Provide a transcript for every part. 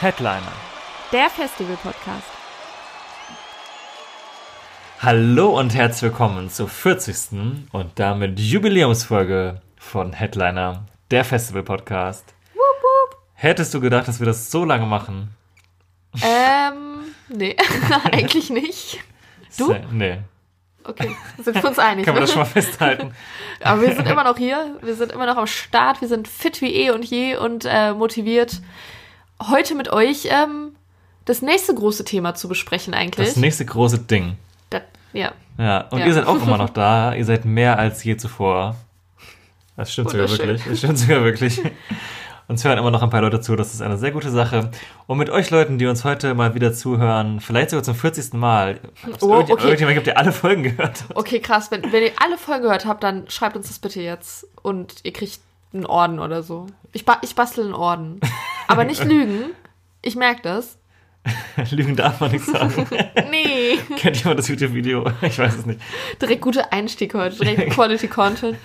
Headliner. Der Festival-Podcast. Hallo und herzlich willkommen zur 40. und damit Jubiläumsfolge von Headliner, der Festival-Podcast. Hättest du gedacht, dass wir das so lange machen? Ähm, nee, eigentlich nicht. Du? Nee. Okay, sind wir uns einig. Können wir ne? das schon mal festhalten? Aber wir sind immer noch hier, wir sind immer noch am Start, wir sind fit wie eh und je und äh, motiviert, heute mit euch ähm, das nächste große Thema zu besprechen eigentlich. Das nächste große Ding. Das, ja, Ja, und Ja. ihr seid auch immer noch da. Ihr seid mehr als je zuvor. Das stimmt sogar wirklich. Das stimmt sogar wirklich. Uns hören immer noch ein paar Leute zu. Das ist eine sehr gute Sache. Und mit euch Leuten, die uns heute mal wieder zuhören, vielleicht sogar zum 40. Mal. Oh, Irgendj- okay. Irgendjemand habt ihr alle Folgen gehört. okay, krass. Wenn, wenn ihr alle Folgen gehört habt, dann schreibt uns das bitte jetzt und ihr kriegt einen Orden oder so. Ich, ba ich bastel einen Orden. Aber nicht lügen. Ich merke das. Lügen darf man nicht sagen. Nee. Kennt jemand das YouTube-Video? Ich weiß es nicht. Direkt guter Einstieg heute. Direkt Quality Content.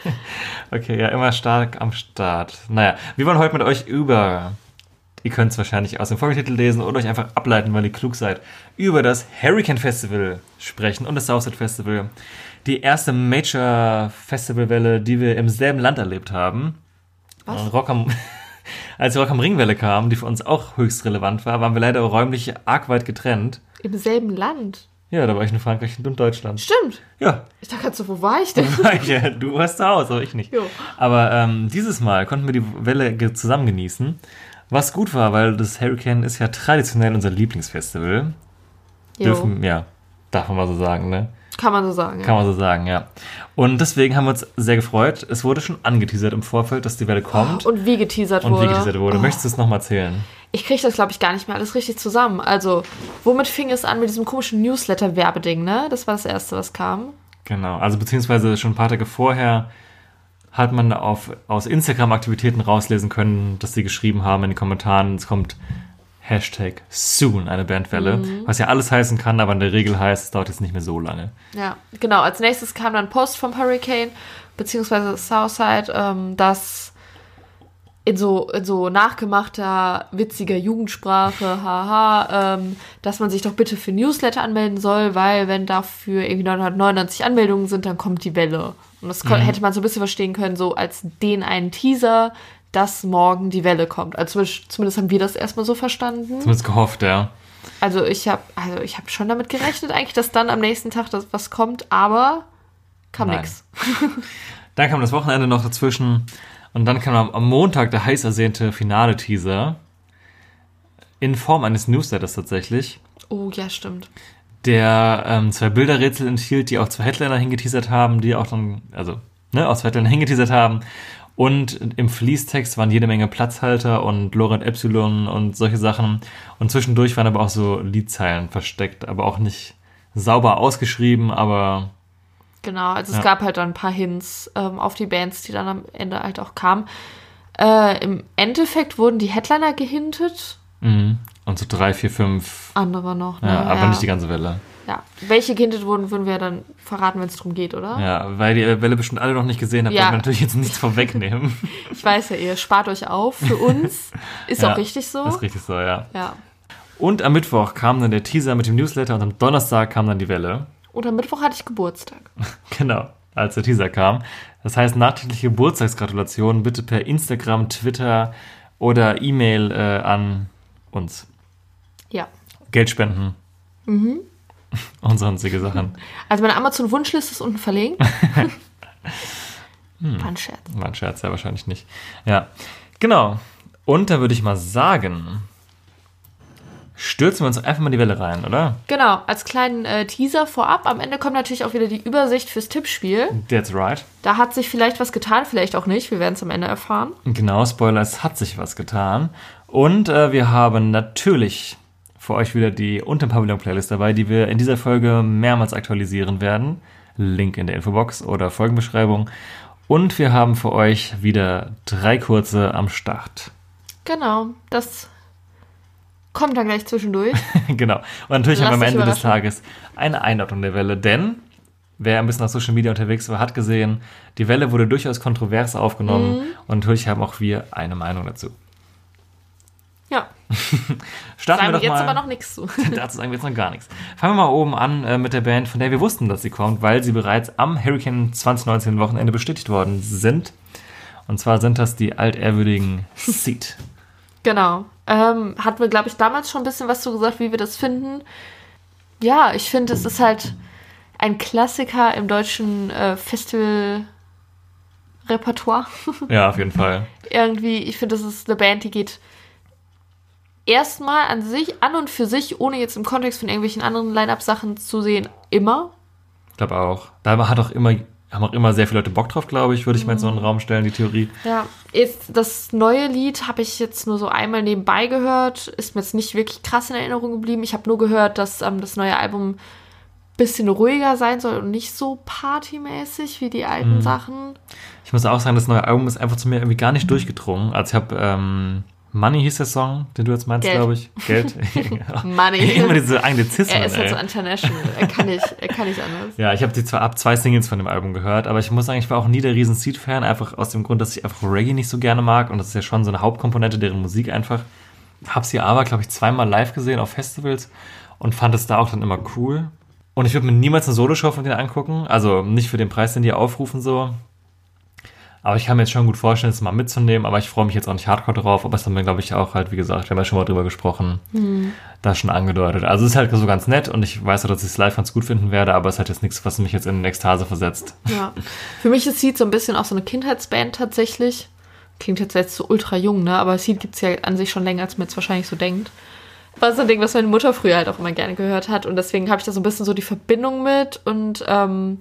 Okay, ja, immer stark am Start. Naja, wir wollen heute mit euch über, ihr könnt es wahrscheinlich aus dem Folgetitel lesen oder euch einfach ableiten, weil ihr klug seid, über das Hurricane Festival sprechen und das Southside Festival. Die erste Major-Festivalwelle, die wir im selben Land erlebt haben. Was? Rock am, als die Rock am Ring Welle kam, die für uns auch höchst relevant war, waren wir leider räumlich arg weit getrennt. Im selben Land. Ja, da war ich in Frankreich und Deutschland. Stimmt. Ja, Ich dachte gerade so, wo war ich denn? ja, du warst zu Hause, aber ich nicht. Jo. Aber ähm, dieses Mal konnten wir die Welle zusammen genießen. Was gut war, weil das Hurricane ist ja traditionell unser Lieblingsfestival. Jo. Dürfen, ja, darf man mal so sagen, ne? Kann man so sagen. Ja. Kann man so sagen, ja. Und deswegen haben wir uns sehr gefreut. Es wurde schon angeteasert im Vorfeld, dass die Welle kommt. Und wie geteasert und wurde. wie geteasert wurde. Oh, Möchtest du es nochmal erzählen? ich kriege das, glaube ich, gar nicht mehr alles richtig zusammen. Also, womit fing es an mit diesem komischen Newsletter-Werbeding, ne? Das war das Erste, was kam. Genau, also beziehungsweise schon ein paar Tage vorher hat man auf, aus Instagram-Aktivitäten rauslesen können, dass sie geschrieben haben in den Kommentaren, es kommt Hashtag soon, eine Bandwelle, was ja alles heißen kann, aber in der Regel heißt, es dauert jetzt nicht mehr so lange. Ja, genau. Als nächstes kam dann Post vom Hurricane, beziehungsweise Southside, ähm, das in so, in so nachgemachter, witziger Jugendsprache, haha, ähm, dass man sich doch bitte für Newsletter anmelden soll, weil wenn dafür irgendwie 999 Anmeldungen sind, dann kommt die Welle. Und das kon- hätte man so ein bisschen verstehen können, so als den einen Teaser, dass morgen die Welle kommt. Also zumindest, haben wir das erstmal so verstanden. Zumindest gehofft, ja. Also ich habe also ich habe schon damit gerechnet eigentlich, dass dann am nächsten Tag das was kommt, aber kam nix. Dann kam das Wochenende noch dazwischen und dann kam am, Montag der heiß ersehnte Finale-Teaser in Form eines Newsletters tatsächlich. Oh ja, stimmt. der ähm, zwei Bilderrätsel enthielt, die auch zwei Headliner hingeteasert haben, die auch dann, also, ne, aus zwei Headliner hingeteasert haben. Und im Fließtext waren jede Menge Platzhalter und Lorent Epsilon und solche Sachen. Und zwischendurch waren aber auch so Liedzeilen versteckt, aber auch nicht sauber ausgeschrieben, aber Genau, also es Ja. gab halt dann ein paar Hints ähm, auf die Bands, die dann am Ende halt auch kamen. Äh, Im Endeffekt wurden die Headliner gehintet, mh. und so drei, vier, fünf, andere noch. Ne? ja, aber nicht die ganze Welle. Ja. Welche gehintet wurden, würden wir dann verraten, wenn es darum geht, oder? Ja, weil die Welle bestimmt alle noch nicht gesehen habt, Ja. wir natürlich jetzt nichts vorwegnehmen. Ich weiß ja, ihr spart euch auf für uns. Ist Ja, auch richtig so. Ist richtig so, ja. Ja. Und am Mittwoch kam dann der Teaser mit dem Newsletter und am Donnerstag kam dann die Welle. Und am Mittwoch hatte ich Geburtstag. Genau, als der Teaser kam. Das heißt, nachträgliche Geburtstagsgratulationen bitte per Instagram, Twitter oder E-Mail äh, an uns. Ja. Geld spenden. Mhm. Und sonstige Sachen. Also meine Amazon-Wunschliste ist unten verlinkt. War ein Scherz. War ein Scherz, ja, wahrscheinlich nicht. Ja, genau. Und dann würde ich mal sagen, stürzen wir uns einfach mal die Welle rein, oder? Genau, als kleinen äh, Teaser vorab. Am Ende kommt natürlich auch wieder die Übersicht fürs Tippspiel. That's right. Da hat sich vielleicht was getan, vielleicht auch nicht. Wir werden es am Ende erfahren. Genau, Spoiler, es hat sich was getan. Und äh, wir haben natürlich für euch wieder die Unter dem Pavillon Playlist dabei, die wir in dieser Folge mehrmals aktualisieren werden. Link in der Infobox oder Folgenbeschreibung. Und wir haben für euch wieder drei kurze am Start. Genau, das kommt dann gleich zwischendurch. genau. Und natürlich Lass haben wir am Ende des. Tages eine Einordnung der Welle, denn wer ein bisschen auf Social Media unterwegs war, hat gesehen, die Welle wurde durchaus kontrovers aufgenommen Mhm. und natürlich haben auch wir eine Meinung dazu. Ja, Starten sagen wir wir doch jetzt mal. aber noch nichts zu. Dazu sagen wir jetzt noch gar nichts. Fangen wir mal oben an äh, mit der Band, von der wir wussten, dass sie kommt, weil sie bereits am Hurricane 2019 Wochenende bestätigt worden sind. Und zwar sind das die altehrwürdigen Seed. Genau. Ähm, hatten wir, glaube ich, damals schon ein bisschen was zu gesagt, wie wir das finden. Ja, ich finde, es ist halt ein Klassiker im deutschen äh, Festival-Repertoire. Ja, auf jeden Fall. Irgendwie, ich finde, das ist eine Band, die geht erstmal an sich, an und für sich, ohne jetzt im Kontext von irgendwelchen anderen Line-Up-Sachen zu sehen, immer. Ich glaube auch. Da hat auch immer, haben auch immer sehr viele Leute Bock drauf, glaube ich, würde ich mal in so einen Raum stellen, die Theorie. Ja, jetzt das neue Lied habe ich jetzt nur so einmal nebenbei gehört, ist mir jetzt nicht wirklich krass in Erinnerung geblieben. Ich habe nur gehört, dass ähm, das neue Album ein bisschen ruhiger sein soll und nicht so partymäßig wie die alten Sachen. Ich muss auch sagen, das neue Album ist einfach zu mir irgendwie gar nicht durchgedrungen. Also ich habe ähm, Money hieß der Song, den du jetzt meinst, glaube ich. Geld. Money. Immer diese Anglizismen, er ist halt ey. so international. Er kann nicht, er kann nicht anders. Ja, ich habe die zwar ab zwei Singles von dem Album gehört, aber ich muss sagen, ich war auch nie der riesen Seed-Fan, einfach aus dem Grund, dass ich einfach Reggae nicht so gerne mag und das ist ja schon so eine Hauptkomponente deren Musik einfach. Hab sie aber, glaube ich, zweimal live gesehen auf Festivals und fand es da auch dann immer cool. Und ich würde mir niemals eine Soloshow von denen angucken, also nicht für den Preis, den die aufrufen so. Aber ich kann mir jetzt schon gut vorstellen, es mal mitzunehmen, aber ich freue mich jetzt auch nicht hardcore drauf, aber es haben wir, glaube ich, auch halt, wie gesagt, wir haben ja schon mal drüber gesprochen, da schon angedeutet. Also es ist halt so ganz nett und ich weiß auch, dass ich es live ganz gut finden werde, aber es hat jetzt nichts, was mich jetzt in Ekstase versetzt. Ja. Für mich ist Seed so ein bisschen auch so eine Kindheitsband tatsächlich. Klingt jetzt jetzt so ultra jung, ne? Aber Seed gibt es ja an sich schon länger, als man jetzt wahrscheinlich so denkt. War so ein Ding, was meine Mutter früher halt auch immer gerne gehört hat. Und deswegen habe ich da so ein bisschen so die Verbindung mit und ähm,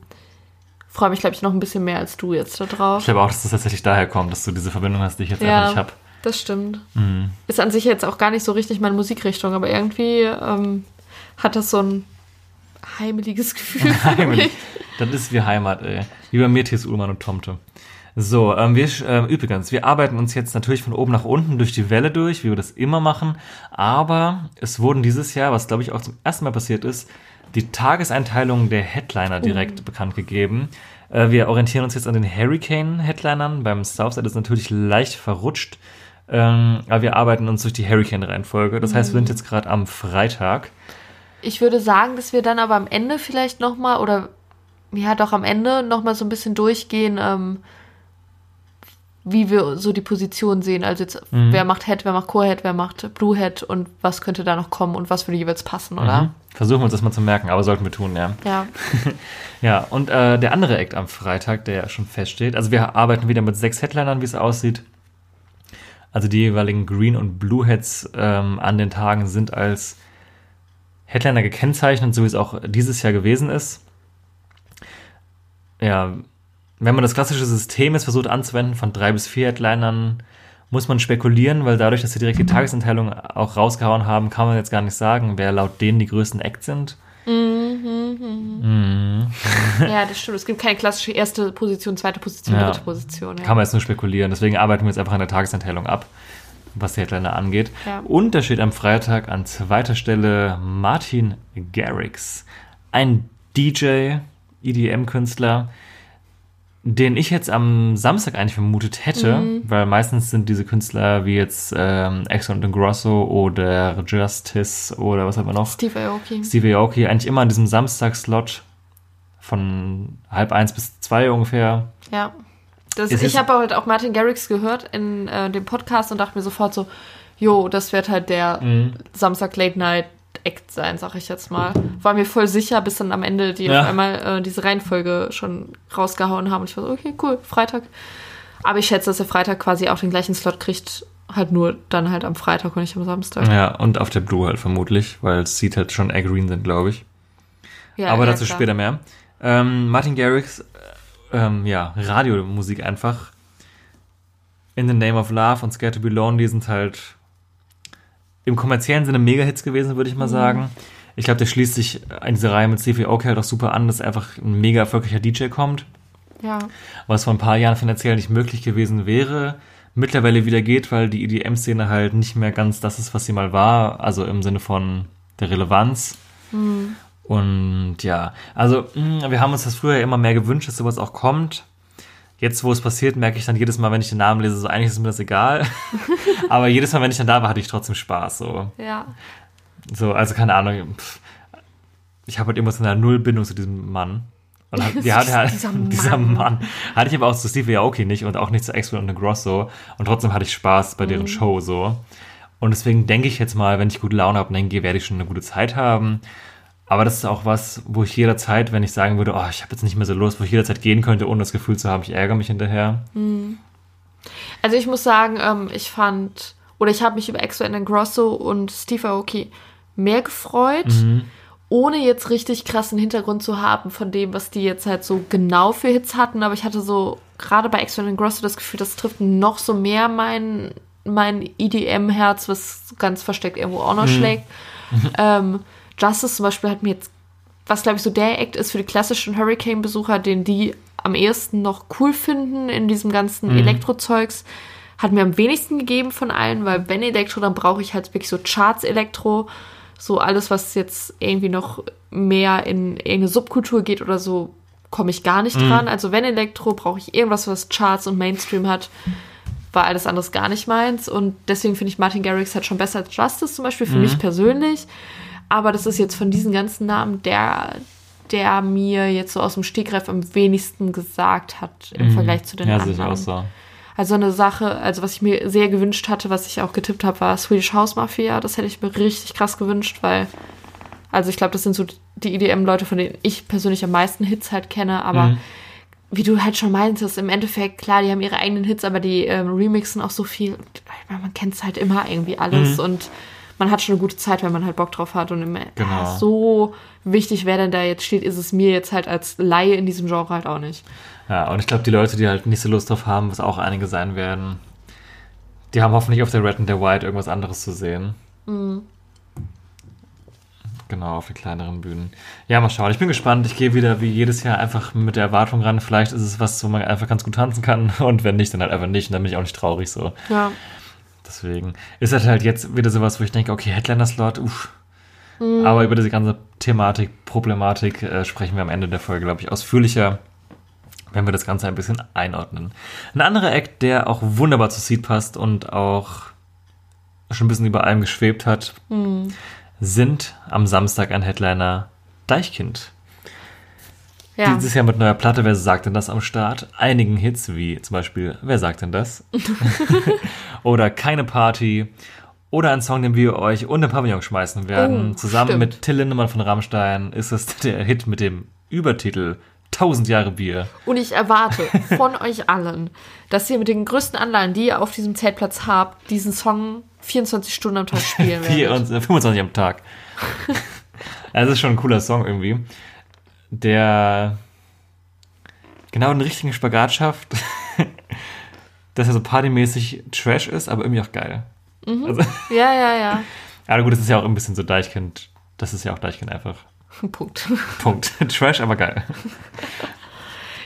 freue mich, glaube ich, noch ein bisschen mehr als du jetzt da Ich drauf. glaube auch, dass das tatsächlich daher kommt, dass du diese Verbindung hast, die ich jetzt einfach nicht habe. das stimmt. Mhm. Ist an sich jetzt auch gar nicht so richtig meine Musikrichtung, aber irgendwie ähm, hat das so ein heimeliges Gefühl. Heimelig. Das ist wie Heimat, ey. Wie bei mir, Thies Ullmann und Tomte. So, ähm, wir, ähm, übrigens, wir arbeiten uns jetzt natürlich von oben nach unten durch die Welle durch, wie wir das immer machen. Aber es wurden dieses Jahr, was glaube ich auch zum ersten Mal passiert ist, die Tageseinteilung der Headliner direkt bekannt gegeben. Äh, wir orientieren uns jetzt an den Hurricane-Headlinern. Beim Southside ist natürlich leicht verrutscht. Ähm, aber wir arbeiten uns durch die Hurricane-Reihenfolge. Das heißt, wir sind jetzt gerade am Freitag. Ich würde sagen, dass wir dann aber am Ende vielleicht nochmal, oder ja, doch am Ende nochmal so ein bisschen durchgehen, ähm, wie wir so die Position sehen. Also jetzt, Mhm. wer macht Head, wer macht Core-Head, wer macht Blue-Head und was könnte da noch kommen und was würde jeweils passen, oder? Mhm. Versuchen wir uns das mal zu merken, aber sollten wir tun, ja. Ja. Ja, und äh, der andere Act am Freitag, der ja schon feststeht, also wir arbeiten wieder mit sechs Headlinern, wie es aussieht. Also die jeweiligen Green- und Blue-Heads ähm, an den Tagen sind als Headliner gekennzeichnet, so wie es auch dieses Jahr gewesen ist. Ja, wenn man das klassische System jetzt versucht anzuwenden von drei bis vier Headlinern, muss man spekulieren, weil dadurch, dass sie direkt die Tagesenteilung auch rausgehauen haben, kann man jetzt gar nicht sagen, wer laut denen die größten Acts sind. ja, das stimmt. Es gibt keine klassische erste Position, zweite Position, Ja. dritte Position. Ja. Kann man jetzt nur spekulieren. Deswegen arbeiten wir jetzt einfach an der Tagesenteilung ab, was die Headliner angeht. Ja. Und da steht am Freitag an zweiter Stelle Martin Garrix, ein DJ, EDM-Künstler, den ich jetzt am Samstag eigentlich vermutet hätte, Mhm. weil meistens sind diese Künstler wie jetzt ähm, Exxon und Grosso oder Justice oder was hat man noch? Steve Aoki. Steve Aoki, eigentlich immer an diesem Samstagslot von halb eins bis zwei ungefähr. Ja. Das, Es ich habe halt auch Martin Garrix gehört in äh, dem Podcast und dachte mir sofort so, jo, das wird halt der Mhm. Samstag Late Night Act sein, sag ich jetzt mal. War mir voll sicher, bis dann am Ende die Ja. auf einmal äh, diese Reihenfolge schon rausgehauen haben. Und ich war so, okay, cool, Freitag. Aber ich schätze, dass er Freitag quasi auch den gleichen Slot kriegt Halt nur dann halt am Freitag und nicht am Samstag. Ja, und auf der Blue halt vermutlich, weil es sieht halt schon evergreen sind, glaube ich. Ja, Aber ja, dazu klar. später mehr. Ähm, Martin Garrix, äh, ähm, ja, Radiomusik einfach. In the Name of Love und Scared to Be Lonely sind halt im kommerziellen Sinne Mega-Hits gewesen, würde ich Mhm. mal sagen. Ich glaube, der schließt sich an diese Reihe mit Stevie Aoki halt auch super an, dass einfach ein mega erfolgreicher DJ kommt. Ja. was vor ein paar Jahren finanziell nicht möglich gewesen wäre, mittlerweile wieder geht, weil die EDM-Szene halt nicht mehr ganz das ist, was sie mal war, also im Sinne von der Relevanz. Und ja, also mh, wir haben uns das früher immer mehr gewünscht, dass sowas auch kommt. Jetzt, wo es passiert, merke ich dann jedes Mal, wenn ich den Namen lese, so eigentlich ist mir das egal. Aber jedes Mal, wenn ich dann da war, hatte ich trotzdem Spaß. So, Ja. so also keine Ahnung. Ich habe halt emotional null Bindung zu diesem Mann. Und halt, die hatte halt, Dieser dieser, Mann. Mann. Hatte ich aber auch zu Steve Aoki nicht und auch nicht zu Axel und Grosso. Und trotzdem hatte ich Spaß bei Mhm. deren Show so. Und deswegen denke ich jetzt mal, wenn ich gute Laune habe und denke, werde ich schon eine gute Zeit haben. Aber das ist auch was, wo ich jederzeit, wenn ich sagen würde, oh, ich habe jetzt nicht mehr so Lust, wo ich jederzeit gehen könnte, ohne das Gefühl zu haben, ich ärgere mich hinterher. Also ich muss sagen, ähm, ich fand, oder ich habe mich über Exo and Grosso und Steve Aoki mehr gefreut, ohne jetzt richtig krassen Hintergrund zu haben von dem, was die jetzt halt so genau für Hits hatten. Aber ich hatte so gerade bei Exo and Grosso das Gefühl, das trifft noch so mehr mein, mein EDM-Herz, was ganz versteckt irgendwo auch noch schlägt. Ähm, Justice zum Beispiel hat mir jetzt, was glaube ich so der Act ist für die klassischen Hurricane-Besucher, den die am ehesten noch cool finden in diesem ganzen Elektro-Zeugs, hat mir am wenigsten gegeben von allen, weil wenn Elektro, dann brauche ich halt wirklich so Charts-Elektro, so alles, was jetzt irgendwie noch mehr in irgendeine Subkultur geht oder so, komme ich gar nicht dran. Also wenn Elektro, brauche ich irgendwas, was Charts und Mainstream hat war alles anderes gar nicht meins. Und deswegen finde ich Martin Garrix halt schon besser als Justice zum Beispiel für mich persönlich. Aber das ist jetzt von diesen ganzen Namen der, der mir jetzt so aus dem Stegreif am wenigsten gesagt hat im Vergleich zu den Ja, anderen. ich auch so. Also eine Sache, also was ich mir sehr gewünscht hatte, was ich auch getippt habe, war Swedish House Mafia. Das hätte ich mir richtig krass gewünscht, weil, also ich glaube, das sind so die EDM-Leute, von denen ich persönlich am meisten Hits halt kenne, aber Mhm. wie du halt schon meintest, im Endeffekt, klar, die haben ihre eigenen Hits, aber die ähm, remixen auch so viel. Man kennt es halt immer irgendwie alles Mhm. und man hat schon eine gute Zeit, wenn man halt Bock drauf hat. Und im, Genau. ah, so wichtig, wer denn da jetzt steht, ist es mir jetzt halt als Laie in diesem Genre halt auch nicht. Ja, und ich glaube, die Leute, die halt nicht so Lust drauf haben, was auch einige sein werden, die haben hoffentlich auf der Red und der White irgendwas anderes zu sehen. Genau, auf den kleineren Bühnen. Ja, mal schauen. Ich bin gespannt. Ich gehe wieder wie jedes Jahr einfach mit der Erwartung ran. Vielleicht ist es was, wo man einfach ganz gut tanzen kann. Und wenn nicht, dann halt einfach nicht. Und dann bin ich auch nicht traurig so. Ja. Deswegen ist das halt jetzt wieder sowas, wo ich denke, okay, Headliner-Slot, uff. Aber über diese ganze Thematik, Problematik äh, sprechen wir am Ende der Folge, glaube ich, ausführlicher, wenn wir das Ganze ein bisschen einordnen. Ein anderer Act, der auch wunderbar zu Seed passt und auch schon ein bisschen über allem geschwebt hat, sind am Samstag ein Headliner Deichkind. Ja. Dieses Jahr mit neuer Platte, wer sagt denn das am Start? Einigen Hits, wie zum Beispiel Wer sagt denn das? oder Keine Party. Oder ein Song, den wir euch und den Pavillon schmeißen werden. Oh, Zusammen stimmt. mit Till Lindemann von Rammstein ist es der Hit mit dem Übertitel 1000 Jahre Bier. Und ich erwarte von euch allen, dass ihr mit den größten Anleihen, die ihr auf diesem Zeltplatz habt, diesen Song 24 Stunden am Tag spielen werdet. und, äh, 25 am Tag. Also, das ist schon ein cooler Song irgendwie. Der genau den richtigen Spagat schafft. dass er so partymäßig Trash ist, aber irgendwie auch geil. Also, Ja, ja, ja. aber gut, das ist ja auch ein bisschen so Deichkind. Das ist ja auch Deichkind einfach. Punkt. Punkt. Trash, aber geil.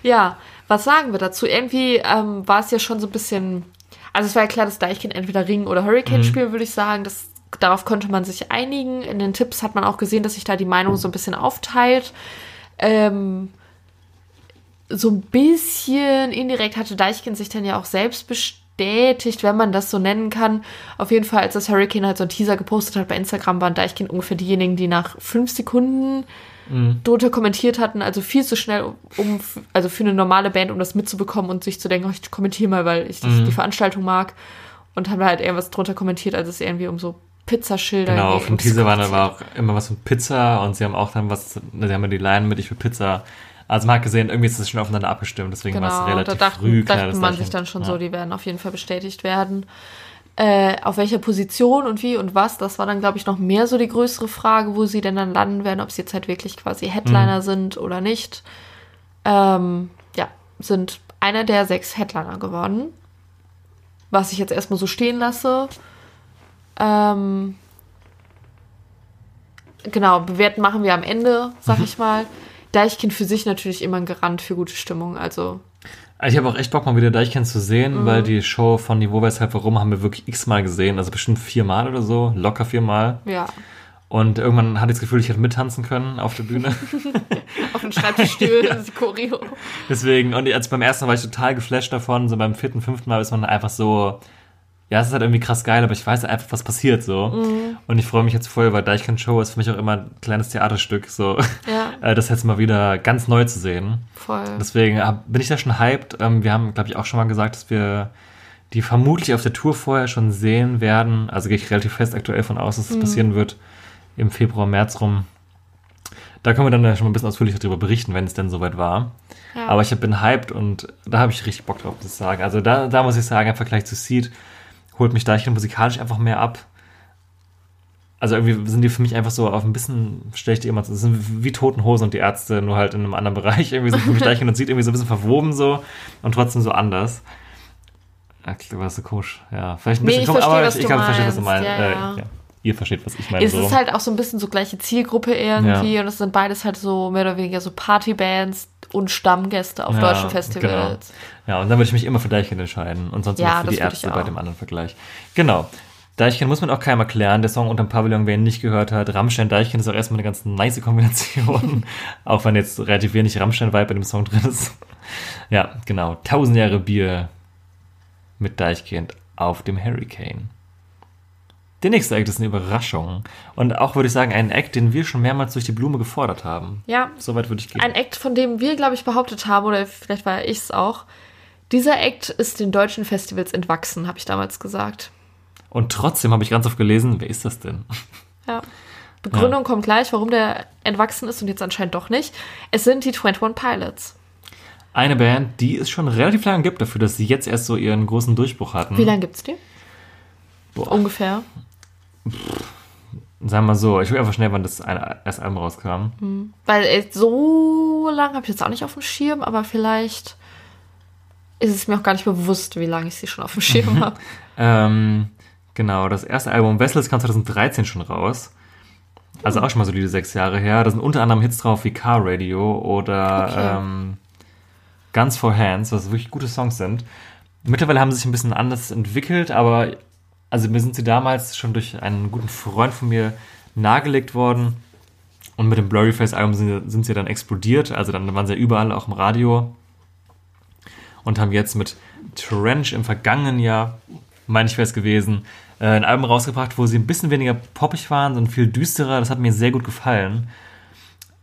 Ja, was sagen wir dazu? Irgendwie ähm, war es ja schon so ein bisschen. Also es war ja klar, dass Deichkind entweder Ring oder Hurricane spielen, würde ich sagen. Das, darauf konnte man sich einigen. In den Tipps hat man auch gesehen, dass sich da die Meinung so ein bisschen aufteilt. Ähm, so ein bisschen indirekt hatte Deichkind sich dann ja auch selbst bestätigt, wenn man das so nennen kann. Auf jeden Fall, als das Hurricane halt so einen Teaser gepostet hat bei Instagram, waren Deichkind ungefähr diejenigen, die nach fünf Sekunden drunter kommentiert hatten, also viel zu schnell, um, also für eine normale Band, um das mitzubekommen und sich zu denken, oh, ich kommentiere mal, weil ich das, die Veranstaltung mag. Und haben halt irgendwas drunter kommentiert, als es irgendwie um so Pizzaschilder Genau, auf dem Und Teaser war, da war auch immer was mit Pizza und sie haben auch dann was, sie haben ja die Line mit Ich für Pizza. Also man hat gesehen, irgendwie ist das schon aufeinander abgestimmt, deswegen war Genau, es relativ da dachte, früh klar, dachte man sich dann schon ja. so, die werden auf jeden Fall bestätigt werden. Äh, auf welcher Position und wie und was, das war dann, glaube ich, noch mehr so die größere Frage, wo sie denn dann landen werden, ob sie jetzt halt wirklich quasi Headliner sind oder nicht. Ähm, ja, sind einer der sechs Headliner geworden. Was ich jetzt erstmal so stehen lasse. Ähm, genau, bewerten machen wir am Ende, sag ich mal. Deichkind für sich natürlich immer ein Garant für gute Stimmung. Also Ich habe auch echt Bock, mal wieder Deichkind zu sehen, weil die Show von Niveau Weshalb Warum haben wir wirklich x-mal gesehen. Also bestimmt viermal oder so, locker viermal. ja, Und irgendwann hatte ich das Gefühl, ich hätte mittanzen können auf der Bühne. auf den Schreibtischstuhl, das ist die Choreo. Deswegen, und als beim ersten Mal war ich total geflasht davon. So beim vierten, fünften Mal ist man einfach so, ja, es ist halt irgendwie krass geil, aber ich weiß einfach, was passiert so. Mhm. Und ich freue mich jetzt voll, weil Deichkind Show ist für mich auch immer ein kleines Theaterstück. So, Ja. Äh, das jetzt mal wieder ganz neu zu sehen. Voll. Deswegen hab, bin ich da schon hyped. Ähm, wir haben, glaube ich, auch schon mal gesagt, dass wir die vermutlich auf der Tour vorher schon sehen werden. Also gehe ich relativ fest aktuell von aus, dass es passieren wird im Februar, März rum. Da können wir dann ja schon mal ein bisschen ausführlicher darüber berichten, wenn es denn soweit war. Ja. Aber ich bin hyped und da habe ich richtig Bock drauf, muss ich sagen. Also da, da muss ich sagen, im Vergleich zu Seed holt mich Deichkind musikalisch einfach mehr ab. Also irgendwie sind die für mich einfach so auf ein bisschen, stelle ich die immer, das sind wie Toten Hosen und die Ärzte, nur halt in einem anderen Bereich. Irgendwie sind für mich Deichkind und Seed irgendwie so ein bisschen verwoben so und trotzdem so anders. Ja, aber so komisch. Ja, vielleicht ein Nee, bisschen ich komisch, verstehe, aber ich, ich verstehe, was du meinst. Ja, Äh, ja. ja. Ihr versteht, was ich meine. Es so. ist halt auch so ein bisschen so gleiche Zielgruppe irgendwie und es sind beides halt so mehr oder weniger so Partybands und Stammgäste auf Ja, deutschen Festivals. Ja, und dann würde ich mich immer für Deichkind entscheiden und sonst Ja, für die Ärzte bei dem anderen Vergleich. Genau. Deichkind muss man auch keinem erklären. Der Song unterm Pavillon, wer ihn nicht gehört hat. Rammstein, Deichkind ist auch erstmal eine ganz nice Kombination. auch wenn jetzt relativ wenig Rammstein-Vibe bei dem Song drin ist. Ja, genau. Tausend Jahre Bier mit Deichkind auf dem Hurricane. Der nächste Act ist eine Überraschung. Und auch, würde ich sagen, ein Act, den wir schon mehrmals durch die Blume gefordert haben. Ja, Soweit würde ich gehen. ein Act, von dem wir, glaube ich, behauptet haben, oder vielleicht war ich es auch. Dieser Act ist den deutschen Festivals entwachsen, habe ich damals gesagt. Und trotzdem habe ich ganz oft gelesen, wer ist das denn? Ja. Begründung kommt gleich, warum der entwachsen ist und jetzt anscheinend doch nicht. Es sind die 21 Pilots. Eine Band, die es schon relativ lange gibt, dafür, dass sie jetzt erst so ihren großen Durchbruch hatten. Wie lange gibt's die? Boah. Ungefähr. Sagen wir mal so, ich will einfach schnell, wann das eine, erste Album rauskam. Weil äh, so lange habe ich jetzt auch nicht auf dem Schirm, aber vielleicht ist es mir auch gar nicht bewusst, wie lange ich sie schon auf dem Schirm habe. Ähm, genau, das erste Album Vessels kam 2013 schon raus. Also auch schon mal solide sechs Jahre her. Da sind unter anderem Hits drauf wie Car Radio oder Okay. ähm, Guns for Hands, was wirklich gute Songs sind. Mittlerweile haben sie sich ein bisschen anders entwickelt, aber also mir sind sie damals schon durch einen guten Freund von mir nahegelegt worden. Und mit dem Blurryface-Album sind, sind sie dann explodiert. Also dann waren sie überall, auch im Radio. Und haben jetzt mit Trench im vergangenen Jahr, meine ich wäre es gewesen, äh, ein Album rausgebracht, wo sie ein bisschen weniger poppig waren, sondern viel düsterer. Das hat mir sehr gut gefallen.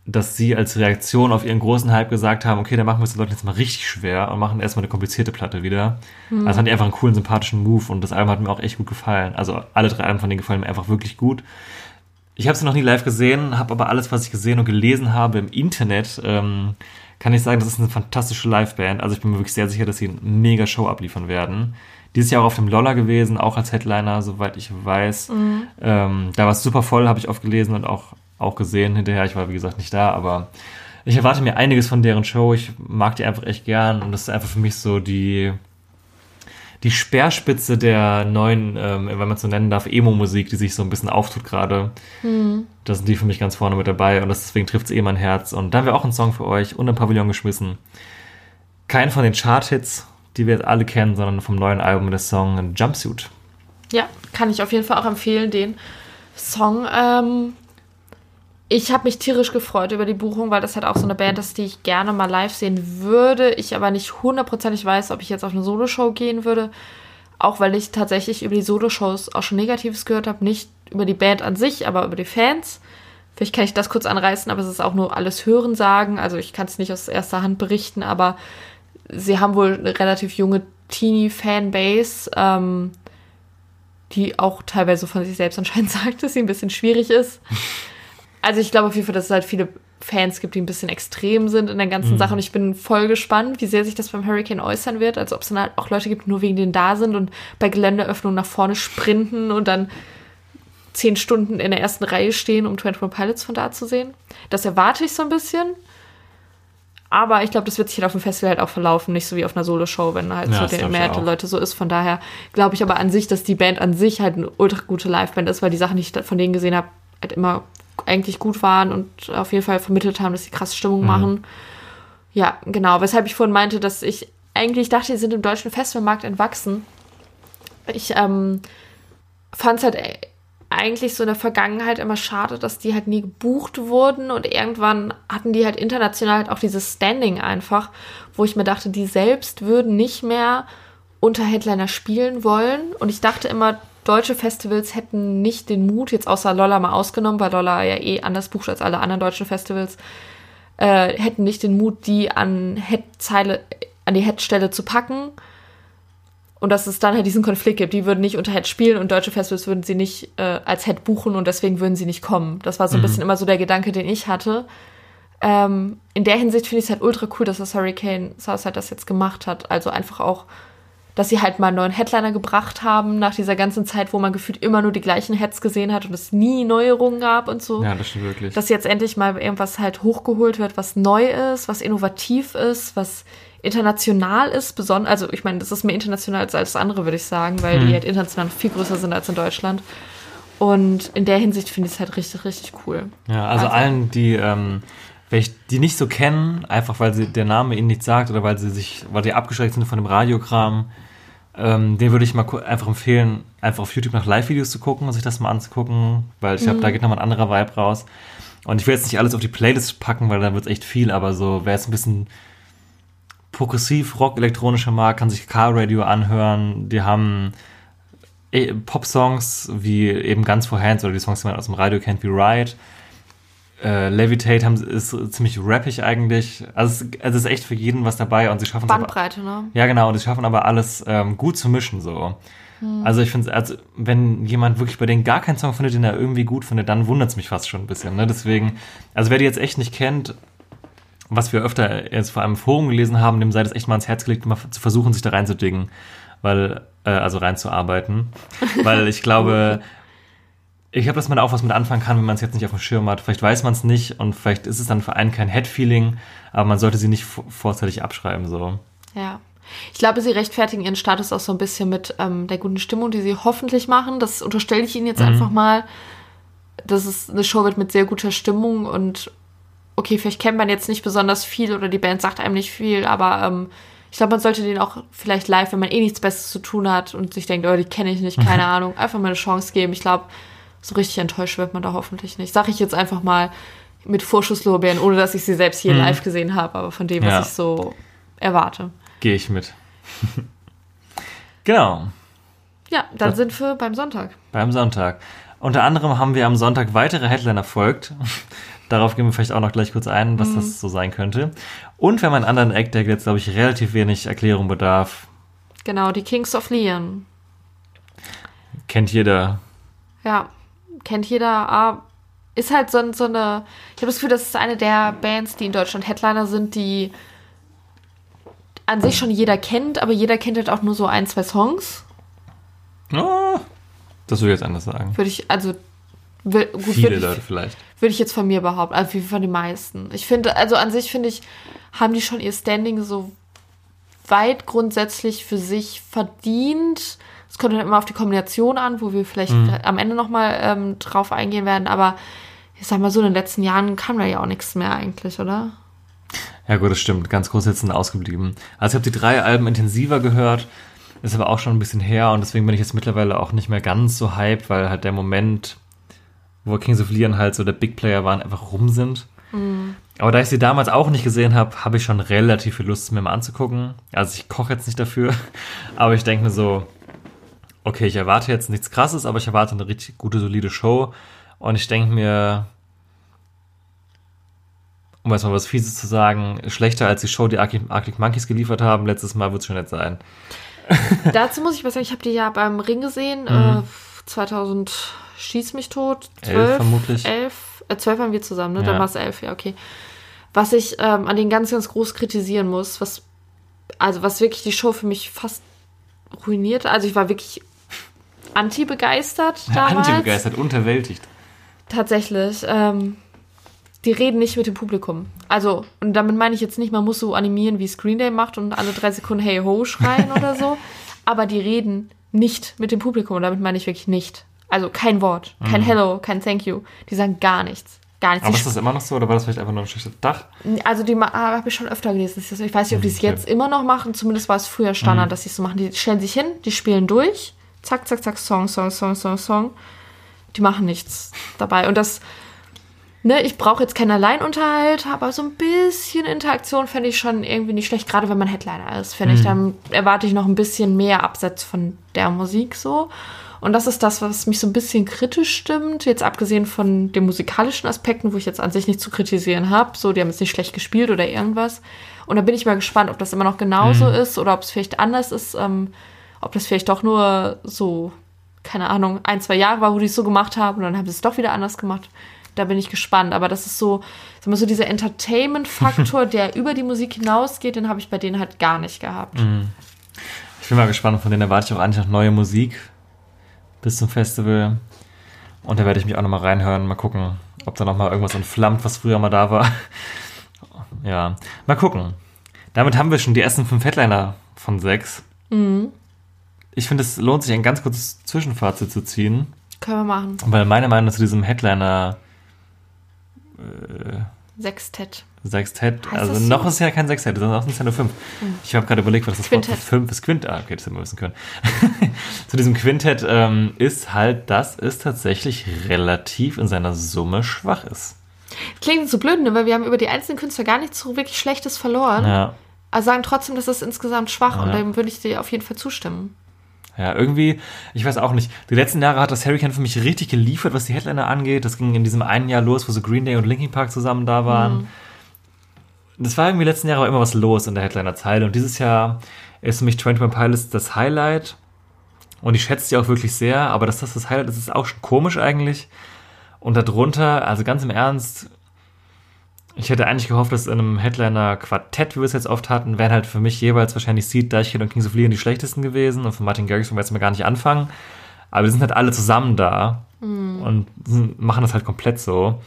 Dass sie als Reaktion auf ihren großen Hype gesagt haben, okay, dann machen wir es den Leuten jetzt mal richtig schwer und machen erstmal eine komplizierte Platte wieder. Also fand ich einfach einen coolen, sympathischen Move und das Album hat mir auch echt gut gefallen. Also alle drei Alben von denen gefallen mir einfach wirklich gut. Ich habe sie noch nie live gesehen, habe aber alles, was ich gesehen und gelesen habe im Internet, ähm, kann ich sagen, das ist eine fantastische Liveband. Also ich bin mir wirklich sehr sicher, dass sie eine mega Show abliefern werden. Dieses Jahr auch auf dem Lolla gewesen, auch als Headliner, soweit ich weiß. Ähm, da war es super voll, habe ich oft gelesen und auch, auch gesehen hinterher. Ich war, wie gesagt, nicht da, aber ich erwarte mir einiges von deren Show. Ich mag die einfach echt gern und das ist einfach für mich so die, die Speerspitze der neuen, ähm, wenn man es so nennen darf, Emo-Musik, die sich so ein bisschen auftut gerade. Da sind die für mich ganz vorne mit dabei und das, deswegen trifft es eh mein Herz. Und da haben wir auch einen Song für euch und ein Pavillon geschmissen. Kein von den Chart-Hits, die wir jetzt alle kennen, sondern vom neuen Album der Song Jumpsuit. Ja, kann ich auf jeden Fall auch empfehlen, den Song. Ähm, ich habe mich tierisch gefreut über die Buchung, weil das halt auch so eine Band ist, die ich gerne mal live sehen würde. Ich aber nicht hundertprozentig weiß, ob ich jetzt auf eine Soloshow gehen würde. Auch weil ich tatsächlich über die Soloshows auch schon Negatives gehört habe. Nicht über die Band an sich, aber über die Fans. Vielleicht kann ich das kurz anreißen, aber es ist auch nur alles Hören sagen. Also ich kann es nicht aus erster Hand berichten, aber sie haben wohl eine relativ junge Teenie-Fanbase. Ähm, die auch teilweise von sich selbst anscheinend sagt, dass sie ein bisschen schwierig ist. Also ich glaube auf jeden Fall, dass es halt viele Fans gibt, die ein bisschen extrem sind in der ganzen Mhm. Sache. Und ich bin voll gespannt, wie sehr sich das beim Hurricane äußern wird. Also ob es dann halt auch Leute gibt, die nur wegen denen da sind und bei Geländeöffnung nach vorne sprinten und dann zehn Stunden in der ersten Reihe stehen, um 21 Pilots von da zu sehen. Das erwarte ich so ein bisschen. Aber ich glaube, das wird sich halt auf dem Festival halt auch verlaufen, nicht so wie auf einer Solo-Show, wenn halt Ja, so auch. Leute so ist. Von daher glaube ich aber an sich, dass die Band an sich halt eine ultra gute Liveband ist, weil die Sachen, die ich von denen gesehen habe, halt immer eigentlich gut waren und auf jeden Fall vermittelt haben, dass sie krasse Stimmung Mhm. machen. Ja, genau. Weshalb ich vorhin meinte, dass ich eigentlich dachte, die sind im deutschen Festivalmarkt entwachsen. Ich ähm, fand es halt äh, eigentlich so in der Vergangenheit immer schade, dass die halt nie gebucht wurden und irgendwann hatten die halt international halt auch dieses Standing einfach, wo ich mir dachte, die selbst würden nicht mehr unter Headliner spielen wollen und ich dachte immer, deutsche Festivals hätten nicht den Mut, jetzt außer Lolla mal ausgenommen, weil Lolla ja eh anders bucht als alle anderen deutschen Festivals, äh, hätten nicht den Mut, die an Headzeile, an die Headstelle zu packen. Und dass es dann halt diesen Konflikt gibt. Die würden nicht unter Head spielen und deutsche Festivals würden sie nicht äh, als Head buchen und deswegen würden sie nicht kommen. Das war so ein bisschen immer so der Gedanke, den ich hatte. Ähm, in der Hinsicht finde ich es halt ultra cool, dass das Hurricane Southside das jetzt gemacht hat. Also einfach auch, dass sie halt mal einen neuen Headliner gebracht haben, nach dieser ganzen Zeit, wo man gefühlt immer nur die gleichen Heads gesehen hat und es nie Neuerungen gab und so Ja, das stimmt wirklich. dass jetzt endlich mal irgendwas halt hochgeholt wird, was neu ist, was innovativ ist, was international ist, besonders, also ich meine, das ist mehr international als alles andere, würde ich sagen, weil Hm. die halt international viel größer sind als in Deutschland. Und in der Hinsicht finde ich es halt richtig, richtig cool. Ja, also, Also- allen, die, ähm, die nicht so kennen, einfach weil sie der Name ihnen nichts sagt oder weil sie sich, weil die abgeschreckt sind von dem Radiokram, ähm, den würde ich mal einfach empfehlen, einfach auf YouTube nach Live-Videos zu gucken und sich das mal anzugucken, weil ich glaube, da geht nochmal ein anderer Vibe raus. Und ich will jetzt nicht alles auf die Playlist packen, weil dann wird es echt viel, aber so, wer jetzt ein bisschen progressiv Rock elektronischer mag, kann sich Car Radio anhören. Die haben eh, Pop-Songs wie eben Guns for Hands oder die Songs, die man aus dem Radio kennt, wie Ride. Äh, Levitate haben, ist ziemlich rappig eigentlich. Also es, also es ist echt für jeden was dabei und sie schaffen es aber, Bandbreite, ne? ja, genau, und sie schaffen aber alles ähm, gut zu mischen so. Also ich finde, also wenn jemand wirklich bei denen gar keinen Song findet, den er irgendwie gut findet, dann wundert es mich fast schon ein bisschen. Ne? Deswegen, also wer die jetzt echt nicht kennt, was wir öfter jetzt vor allem im Forum gelesen haben, dem sei das echt mal ans Herz gelegt, mal zu versuchen, sich da reinzudingen, weil, äh, also reinzuarbeiten. weil ich glaube, ich habe, dass man da auch was mit anfangen kann, wenn man es jetzt nicht auf dem Schirm hat. Vielleicht weiß man es nicht und vielleicht ist es dann für einen kein Head-Feeling, aber man sollte sie nicht vor- vorzeitig abschreiben, so. Ja. Ich glaube, sie rechtfertigen ihren Status auch so ein bisschen mit ähm, der guten Stimmung, die sie hoffentlich machen. Das unterstelle ich ihnen jetzt einfach mal, dass es eine Show wird mit sehr guter Stimmung und okay, vielleicht kennt man jetzt nicht besonders viel oder die Band sagt einem nicht viel, aber ähm, ich glaube, man sollte denen auch vielleicht live, wenn man eh nichts Besseres zu tun hat und sich denkt, oh, die kenne ich nicht, keine Ahnung, einfach mal eine Chance geben. Ich glaube, so richtig enttäuscht wird man da hoffentlich nicht. Sag ich jetzt einfach mal mit Vorschusslorbeeren, ohne dass ich sie selbst hier live gesehen habe, aber von dem, Ja. was ich so erwarte. Gehe ich mit. genau, Ja, dann Das- sind wir beim Sonntag. beim Sonntag. Unter anderem haben wir am Sonntag weitere Headliner folgt. Darauf gehen wir vielleicht auch noch gleich kurz ein, was das so sein könnte. Und wir haben einen anderen Act, der jetzt, glaube ich, relativ wenig Erklärung bedarf. Genau, die Kings of Leon. Kennt jeder. Ja, kennt jeder. Ah, ist halt so, so eine. Ich habe das Gefühl, das ist eine der Bands, die in Deutschland Headliner sind, die an sich schon jeder kennt, aber jeder kennt halt auch nur so ein, zwei Songs. Oh, das würde ich jetzt anders sagen. Würde ich, also. will- Gut, Viele würde Leute ich, vielleicht. würde ich jetzt von mir behaupten, also wie von den meisten. Ich finde, also an sich finde ich, haben die schon ihr Standing so weit grundsätzlich für sich verdient. Es kommt dann immer auf die Kombination an, wo wir vielleicht am Ende nochmal ähm, drauf eingehen werden, aber ich sag mal so, in den letzten Jahren kam da ja auch nichts mehr eigentlich, oder? Ja gut, das stimmt. Ganz groß jetzt sind ausgeblieben. Also ich habe die drei Alben intensiver gehört. Ist aber auch schon ein bisschen her und deswegen bin ich jetzt mittlerweile auch nicht mehr ganz so hyped, weil halt der Moment, wo Kings of Leon halt so der Big Player waren, einfach rum sind. Aber da ich sie damals auch nicht gesehen habe, habe ich schon relativ viel Lust, mir mal anzugucken. Also ich koche jetzt nicht dafür, aber ich denke mir so, okay, ich erwarte jetzt nichts Krasses, aber ich erwarte eine richtig gute, solide Show. Und ich denke mir, um jetzt mal was Fieses zu sagen, schlechter als die Show, die Arctic, Arctic Monkeys geliefert haben, letztes Mal wird es schon nicht sein. Dazu muss ich was sagen, ich habe die ja beim Ring gesehen, Mhm. äh, 2000, Schieß mich tot. Elf Zwölf, vermutlich. Elf, äh, zwölf haben wir zusammen, ne? Dann Ja. war es elf, ja, okay. Was ich ähm, an den ganz, ganz groß kritisieren muss, was, also was wirklich die Show für mich fast ruiniert. Also ich war wirklich anti-begeistert damals. Anti-begeistert, unterwältigt. Tatsächlich. Ähm, die reden nicht mit dem Publikum. Also, und damit meine ich jetzt nicht, man muss so animieren, wie Screen Day macht und alle drei Sekunden Hey Ho schreien oder so. Aber die reden nicht mit dem Publikum. Und damit meine ich wirklich nicht. Also kein Wort, kein Hello, kein Thank you. Die sagen gar nichts. Gar nichts. Mhm. Aber ist das immer noch so oder war das vielleicht einfach nur ein schlechtes Dach? also die habe ich schon öfter gelesen. Ich weiß nicht, ob die es Okay. jetzt immer noch machen. Zumindest war es früher Standard, dass sie es so machen. Die stellen sich hin, die spielen durch. Zack, zack, zack, Song, Song, Song, Song, Song. Die machen nichts dabei. Und das, ne, ich brauche jetzt keinen Alleinunterhalt, aber so ein bisschen Interaktion fände ich schon irgendwie nicht schlecht. Gerade wenn man Headliner ist, finde ich. Dann erwarte ich noch ein bisschen mehr Abseits von der Musik so. Und das ist das, was mich so ein bisschen kritisch stimmt. Jetzt abgesehen von den musikalischen Aspekten, wo ich jetzt an sich nicht zu kritisieren habe. So, die haben jetzt nicht schlecht gespielt oder irgendwas. Und da bin ich mal gespannt, ob das immer noch genauso ist oder ob es vielleicht anders ist. Ähm, ob das vielleicht doch nur so, keine Ahnung, ein, zwei Jahre war, wo die es so gemacht haben und dann haben sie es doch wieder anders gemacht. Da bin ich gespannt. Aber das ist so, sag mal so dieser Entertainment-Faktor, der über die Musik hinausgeht, den habe ich bei denen halt gar nicht gehabt. Ich bin mal gespannt, von denen erwarte ich auch eigentlich noch neue Musik bis zum Festival. Und da werde ich mich auch nochmal reinhören, mal gucken, ob da nochmal irgendwas entflammt, was früher mal da war. Ja, mal gucken. Damit haben wir schon die ersten fünf Headliner von sechs. Ich finde, es lohnt sich, ein ganz kurzes Zwischenfazit zu ziehen, Können wir machen. weil meine Meinung zu diesem Headliner Sextett. Sextett, also so? noch ist ja kein Sextett, sondern noch ist ja nur fünf. Ich habe gerade überlegt, was das Wort für fünf ist. Quint, ah, okay, das hätten wir wissen können. Zu diesem Quintett ähm, ist halt, dass es tatsächlich relativ in seiner Summe schwach ist. Klingt so blöd, ne? weil wir haben über die einzelnen Künstler gar nichts so wirklich Schlechtes verloren. Ja, Aber sagen trotzdem, das ist insgesamt schwach und Ja. dem würde ich dir auf jeden Fall zustimmen. ja, irgendwie, ich weiß auch nicht. Die letzten Jahre hat das Hurricane für mich richtig geliefert, was die Headliner angeht. Das ging in diesem einen Jahr los, wo so Green Day und Linkin Park zusammen da waren. Das war irgendwie letzten Jahre immer was los in der Headliner-Zeile. Und dieses Jahr ist für mich 21 Pilots das Highlight. Und ich schätze die auch wirklich sehr, aber dass das das Highlight ist, ist auch schon komisch eigentlich. Und darunter, also ganz im Ernst, ich hätte eigentlich gehofft, dass in einem Headliner-Quartett, wie wir es jetzt oft hatten, wären halt für mich jeweils wahrscheinlich Seed, Deichkind und Kings of Leon die schlechtesten gewesen. Und von Martin Garrix wollen wir jetzt mal gar nicht anfangen. Aber wir sind halt alle zusammen da und sind, machen das halt komplett so.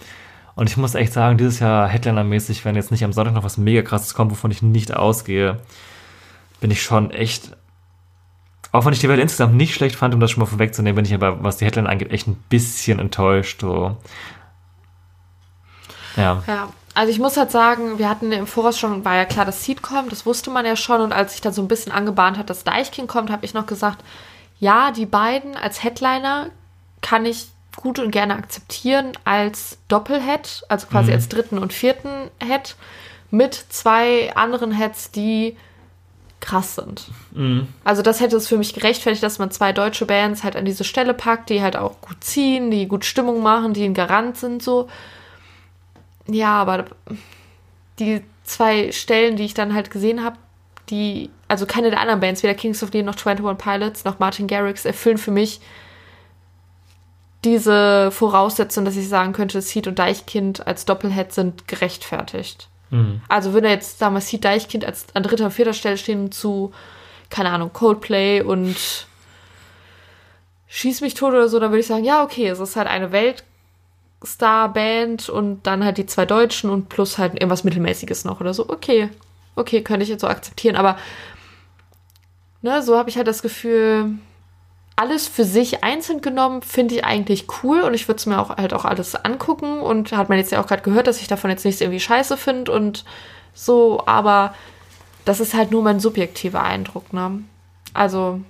Und ich muss echt sagen, dieses Jahr Headliner-mäßig, wenn jetzt nicht am Sonntag noch was mega krasses kommt, wovon ich nicht ausgehe, bin ich schon echt. Auch wenn ich die Welt insgesamt nicht schlecht fand, um das schon mal vorwegzunehmen, bin ich aber, was die Headliner angeht, echt ein bisschen enttäuscht. So. Ja. Ja, also ich muss halt sagen, wir hatten im Voraus schon, war ja klar, dass Seed kommt, das wusste man ja schon. Und als sich dann so ein bisschen angebahnt hat, dass Deichkind kommt, habe ich noch gesagt, ja, die beiden als Headliner kann ich gut und gerne akzeptieren als Doppelhead, also quasi als dritten und vierten Head, mit zwei anderen Heads, die krass sind. Also das hätte es für mich gerechtfertigt, dass man zwei deutsche Bands halt an diese Stelle packt, die halt auch gut ziehen, die gut Stimmung machen, die ein Garant sind so. Ja, aber die zwei Stellen, die ich dann halt gesehen habe, die, also keine der anderen Bands, weder Kings of Leon noch 21 Pilots noch Martin Garrix, erfüllen für mich diese Voraussetzung, dass ich sagen könnte, Seed und Deichkind als Doppelhead sind gerechtfertigt. Also würde jetzt damals Seed Deichkind als an dritter und vierter Stelle stehen zu, keine Ahnung, Coldplay und Schieß mich tot oder so, dann würde ich sagen, ja, okay, es ist halt eine Weltstar-Band und dann halt die zwei Deutschen und plus halt irgendwas Mittelmäßiges noch oder so. Okay, okay, könnte ich jetzt so akzeptieren, aber ne, so habe ich halt das Gefühl, alles für sich einzeln genommen finde ich eigentlich cool und ich würde es mir auch halt auch alles angucken und hat man jetzt ja auch gerade gehört, dass ich davon jetzt nichts irgendwie scheiße finde und so, aber das ist halt nur mein subjektiver Eindruck, ne? Also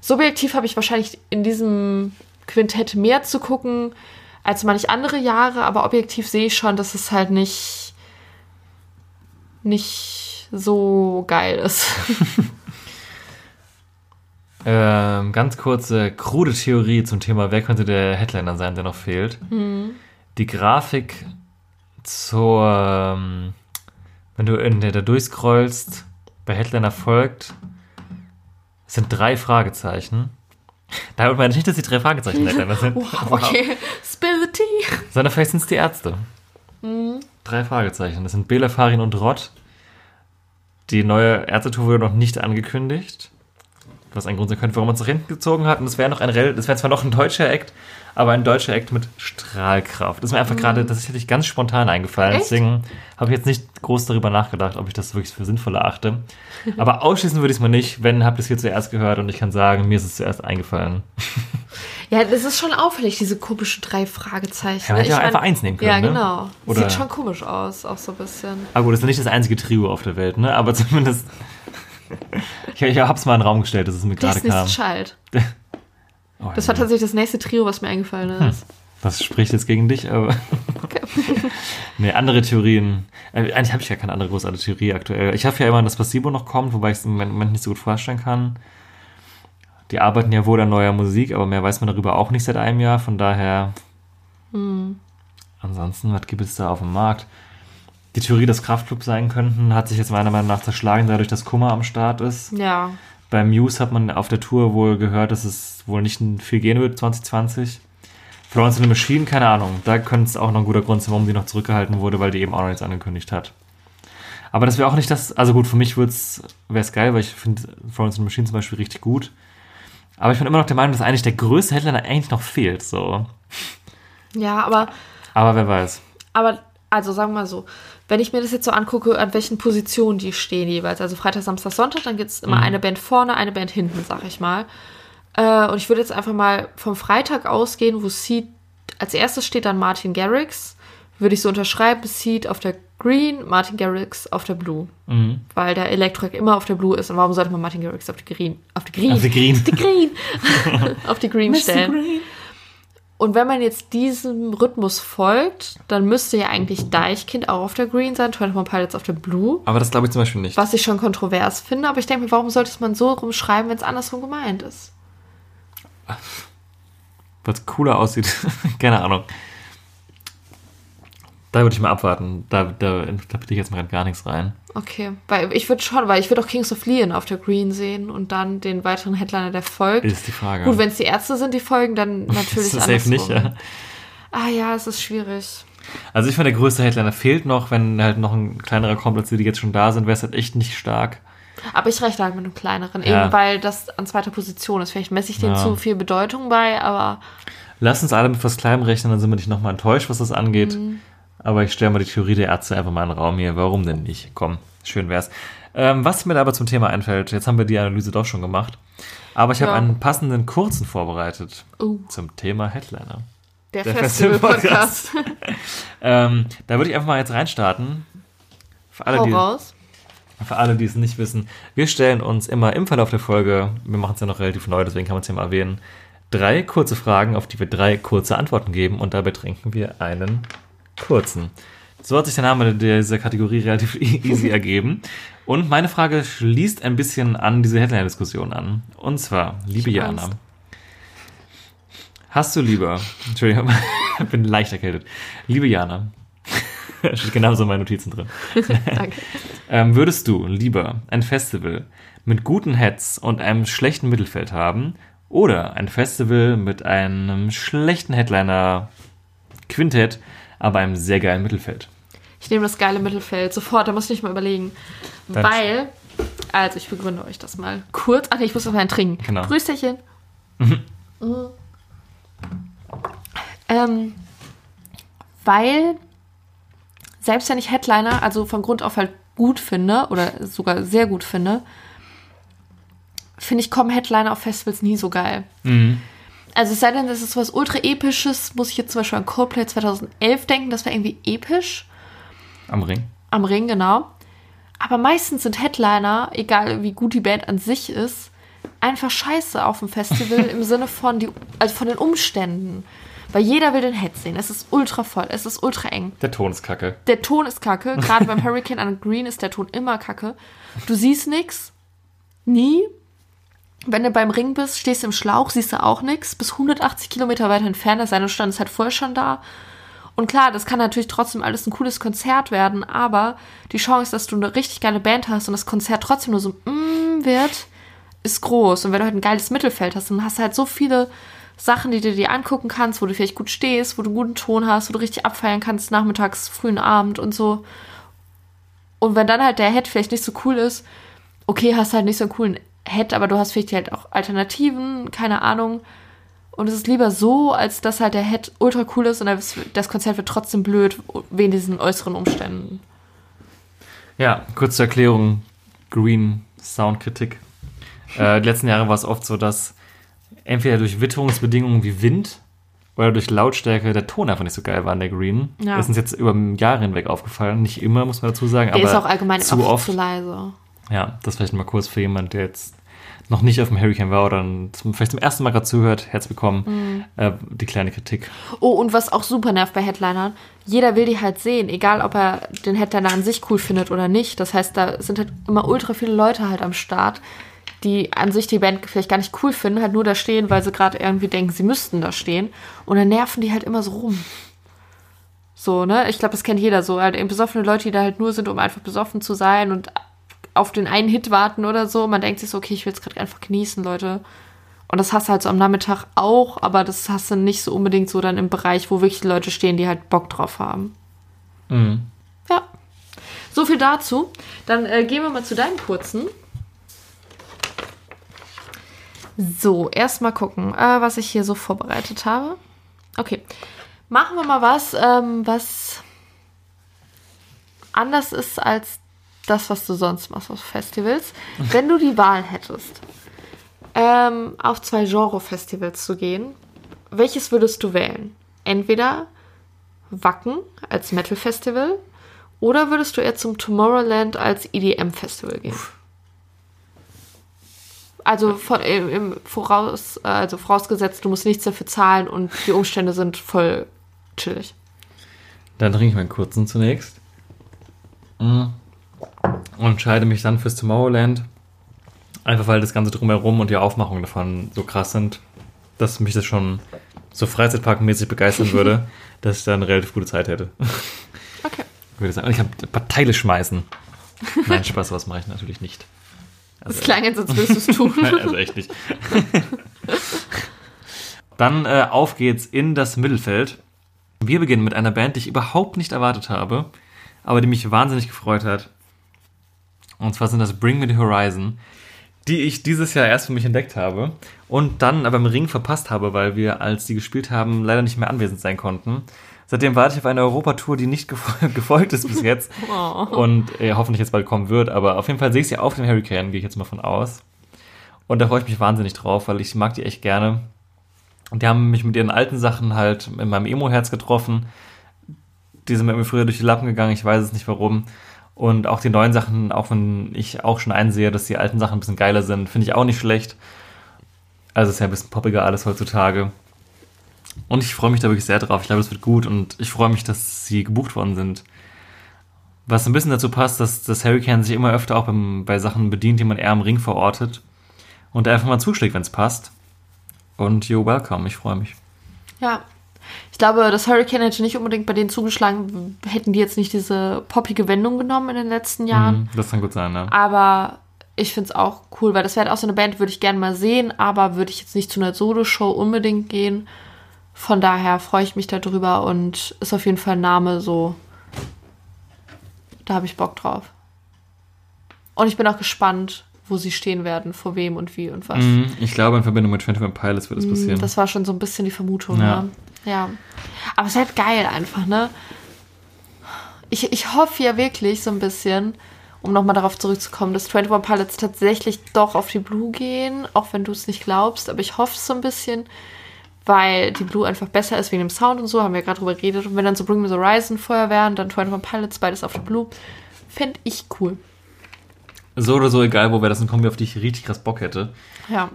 subjektiv habe ich wahrscheinlich in diesem Quintett mehr zu gucken als manch andere Jahre, aber objektiv sehe ich schon, dass es halt nicht nicht so geil ist. Ähm, ganz kurze, krude Theorie zum Thema, wer könnte der Headliner sein, der noch fehlt. Die Grafik zur, ähm, wenn du in der da durchscrollst, bei Headliner folgt, es sind drei Fragezeichen. Damit meine ich nicht, dass die drei Fragezeichen Headliner sind. Wow, okay. Spill the tea. Sondern vielleicht sind es die Ärzte. Mhm. Drei Fragezeichen. Das sind Bela, Farin und Rott. Die neue Ärztetour wurde noch nicht angekündigt. Was ein Grund sein könnte, warum man es nach hinten gezogen hat. Und das wäre noch ein das wäre zwar noch ein deutscher Act, aber ein deutscher Act mit Strahlkraft. Das ist mir einfach gerade, das ist hätte ich ganz spontan eingefallen. Mhm. Echt? Deswegen habe ich jetzt nicht groß darüber nachgedacht, ob ich das wirklich für sinnvoll erachte. Aber ausschließen würde ich es mal nicht, wenn habt ihr es hier zuerst gehört und ich kann sagen, mir ist es zuerst eingefallen. Ja, das ist schon auffällig, diese komischen drei Fragezeichen. Ja, man hätte ja Ich einfach mein- eins nehmen können, Ja, ne? genau. Oder- Sieht schon komisch aus, auch so ein bisschen. Aber gut, das ist nicht das einzige Trio auf der Welt, ne? Aber zumindest. Ich, ich hab's mal in den Raum gestellt, dass es mir gerade kam. Child. Oh, Das war tatsächlich das nächste Trio, was mir eingefallen Hm. ist. Das spricht jetzt gegen dich, aber. nee, andere Theorien. Äh, eigentlich habe ich ja keine andere großartige Theorie aktuell. Ich hoffe ja immer, dass Placebo noch kommt, wobei ich es im Moment nicht so gut vorstellen kann. Die arbeiten ja wohl an neuer Musik, aber mehr weiß man darüber auch nicht seit einem Jahr, von daher. Ansonsten, was gibt es da auf dem Markt? Die Theorie, dass Kraftclub sein könnten, hat sich jetzt meiner Meinung nach zerschlagen, dadurch, dass Kummer am Start ist. Ja. Beim Muse hat man auf der Tour wohl gehört, dass es wohl nicht viel gehen wird 2020. Florence and the Machine, keine Ahnung. Da könnte es auch noch ein guter Grund sein, warum die noch zurückgehalten wurde, weil die eben auch noch nichts angekündigt hat. Aber das wäre auch nicht das, also gut, für mich wäre es geil, weil ich finde Florence and the Machine zum Beispiel richtig gut. Aber ich bin immer noch der Meinung, dass eigentlich der größte Headliner eigentlich noch fehlt, so. Ja, aber, Aber wer weiß. aber, also sagen wir mal so, wenn ich mir das jetzt so angucke, an welchen Positionen die stehen jeweils, also Freitag, Samstag, Sonntag, dann gibt es immer eine Band vorne, eine Band hinten, sag ich mal. Äh, und ich würde jetzt einfach mal vom Freitag ausgehen, wo Seed als erstes steht dann Martin Garrix. Würde ich so unterschreiben, Seed auf der Green, Martin Garrix auf der Blue. Mhm. Weil der Electric immer auf der Blue ist. Und warum sollte man Martin Garrix auf die Green, auf die Green, Auf die Green. die Green, auf die Green stellen? Und wenn man jetzt diesem Rhythmus folgt, dann müsste ja eigentlich Deichkind auch auf der Green sein, 21 Pilots auf der Blue. Aber das glaube ich zum Beispiel nicht. Was ich schon kontrovers finde, aber ich denke mir, warum sollte man so rumschreiben, wenn es andersrum gemeint ist? Weil es cooler aussieht. keine Ahnung. Da würde ich mal abwarten. Da, da, da bitte ich jetzt mal gar nichts rein. Okay, weil ich würde schon, weil ich würde auch Kings of Leon auf der Green sehen und dann den weiteren Headliner, der folgt. Ist die Frage. Gut, wenn es die Ärzte sind, die folgen, dann natürlich das ist safe nicht, andersrum. ja. Ah ja, es ist schwierig. Also ich finde, der größte Headliner fehlt noch. Wenn halt noch ein kleinerer kommt, als die, die jetzt schon da sind, wäre es halt echt nicht stark. Aber ich rechne halt mit einem kleineren, Ja. eben weil das an zweiter Position ist. Vielleicht messe ich dem Ja. zu viel Bedeutung bei, aber Lass uns alle mit was Kleinem rechnen, dann sind wir nicht nochmal enttäuscht, was das angeht. Mhm. Aber ich stelle mal die Theorie der Ärzte einfach mal in den Raum hier. Warum denn nicht? Komm, schön wär's. Ähm, was mir aber zum Thema einfällt, jetzt haben wir die Analyse doch schon gemacht. Aber ich habe Ja. einen passenden kurzen vorbereitet uh, zum Thema Headliner. der, Der Festival-Podcast. Ähm, da würde ich einfach mal jetzt reinstarten. Für alle, Hau die, raus. Für alle, die es nicht wissen, wir stellen uns immer im Verlauf der Folge, wir machen es ja noch relativ neu, deswegen kann man es ja mal erwähnen, drei kurze Fragen, auf die wir drei kurze Antworten geben und dabei trinken wir einen kurzen. So hat sich der Name dieser Kategorie relativ easy ergeben. Und meine Frage schließt ein bisschen an diese Headline-Diskussion an. Und zwar, liebe Ich Jana, Angst. hast du lieber, Entschuldigung, ich bin leicht erkältet, liebe Jana, steht genauso in meinen Notizen drin. Danke. Ähm, würdest du lieber ein Festival mit guten Heads und einem schlechten Mittelfeld haben oder ein Festival mit einem schlechten Headliner Quintett, aber einem sehr geilen Mittelfeld? Ich nehme das geile Mittelfeld sofort, da muss ich nicht mal überlegen. Dann- Weil, also ich begründe euch das mal kurz. Ach nee, ich muss noch einen trinken. Genau. Prösterchen. Mhm. Ähm, weil, selbst wenn ich Headliner, also von Grund auf halt gut finde oder sogar sehr gut finde, finde ich, kommen Headliner auf Festivals nie so geil. Also es sei denn, das ist was ultra episches, muss ich jetzt zum Beispiel an Coldplay 2011 denken, das war irgendwie episch. Am Ring? Am Ring, genau. Aber meistens sind Headliner, egal wie gut die Band an sich ist, einfach scheiße auf dem Festival im Sinne von, die, also von den Umständen. Weil jeder will den Head sehen. Es ist ultra voll, es ist ultra eng. Der Ton ist kacke. Der Ton ist kacke. Gerade beim Hurricane an Green ist der Ton immer kacke. Du siehst nix. Nie. Wenn du beim Ring bist, stehst du im Schlauch, siehst du auch nix. Bis 180 Kilometer weiter entfernt, das seine Stand ist halt vorher schon da. Und klar, das kann natürlich trotzdem alles ein cooles Konzert werden, aber die Chance, dass du eine richtig geile Band hast und das Konzert trotzdem nur so mm, wird, ist groß. Und wenn du halt ein geiles Mittelfeld hast, dann hast du halt so viele Sachen, die du dir angucken kannst, wo du vielleicht gut stehst, wo du guten Ton hast, wo du richtig abfeiern kannst, nachmittags, frühen Abend und so. Und wenn dann halt der Head vielleicht nicht so cool ist, okay, hast halt nicht so einen coolen Head, aber du hast vielleicht halt auch Alternativen, keine Ahnung. Und es ist lieber so, als dass halt der Head ultra cool ist und das Konzert wird trotzdem blöd, wegen diesen äußeren Umständen. Ja, kurz zur Erklärung. Green Soundkritik. Äh, die letzten Jahre war es oft so, dass entweder durch Witterungsbedingungen wie Wind oder durch Lautstärke der Ton einfach nicht so geil war in der Green. Ja. Das ist uns jetzt über Jahre hinweg aufgefallen. Nicht immer, muss man dazu sagen, Der aber ist auch allgemein zu oft oft. zu leise. Ja, das vielleicht mal kurz für jemand, der jetzt noch nicht auf dem Hurricane war oder zum, vielleicht zum ersten Mal gerade zuhört. Herzlich willkommen. Mhm. Äh, die kleine Kritik. Oh, und was auch super nervt bei Headlinern, jeder will die halt sehen, egal ob er den Headliner an sich cool findet oder nicht. Das heißt, da sind halt immer ultra viele Leute halt am Start, die an sich die Band vielleicht gar nicht cool finden, halt nur da stehen, weil sie gerade irgendwie denken, sie müssten da stehen. Und dann nerven die halt immer so rum. So, ne? Ich glaube, das kennt jeder so. Halt eben besoffene Leute, die da halt nur sind, um einfach besoffen zu sein und auf den einen Hit warten oder so. Man denkt sich so, okay, ich will es gerade einfach genießen, Leute. Und das hast du halt so am Nachmittag auch, aber das hast du nicht so unbedingt so dann im Bereich, wo wirklich Leute stehen, die halt Bock drauf haben. Mhm. Ja. So viel dazu. Dann äh, gehen wir mal zu deinem kurzen. So, erstmal gucken, äh, was ich hier so vorbereitet habe. Okay. Machen wir mal was, ähm, was anders ist als das, was du sonst machst auf Festivals. Wenn du die Wahl hättest, ähm, auf zwei Genre-Festivals zu gehen, welches würdest du wählen? Entweder Wacken als Metal-Festival oder würdest du eher zum Tomorrowland als EDM-Festival gehen? Also von, im, im voraus, also vorausgesetzt, du musst nichts dafür zahlen und die Umstände sind voll chillig. Dann trinke ich meinen kurzen zunächst. Mm. Und entscheide mich dann fürs Tomorrowland. Einfach weil das Ganze drumherum und die Aufmachung davon so krass sind, dass mich das schon so Freizeitparkmäßig begeistern würde, dass ich da eine relativ gute Zeit hätte. Okay. Würde ich sagen. Und ich habe ein paar Teile schmeißen. Nein, Spaß, was mache ich natürlich nicht. Das klang jetzt, als würdest du es tun. Nein, also echt nicht. Dann äh, auf geht's in das Mittelfeld. Wir beginnen mit einer Band, die ich überhaupt nicht erwartet habe, aber die mich wahnsinnig gefreut hat. Und zwar sind das Bring Me the Horizon, die ich dieses Jahr erst für mich entdeckt habe und dann aber im Ring verpasst habe, weil wir, als die gespielt haben, leider nicht mehr anwesend sein konnten. Seitdem warte ich auf eine Europatour, die nicht gefol gefolgt ist bis jetzt und äh, hoffentlich jetzt bald kommen wird. Aber auf jeden Fall sehe ich sie auf dem Hurricane, gehe ich jetzt mal von aus. Und da freue ich mich wahnsinnig drauf, weil ich mag die echt gerne. Und die haben mich mit ihren alten Sachen halt in meinem Emo-Herz getroffen. Die sind mit mir früher durch die Lappen gegangen, ich weiß es nicht warum. Und auch die neuen Sachen, auch wenn ich auch schon einsehe, dass die alten Sachen ein bisschen geiler sind, finde ich auch nicht schlecht. Also ist ja ein bisschen poppiger alles heutzutage. Und ich freue mich da wirklich sehr drauf. Ich glaube, es wird gut und ich freue mich, dass sie gebucht worden sind. Was ein bisschen dazu passt, dass das Hurricane sich immer öfter auch beim, bei Sachen bedient, die man eher im Ring verortet. Und einfach mal zuschlägt, wenn es passt. Und you're welcome, ich freue mich. Ja. Ich glaube, das Hurricane hätte nicht unbedingt bei denen zugeschlagen, hätten die jetzt nicht diese poppige Wendung genommen in den letzten Jahren. Mhm, das kann gut sein, ne? Aber ich finde es auch cool, weil das wäre halt auch so eine Band, würde ich gerne mal sehen, aber würde ich jetzt nicht zu einer Solo-Show unbedingt gehen. Von daher freue ich mich darüber und ist auf jeden Fall ein Name so. Da habe ich Bock drauf. Und ich bin auch gespannt, wo sie stehen werden, vor wem und wie und was. Mhm, ich glaube, in Verbindung mit 21 Pilots wird das passieren. Das war schon so ein bisschen die Vermutung, Ja. ja. Ja. Aber es ist halt geil einfach, ne? Ich, ich hoffe ja wirklich so ein bisschen, um nochmal darauf zurückzukommen, dass 21 Pilots tatsächlich doch auf die Blue gehen, auch wenn du es nicht glaubst, aber ich hoffe es so ein bisschen, weil die Blue einfach besser ist wegen dem Sound und so, haben wir gerade drüber geredet. Und wenn dann so Bring Me the Horizon vorher wären, dann 21 Pilots, beides auf der Blue, fände ich cool. So oder so egal, wo wäre das eine Kombi, auf die ich richtig krass Bock hätte. Ja.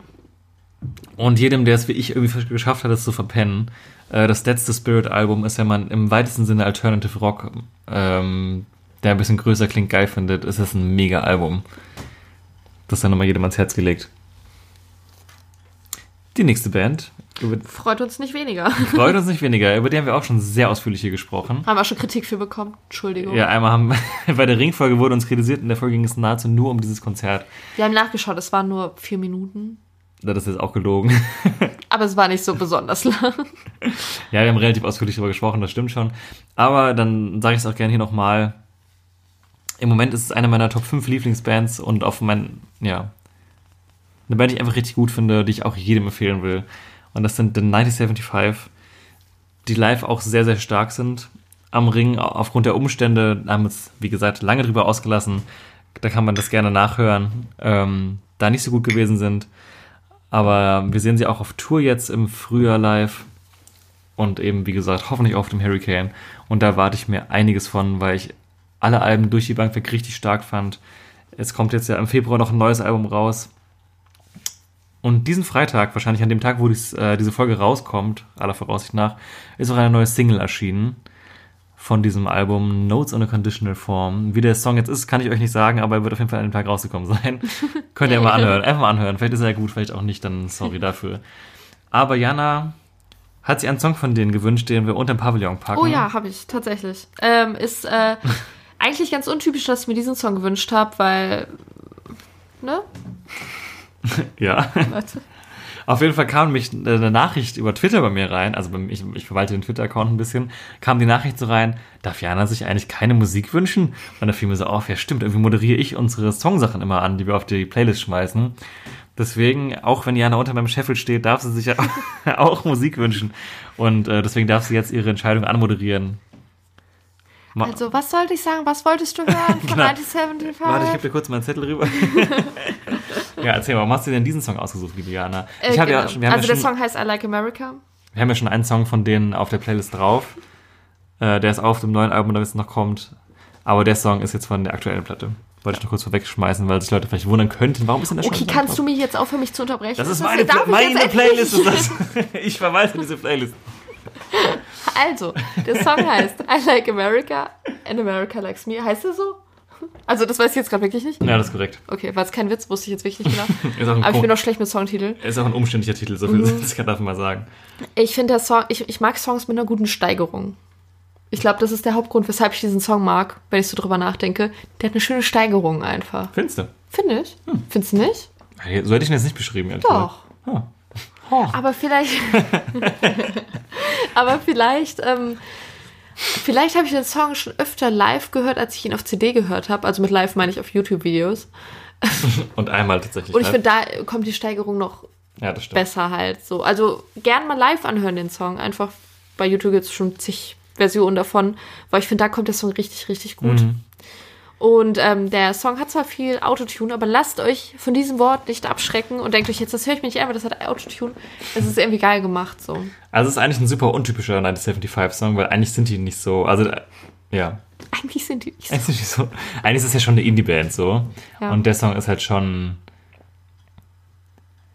Und jedem, der es wie ich irgendwie geschafft hat, es zu verpennen, äh, das letzte Spirit-Album ist, wenn man im weitesten Sinne Alternative Rock, ähm, der ein bisschen größer klingt, geil findet, ist das ein mega Album. Das ist dann nochmal jedem ans Herz gelegt. Die nächste Band Freut uns nicht weniger. freut uns nicht weniger. Über die haben wir auch schon sehr ausführlich hier gesprochen. Haben wir schon Kritik für bekommen. Entschuldigung. Ja, einmal haben bei der Ringfolge wurde uns kritisiert, in der Folge ging es nahezu nur um dieses Konzert. Wir haben nachgeschaut, es waren nur vier Minuten. Das ist jetzt auch gelogen. Aber es war nicht so besonders lang. Ja, wir haben relativ ausführlich darüber gesprochen, das stimmt schon. Aber dann sage ich es auch gerne hier nochmal. Im Moment ist es eine meiner Top 5 Lieblingsbands und auf mein, ja, eine Band, die ich einfach richtig gut finde, die ich auch jedem empfehlen will. Und das sind The 1975, die live auch sehr, sehr stark sind. Am Ring, aufgrund der Umstände, haben wir uns, wie gesagt, lange drüber ausgelassen. Da kann man das gerne nachhören. Ähm, da nicht so gut gewesen sind. Aber wir sehen sie auch auf Tour jetzt im Frühjahr live. Und eben, wie gesagt, hoffentlich auf dem Hurricane. Und da warte ich mir einiges von, weil ich alle Alben durch die Bank weg richtig stark fand. Es kommt jetzt ja im Februar noch ein neues Album raus. Und diesen Freitag, wahrscheinlich an dem Tag, wo dies, äh, diese Folge rauskommt, aller Voraussicht nach, ist auch eine neue Single erschienen von diesem Album Notes on a Conditional Form. Wie der Song jetzt ist, kann ich euch nicht sagen, aber er wird auf jeden Fall an dem Tag rausgekommen sein. Könnt ihr mal anhören. Einfach mal anhören. Vielleicht ist er ja gut, vielleicht auch nicht, dann sorry dafür. Aber Jana hat sich einen Song von denen gewünscht, den wir unter dem Pavillon packen. Oh ja, habe ich, tatsächlich. Ähm, ist äh, eigentlich ganz untypisch, dass ich mir diesen Song gewünscht habe, weil. Ne? Ja. Warte. Auf jeden Fall kam mich eine Nachricht über Twitter bei mir rein, also ich, ich verwalte den Twitter-Account ein bisschen, kam die Nachricht so rein, darf Jana sich eigentlich keine Musik wünschen? Und da fiel mir so auf, ja stimmt, irgendwie moderiere ich unsere Songsachen immer an, die wir auf die Playlist schmeißen. Deswegen, auch wenn Jana unter meinem Scheffel steht, darf sie sich ja auch Musik wünschen. Und äh, deswegen darf sie jetzt ihre Entscheidung anmoderieren. Also, was sollte ich sagen? Was wolltest du hören von Genau. 1975? Warte, ich gebe dir kurz meinen Zettel rüber. ja, erzähl mal, warum hast du denn diesen Song ausgesucht, liebe Jana? Äh, Ich hab genau. ja, schon- wir haben also, ja der schon, Song heißt I Like America. Wir haben ja schon einen Song von denen auf der Playlist drauf. Äh, der ist auf dem neuen Album, damit es noch kommt. Aber der Song ist jetzt von der aktuellen Platte. Wollte ich noch kurz vorwegschmeißen, weil sich Leute vielleicht wundern könnten, warum ist denn der Okay, schon kannst du mich jetzt aufhören, mich zu unterbrechen? Das ist Das meine, darf Pla meine? Playlist. Ist das. Ich verwalte diese Playlist. Also, der Song heißt I Like America and America Likes Me. Heißt er so? Also, das weiß ich jetzt gerade wirklich nicht. Ja, das ist korrekt. Okay, war es kein Witz, wusste ich jetzt wirklich nicht genau. Aber ich bin auch schlecht mit Songtiteln. ist auch ein umständlicher Titel, so viel Mhm. das kann darf man mal sagen. Ich finde der Song, ich, ich mag Songs mit einer guten Steigerung. Ich glaube, das ist der Hauptgrund, weshalb ich diesen Song mag, wenn ich so drüber nachdenke. Der hat eine schöne Steigerung einfach. Findest du? Finde ich. Findest du nicht? So hätte ich ihn jetzt nicht beschrieben, ehrlich Doch. gesagt. Ah. Aber vielleicht. aber vielleicht. Ähm, vielleicht habe ich den Song schon öfter live gehört, als ich ihn auf CD gehört habe. Also mit live meine ich auf YouTube-Videos. Und einmal tatsächlich. Und ich finde, da kommt die Steigerung noch ja, besser halt so. Also gern mal live anhören den Song. Einfach bei YouTube gibt es schon zig Versionen davon, weil ich finde, da kommt der Song richtig, richtig gut. Mhm. Und ähm, der Song hat zwar viel Autotune, aber lasst euch von diesem Wort nicht abschrecken und denkt euch jetzt, das höre ich mir nicht an, weil das hat Autotune. Es ist irgendwie geil gemacht so. Also es ist eigentlich ein super untypischer 1975-Song, weil eigentlich sind die nicht so, also äh, ja, Eigentlich sind die nicht so. eigentlich, so, eigentlich ist es ja schon eine Indie-Band so. Ja. Und der Song ist halt schon,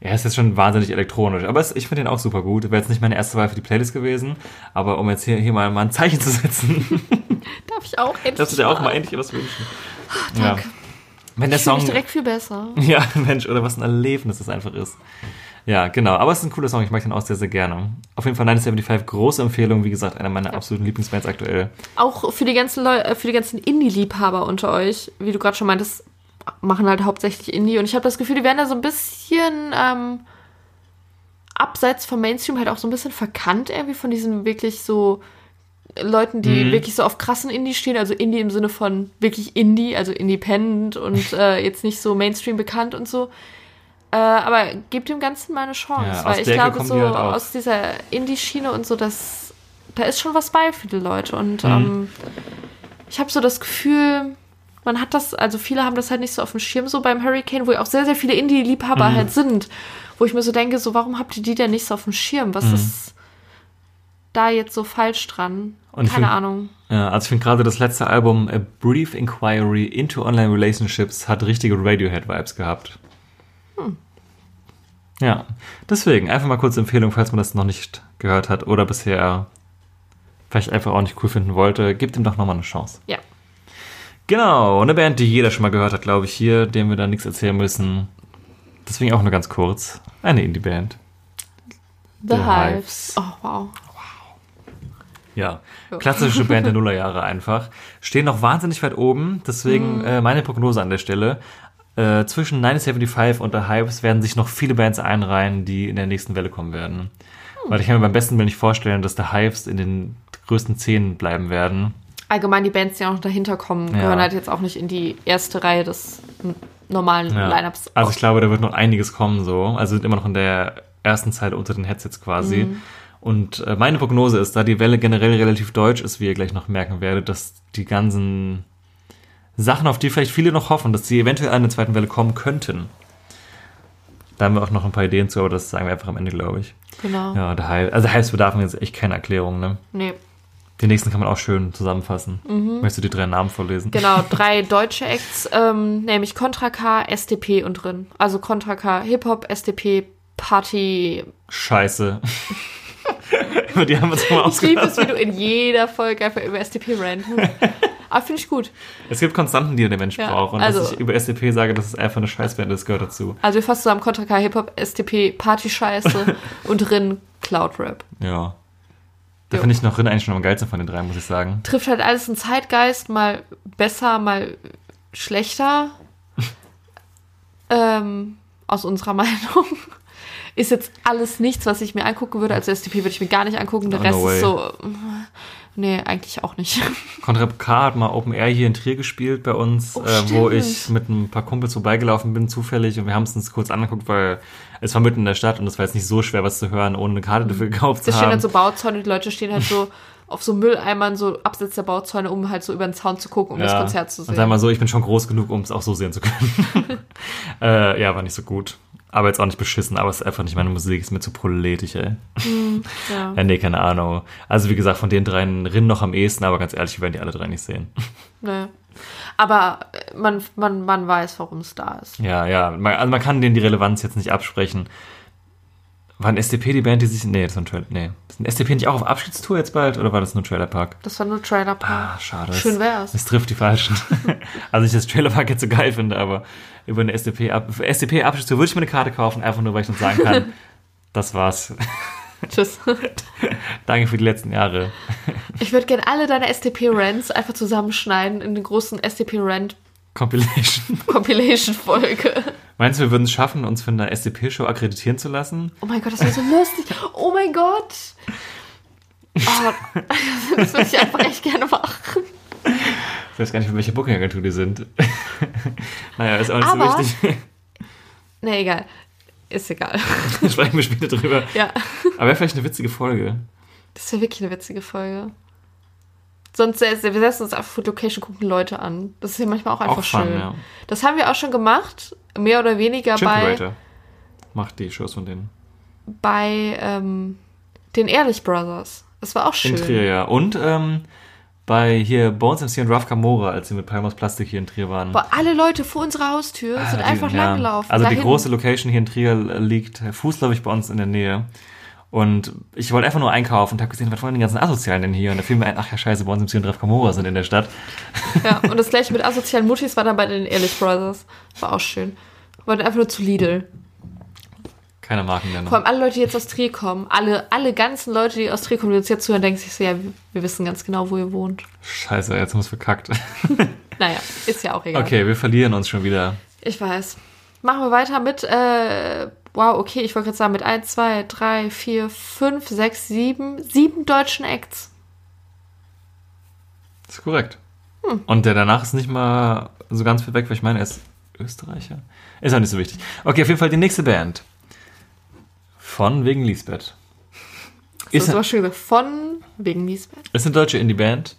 ja, es ist schon wahnsinnig elektronisch. Aber es, ich finde den auch super gut. Wäre jetzt nicht meine erste Wahl für die Playlist gewesen, aber um jetzt hier, hier mal, mal ein Zeichen zu setzen, Darf ich auch endlich darfst du dir auch mal endlich was wünschen. Ja. Wenn der Ich Song, mich direkt viel besser. Ja, Mensch, oder was ein Erlebnis das einfach ist. Ja, genau. Aber es ist ein cooler Song. Ich mag den auch sehr, sehr gerne. Auf jeden Fall 1975, große Empfehlung. Wie gesagt, einer meiner absoluten Lieblingsbands aktuell. Auch für die ganzen Leute, für die ganzen Indie-Liebhaber unter euch, wie du gerade schon meintest, machen halt hauptsächlich Indie. Und ich habe das Gefühl, die werden da so ein bisschen ähm, abseits vom Mainstream halt auch so ein bisschen verkannt irgendwie von diesen wirklich so Leuten, die Mhm. wirklich so auf krassen Indie stehen. Also Indie im Sinne von wirklich Indie, also Independent und äh, jetzt nicht so Mainstream bekannt und so. Äh, aber gebt dem Ganzen mal eine Chance, Ja, weil ich glaube, so halt aus dieser Indie-Schiene und so, das, da ist schon was bei für die Leute. Und Mhm. ähm, ich habe so das Gefühl, man hat das, also viele haben das halt nicht so auf dem Schirm, so beim Hurricane, wo ja auch sehr, sehr viele Indie-Liebhaber Mhm. halt sind. Wo ich mir so denke, so, warum habt ihr die denn nicht so auf dem Schirm? Was Mhm. ist da jetzt so falsch dran? Und Keine find- Ahnung. Ja, also ich finde gerade das letzte Album, A Brief Inquiry into Online Relationships, hat richtige Radiohead-Vibes gehabt. Ja, deswegen einfach mal kurze Empfehlung, falls man das noch nicht gehört hat oder bisher vielleicht einfach auch nicht cool finden wollte, gebt ihm doch nochmal eine Chance. Ja. Genau, eine Band, die jeder schon mal gehört hat, glaube ich, hier, dem wir da nichts erzählen müssen. Deswegen auch nur ganz kurz. Eine Indie-Band. The, The Hives. Hives. Oh, wow. Ja, Ja. klassische Band der Nullerjahre einfach. Stehen noch wahnsinnig weit oben, deswegen Mhm. äh, meine Prognose an der Stelle. Äh, zwischen 975 und The Hypes werden sich noch viele Bands einreihen, die in der nächsten Welle kommen werden. Hm. Weil ich kann mir beim besten Willen nicht vorstellen, dass The Hypes in den größten zehn bleiben werden. Allgemein die Bands, die auch noch dahinter kommen, Ja. gehören halt jetzt auch nicht in die erste Reihe des normalen Ja. Lineups. Also ich glaube, da wird noch einiges kommen so. Also sind immer noch in der ersten Zeile unter den Headsets quasi. Mhm. Und äh, meine Prognose ist, da die Welle generell relativ deutsch ist, wie ihr gleich noch merken werdet, dass die ganzen Sachen, auf die vielleicht viele noch hoffen, dass sie eventuell an der zweiten Welle kommen könnten. Da haben wir auch noch ein paar Ideen zu, aber das sagen wir einfach am Ende, glaube ich. Genau. Ja, der Hype, also Hypes bedarf mir jetzt echt keine Erklärung, ne? Nee. Den nächsten kann man auch schön zusammenfassen. Möchtest du die drei Namen vorlesen? Mhm. Genau, drei deutsche Acts, ähm, nämlich Contra K, SDP und drin. Also Contra K Hip-Hop, SDP, Party. Scheiße. Über die haben wir uns mal Ich liebe es, wie du in jeder Folge einfach über SDP rantest. Aber finde ich gut. Es gibt Konstanten, die der Mensch Ja, braucht. Und also- dass ich über SDP sage, das ist einfach eine Scheißband, das gehört dazu. Also wir fassen zusammen Contra K Hip-Hop, SDP, Party-Scheiße und drin Cloud-Rap. Ja. Da finde ich noch Rin eigentlich schon am geilsten von den drei, muss ich sagen. Trifft halt alles einen Zeitgeist, mal besser, mal schlechter. ähm, aus unserer Meinung. Ist jetzt alles nichts, was ich mir angucken würde. Also SDP würde ich mir gar nicht angucken. Der Oh, Rest no ist so. Nee, eigentlich auch nicht. Contra K hat mal Open Air hier in Trier gespielt bei uns, Oh, äh, wo ich mit ein paar Kumpels vorbeigelaufen bin, zufällig. Und wir haben es uns kurz angeguckt, weil es war mitten in der Stadt und es war jetzt nicht so schwer, was zu hören, ohne eine Karte dafür gekauft Da zu stehen haben. halt so Bauzäune und die Leute stehen halt so auf so Mülleimern, so abseits der Bauzäune, um halt so über den Zaun zu gucken, um das Konzert zu Und sehen. sag mal so, ich bin schon groß genug, um es auch so sehen zu können. äh, ja, war nicht so gut. Aber jetzt auch nicht beschissen, aber es ist einfach nicht meine Musik, ist mir zu proletisch, ey. ja. Ja, nee, keine Ahnung. Also wie gesagt, von den dreien Rinnen noch am ehesten, aber ganz ehrlich, wir werden die alle drei nicht sehen. Nee. Aber äh, man, man, man weiß, warum es da ist. Ja, ja. Man, also man kann denen die Relevanz jetzt nicht absprechen. War ein SDP die Band, die sich. Nee, das war ein Trailer. Nee. Ist ein SDP nicht auch auf Abschiedstour jetzt bald oder war das nur Trailer Park? Das war nur Trailer Park. Ah, schade. Schön Es- wär's. Es trifft die Falschen. also ich das Trailer Park jetzt so geil finde, aber über eine SDP ab SDP Abschiedstour würde ich mir eine Karte kaufen, einfach nur, weil ich dann sagen kann, das war's. Tschüss. Danke für die letzten Jahre. Ich würde gerne alle deine SDP-Rants einfach zusammenschneiden in eine großen SDP-Rant Compilation. Compilation-Folge. Meinst du, wir würden es schaffen, uns für eine SDP-Show akkreditieren zu lassen? Oh mein Gott, das wäre so lustig. Oh mein Gott. Oh, das würde ich einfach echt gerne machen. Ich weiß gar nicht, für welche Booking-Agentur die sind. naja, ist auch nicht Aber- so wichtig. Nee, egal. Ist egal. Sprechen wir später drüber. Ja. Aber wäre vielleicht eine witzige Folge. Das wäre wirklich eine witzige Folge. Sonst wir setzen uns auf Food Location, gucken Leute an. Das ist ja manchmal auch einfach Auch fun, schön. ja. Das haben wir auch schon gemacht, mehr oder weniger bei, Chimperator macht die Shows von denen. bei ähm, den Ehrlich Brothers. Das war auch schön. In Trier, ja. Und ähm, bei hier Bones MC und Ralph Camora, als sie mit Palmas Plastik hier in Trier waren. Aber alle Leute vor unserer Haustür Ah, sind die- einfach ja. langgelaufen. Also die dahin. große Location hier in Trier liegt fußläufig bei uns in der Nähe. Und ich wollte einfach nur einkaufen und habe gesehen, was wollen die ganzen Asozialen denn hier? Und da fiel mir ein, ach ja scheiße, Bones MC und Ralph Camora sind in der Stadt. Ja, und das gleiche mit asozialen Muttis war dann bei den Ehrlich Brothers. War auch schön. Wollten einfach nur zu Lidl. Keine Markennennung. Vor allem alle Leute, die jetzt aus Trier kommen, alle, alle ganzen Leute, die aus Trier kommen, die uns jetzt zuhören, denken sich so, ja, wir- wissen ganz genau, wo ihr wohnt. Scheiße, jetzt haben wir es verkackt. Naja, ist ja auch egal. Okay, wir verlieren uns schon wieder. Ich weiß. Machen wir weiter mit, äh, wow, okay, ich wollte gerade sagen, mit 1, 2, 3, 4, 5, 6, 7, 7 deutschen Acts. Das ist korrekt. Hm. Und der danach ist nicht mal so ganz viel weg, weil ich meine, er ist Österreicher. Ist auch nicht so wichtig. Okay, auf jeden Fall die nächste Band. Von wegen Lisbeth. Ist Ist, das war schön gesagt. Von wegen Lisbeth. ist eine deutsche Indie-Band,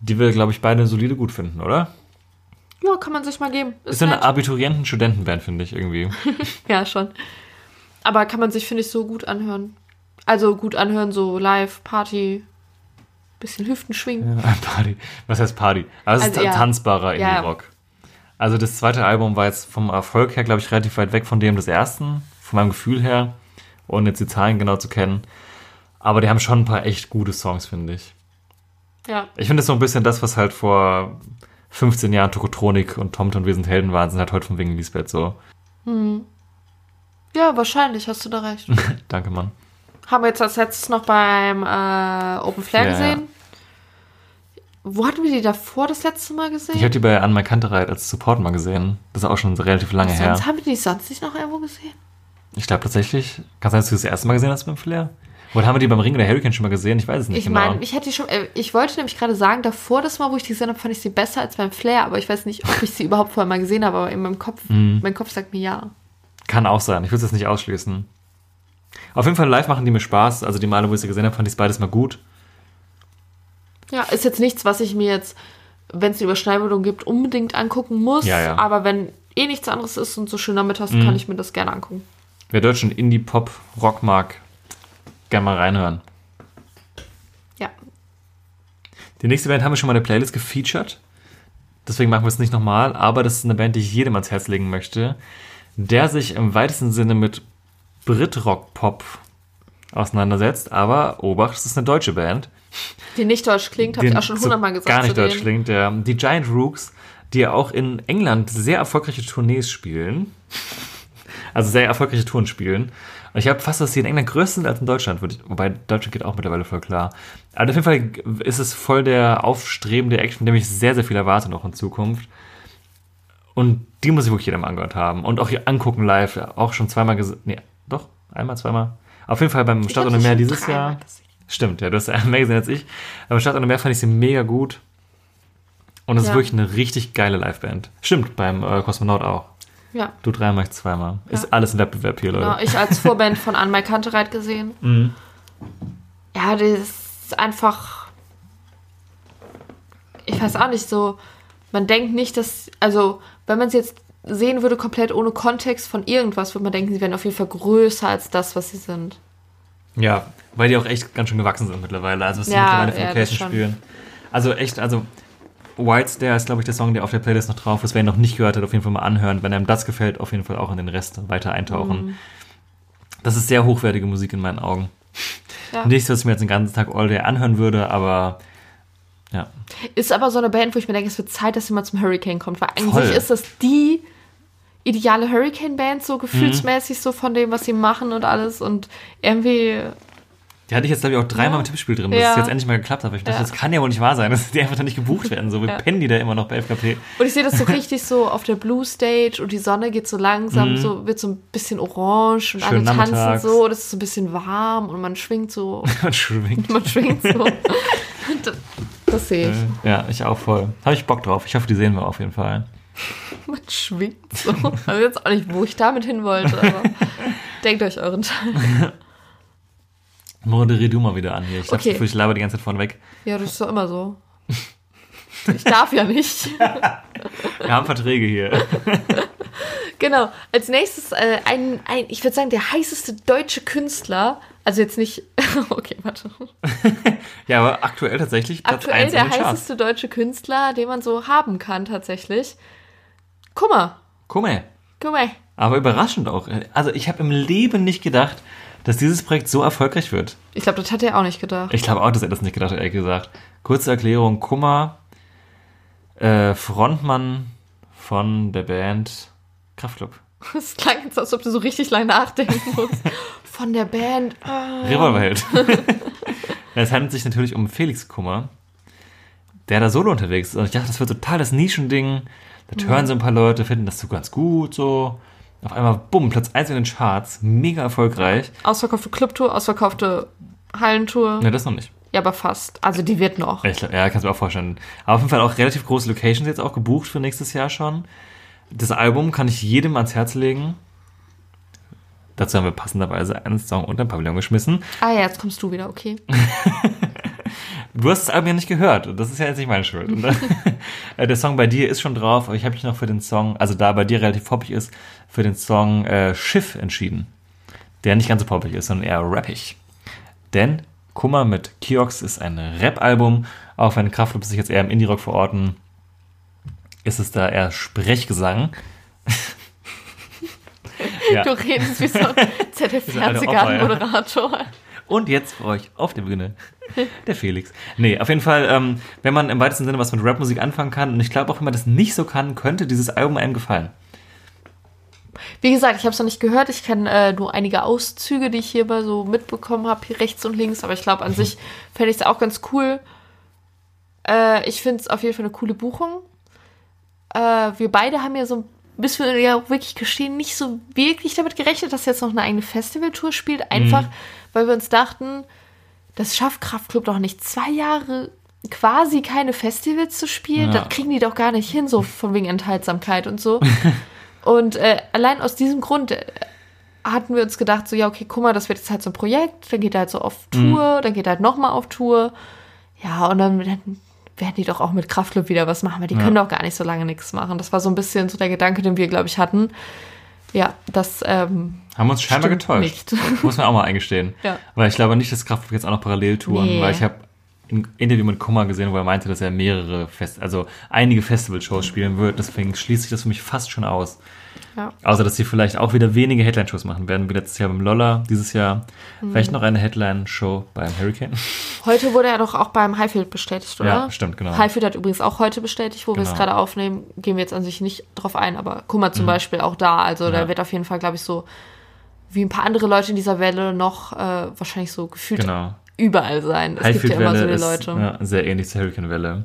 die wir, glaube ich, beide solide gut finden, oder? Ja, kann man sich mal geben. Ist so eine. Abiturienten-Studentenband, finde ich irgendwie. Ja, schon. Aber kann man sich, finde ich, so gut anhören. Also gut anhören, so live, Party, bisschen Hüften schwingen. Ja, Party. Was heißt Party? Also, es Also, ist ja. tanzbarer Ja. Indie-Rock. Also das zweite Album war jetzt vom Erfolg her, glaube ich, relativ weit weg von dem des ersten, von meinem Gefühl her, ohne jetzt die Zahlen genau zu kennen. Aber die haben schon ein paar echt gute Songs, finde ich. Ja. Ich finde das so ein bisschen das, was halt vor 15 Jahren Tokotronik und Tomte und Wir sind Helden waren, sind halt heute von wegen Lisbeth so. Ja, wahrscheinlich, hast du da recht. Danke, Mann. Haben wir jetzt als letztes noch beim äh, Open Flair Ja, gesehen. Wo hatten wir die davor das letzte Mal gesehen? Ich habe die bei Anne Kantereit als Support mal gesehen. Das ist auch schon relativ lange her. sonst haben wir die sonst nicht noch irgendwo gesehen? Ich glaube tatsächlich, kann sein, dass du das erste Mal gesehen hast beim Flair? Oder haben wir die beim Ring oder Hurricane schon mal gesehen? Ich weiß es nicht Ich genau. meine, ich hätte die schon, äh, ich wollte nämlich gerade sagen, davor das Mal, wo ich die gesehen habe, fand ich sie besser als beim Flair, aber ich weiß nicht, ob ich sie überhaupt vorher mal gesehen habe, aber in meinem Kopf, Mhm. mein Kopf sagt mir ja. Kann auch sein. Ich würde es jetzt nicht ausschließen. Auf jeden Fall live machen die mir Spaß. Also die Male, wo ich sie gesehen habe, fand ich es beides mal gut. Ja, ist jetzt nichts, was ich mir jetzt, wenn es eine Überschneidung gibt, unbedingt angucken muss. Ja, ja. Aber wenn eh nichts anderes ist und so schön damit hast, Mhm. kann ich mir das gerne angucken. Wer deutschen Indie-Pop-Rock mag, gerne mal reinhören. Ja. Die nächste Band haben wir schon mal in der Playlist gefeatured. Deswegen machen wir es nicht nochmal. Aber das ist eine Band, die ich jedem ans Herz legen möchte. Der sich im weitesten Sinne mit Brit-Rock-Pop auseinandersetzt. Aber, Obacht, es ist eine deutsche Band. Die nicht deutsch klingt, habe ich auch schon so hundertmal gesagt. Gar nicht deutsch denen. klingt. Der, die Giant Rooks, die ja auch in England sehr erfolgreiche Tournees spielen. Also sehr erfolgreiche Touren spielen. Und ich habe fast, dass sie in England größer sind als in Deutschland. ich- Wobei Deutschland geht auch mittlerweile voll klar. Aber auf jeden Fall ist es voll der aufstrebende Act, von dem ich sehr, sehr viel erwarte noch in Zukunft. Und die muss ich wirklich jedem angehört haben. Und auch hier angucken live. Auch schon zweimal gesehen. Nee, doch, einmal, zweimal. Auf jeden Fall beim hab ohne Meer dieses Jahr. Stimmt, ja, du hast ja mehr gesehen als ich. Aber Stadt ohne Meer fand ich sie mega gut. Und es Ja. ist wirklich eine richtig geile Liveband. Stimmt, beim äh, Kosmonaut auch. Ja, Du dreimal, ich zweimal. Ja. Ist alles ein Wettbewerb hier, Leute. genau. Ich als Vorband von Anmai Kantereit gesehen. Mhm. Ja, das ist einfach. Ich weiß auch nicht so. Man denkt nicht, dass. Also, wenn man es jetzt sehen würde, komplett ohne Kontext von irgendwas, würde man denken, sie wären auf jeden Fall größer als das, was sie sind. Ja, weil die auch echt ganz schön gewachsen sind mittlerweile. Also, was die Ja, mittlerweile für ja, Location spielen. Also, echt, also, White Stare ist, glaube ich, der Song, der auf der Playlist noch drauf ist. Wer ihn noch nicht gehört hat, auf jeden Fall mal anhören. Wenn einem das gefällt, auf jeden Fall auch in den Rest weiter eintauchen. Mhm. Das ist sehr hochwertige Musik in meinen Augen. Ja. Nichts, was ich mir jetzt den ganzen Tag all day anhören würde, aber ja. Ist aber so eine Band, wo ich mir denke, es wird Zeit, dass mal zum Hurricane kommt, weil eigentlich Voll. ist das die ideale Hurricane-Band, so gefühlsmäßig, so von dem, was sie machen und alles. Und irgendwie, Die hatte ich jetzt, glaube ich, auch dreimal im Tippspiel drin, bis Ja. es jetzt endlich mal geklappt hat. Aber ich dachte, Ja. das kann ja wohl nicht wahr sein, dass die einfach da nicht gebucht werden. So, wir Ja. pennen die da immer noch bei FKP. und ich sehe das so richtig so auf der Blue Stage und die Sonne geht so langsam, Mhm. so wird so ein bisschen orange und Schön alle tanzen nachmittags. so, und es ist so ein bisschen warm und man schwingt so, Man schwingt. man schwingt so. Das, das sehe ich. Ja, ich auch voll. Habe ich Bock drauf. Ich hoffe, die sehen wir auf jeden Fall. Man schwingt so. Also jetzt auch nicht, wo ich damit hin wollte, aber denkt euch euren Teil. Moderier du mal wieder an hier. Ich habe Okay. ich laber die ganze Zeit vorne weg. Ja, das ist doch immer so. Ich darf ja nicht. Wir haben Verträge hier. Genau. Als nächstes äh, ein, ein, ich würde sagen, der heißeste deutsche Künstler. Also jetzt nicht. Okay, warte. Ja, aber aktuell tatsächlich Platz Aktuell 1 der heißeste deutsche Künstler, den man so haben kann, tatsächlich. Kummer. Mal. Kummer. Aber überraschend auch. Also ich habe im Leben nicht gedacht, dass dieses Projekt so erfolgreich wird. Ich glaube, das hat er auch nicht gedacht. Ich glaube auch, dass er das nicht gedacht hat, ehrlich gesagt. Kurze Erklärung, Kummer, äh, Frontmann von der Band Kraftklub. Es klang jetzt, als ob du so richtig lange nachdenken musst. Von der Band. äh, Revolverheld. es handelt sich natürlich um Felix Kummer, der da solo unterwegs ist. Und ich dachte, das wird total das Nischending. Das hören so ein paar Leute, finden das so ganz gut, so. Auf einmal, bumm, Platz 1 in den Charts, mega erfolgreich. Ausverkaufte Clubtour, ausverkaufte Hallentour. Ne, das noch nicht. Ja, aber fast. Also die wird noch. Ich ja, kannst du mir auch vorstellen. Aber auf jeden Fall auch relativ große Locations jetzt auch gebucht für nächstes Jahr schon. Das Album kann ich jedem ans Herz legen. Dazu haben wir passenderweise einen Song unter den Pavillon geschmissen. Ah ja, jetzt kommst du wieder, okay. Du hast das Album ja nicht gehört und das ist ja jetzt nicht meine Schuld. Und, äh, der Song bei dir ist schon drauf, aber ich habe mich noch für den Song, also da bei dir relativ poppig ist, für den Song äh, Schiff entschieden. Der nicht ganz so poppig ist, sondern eher rappig. Denn Kummer mit Kiox ist ein Rap-Album, auch wenn Kraftclub sich jetzt eher im Indie-Rock verorten, ist es da eher Sprechgesang. ja. Du redest wie so ein ZDF-Fernsehgarten-Moderator. Und jetzt für euch auf der Bühne der Felix. Nee, auf jeden Fall, ähm, wenn man im weitesten Sinne was mit Rapmusik anfangen kann, und ich glaube auch, wenn man das nicht so kann, könnte dieses Album einem gefallen. Wie gesagt, ich habe es noch nicht gehört. Ich kenne äh, nur einige Auszüge, die ich hierbei so mitbekommen habe, hier rechts und links. Aber ich glaube, an sich fände ich es auch ganz cool. Äh, ich finde es auf jeden Fall eine coole Buchung. Äh, wir beide haben ja so, bis wir ja auch wirklich gestehen, nicht so wirklich damit gerechnet, dass jetzt noch eine eigene Festivaltour spielt. Einfach, weil wir uns dachten, das schafft Kraftklub doch nicht zwei Jahre quasi keine Festivals zu spielen. Ja. Das kriegen die doch gar nicht hin, so von wegen Enthaltsamkeit und so. und äh, allein aus diesem Grund äh, hatten wir uns gedacht, so, ja, okay, guck mal, das wird jetzt halt so ein Projekt, dann geht er halt so auf Tour, dann geht er halt nochmal auf Tour. Ja, und dann, dann werden die doch auch mit Kraftclub wieder was machen, weil die Ja. können doch gar nicht so lange nichts machen. Das war so ein bisschen so der Gedanke, den wir, glaube ich, hatten. Ja, das ähm, Haben wir uns scheinbar getäuscht. nicht. Muss man auch mal eingestehen. Ja. Weil ich glaube nicht, dass Kraftwerk jetzt auch noch parallel touren, Nee. weil ich habe ein Interview mit Kummer gesehen, wo er meinte, dass er mehrere Fest, also einige Festival-Shows spielen wird. Deswegen schließt sich das für mich fast schon aus. Ja. Außer, dass sie vielleicht auch wieder wenige Headline-Shows machen werden, wie letztes Jahr beim Lolla, dieses Jahr Mhm. vielleicht noch eine Headline-Show beim Hurricane. Heute wurde er doch auch beim Highfield bestätigt, oder? Ja, stimmt, genau. Highfield hat übrigens auch heute bestätigt, wo wir es Genau. gerade aufnehmen. Gehen wir jetzt an sich nicht drauf ein, aber Kummer zum Beispiel auch da. Also Mhm. Ja. da wird auf jeden Fall, glaube ich, so wie ein paar andere Leute in dieser Welle noch äh, wahrscheinlich so gefühlt Genau. überall sein. Es gibt ja immer so die ist Leute. Mhm. Ja, sehr ähnlich zur Hurricane-Welle.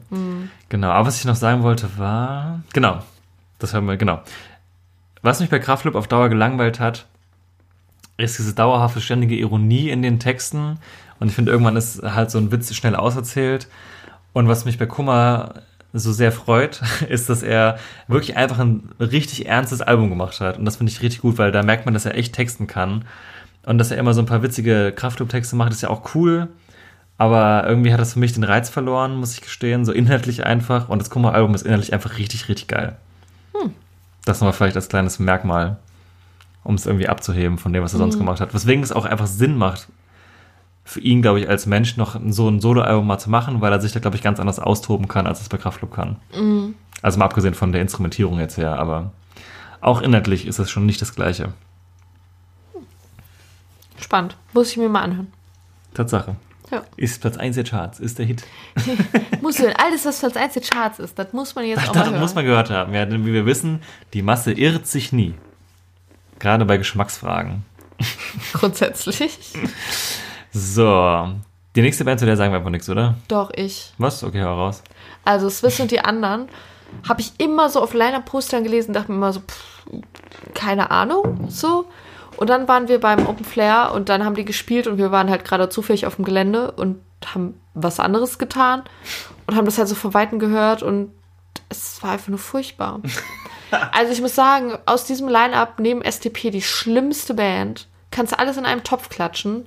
Genau, aber was ich noch sagen wollte war, genau, das haben wir, genau. Was mich bei Kraftclub auf Dauer gelangweilt hat, ist diese dauerhafte, ständige Ironie in den Texten. Und ich finde, irgendwann ist halt so ein Witz schnell auserzählt. Und was mich bei Kummer so sehr freut, ist, dass er wirklich einfach ein richtig ernstes Album gemacht hat. Und das finde ich richtig gut, weil da merkt man, dass er echt texten kann. Und dass er immer so ein paar witzige Kraftclub-Texte macht, ist ja auch cool. Aber irgendwie hat das für mich den Reiz verloren, muss ich gestehen. So inhaltlich einfach. Und das Kummer-Album ist inhaltlich einfach richtig, richtig geil. Das nochmal vielleicht als kleines Merkmal, um es irgendwie abzuheben von dem, was er sonst gemacht hat. Weswegen es auch einfach Sinn macht, für ihn, glaube ich, als Mensch noch so ein Soloalbum mal zu machen, weil er sich da, glaube ich, ganz anders austoben kann, als es bei Kraftclub kann. Also mal abgesehen von der Instrumentierung jetzt her, aber auch inhaltlich ist es schon nicht das Gleiche. Spannend. Muss ich mir mal anhören. Tatsache. Ja. Ist Platz 1 der Charts, ist der Hit. Muss hören. Alles, was Platz 1 der Charts ist, das muss man jetzt auch mal Das hören. muss man gehört haben. Ja, denn wie wir wissen, die Masse irrt sich nie. Gerade bei Geschmacksfragen. Grundsätzlich. So. Die nächste Band, zu der sagen wir einfach nichts, oder? Doch, ich. Was? Okay, hau raus. Also Swiss und die anderen habe ich immer so auf Line-Up-Postern gelesen, dachte mir immer so, pff, keine Ahnung, so. Und dann waren wir beim Open Flair und dann haben die gespielt und wir waren halt gerade zufällig auf dem Gelände und haben was anderes getan und haben das halt so von Weitem gehört und es war einfach nur furchtbar. Also ich muss sagen, aus diesem Line-Up neben STP die schlimmste Band, kannst du alles in einem Topf klatschen.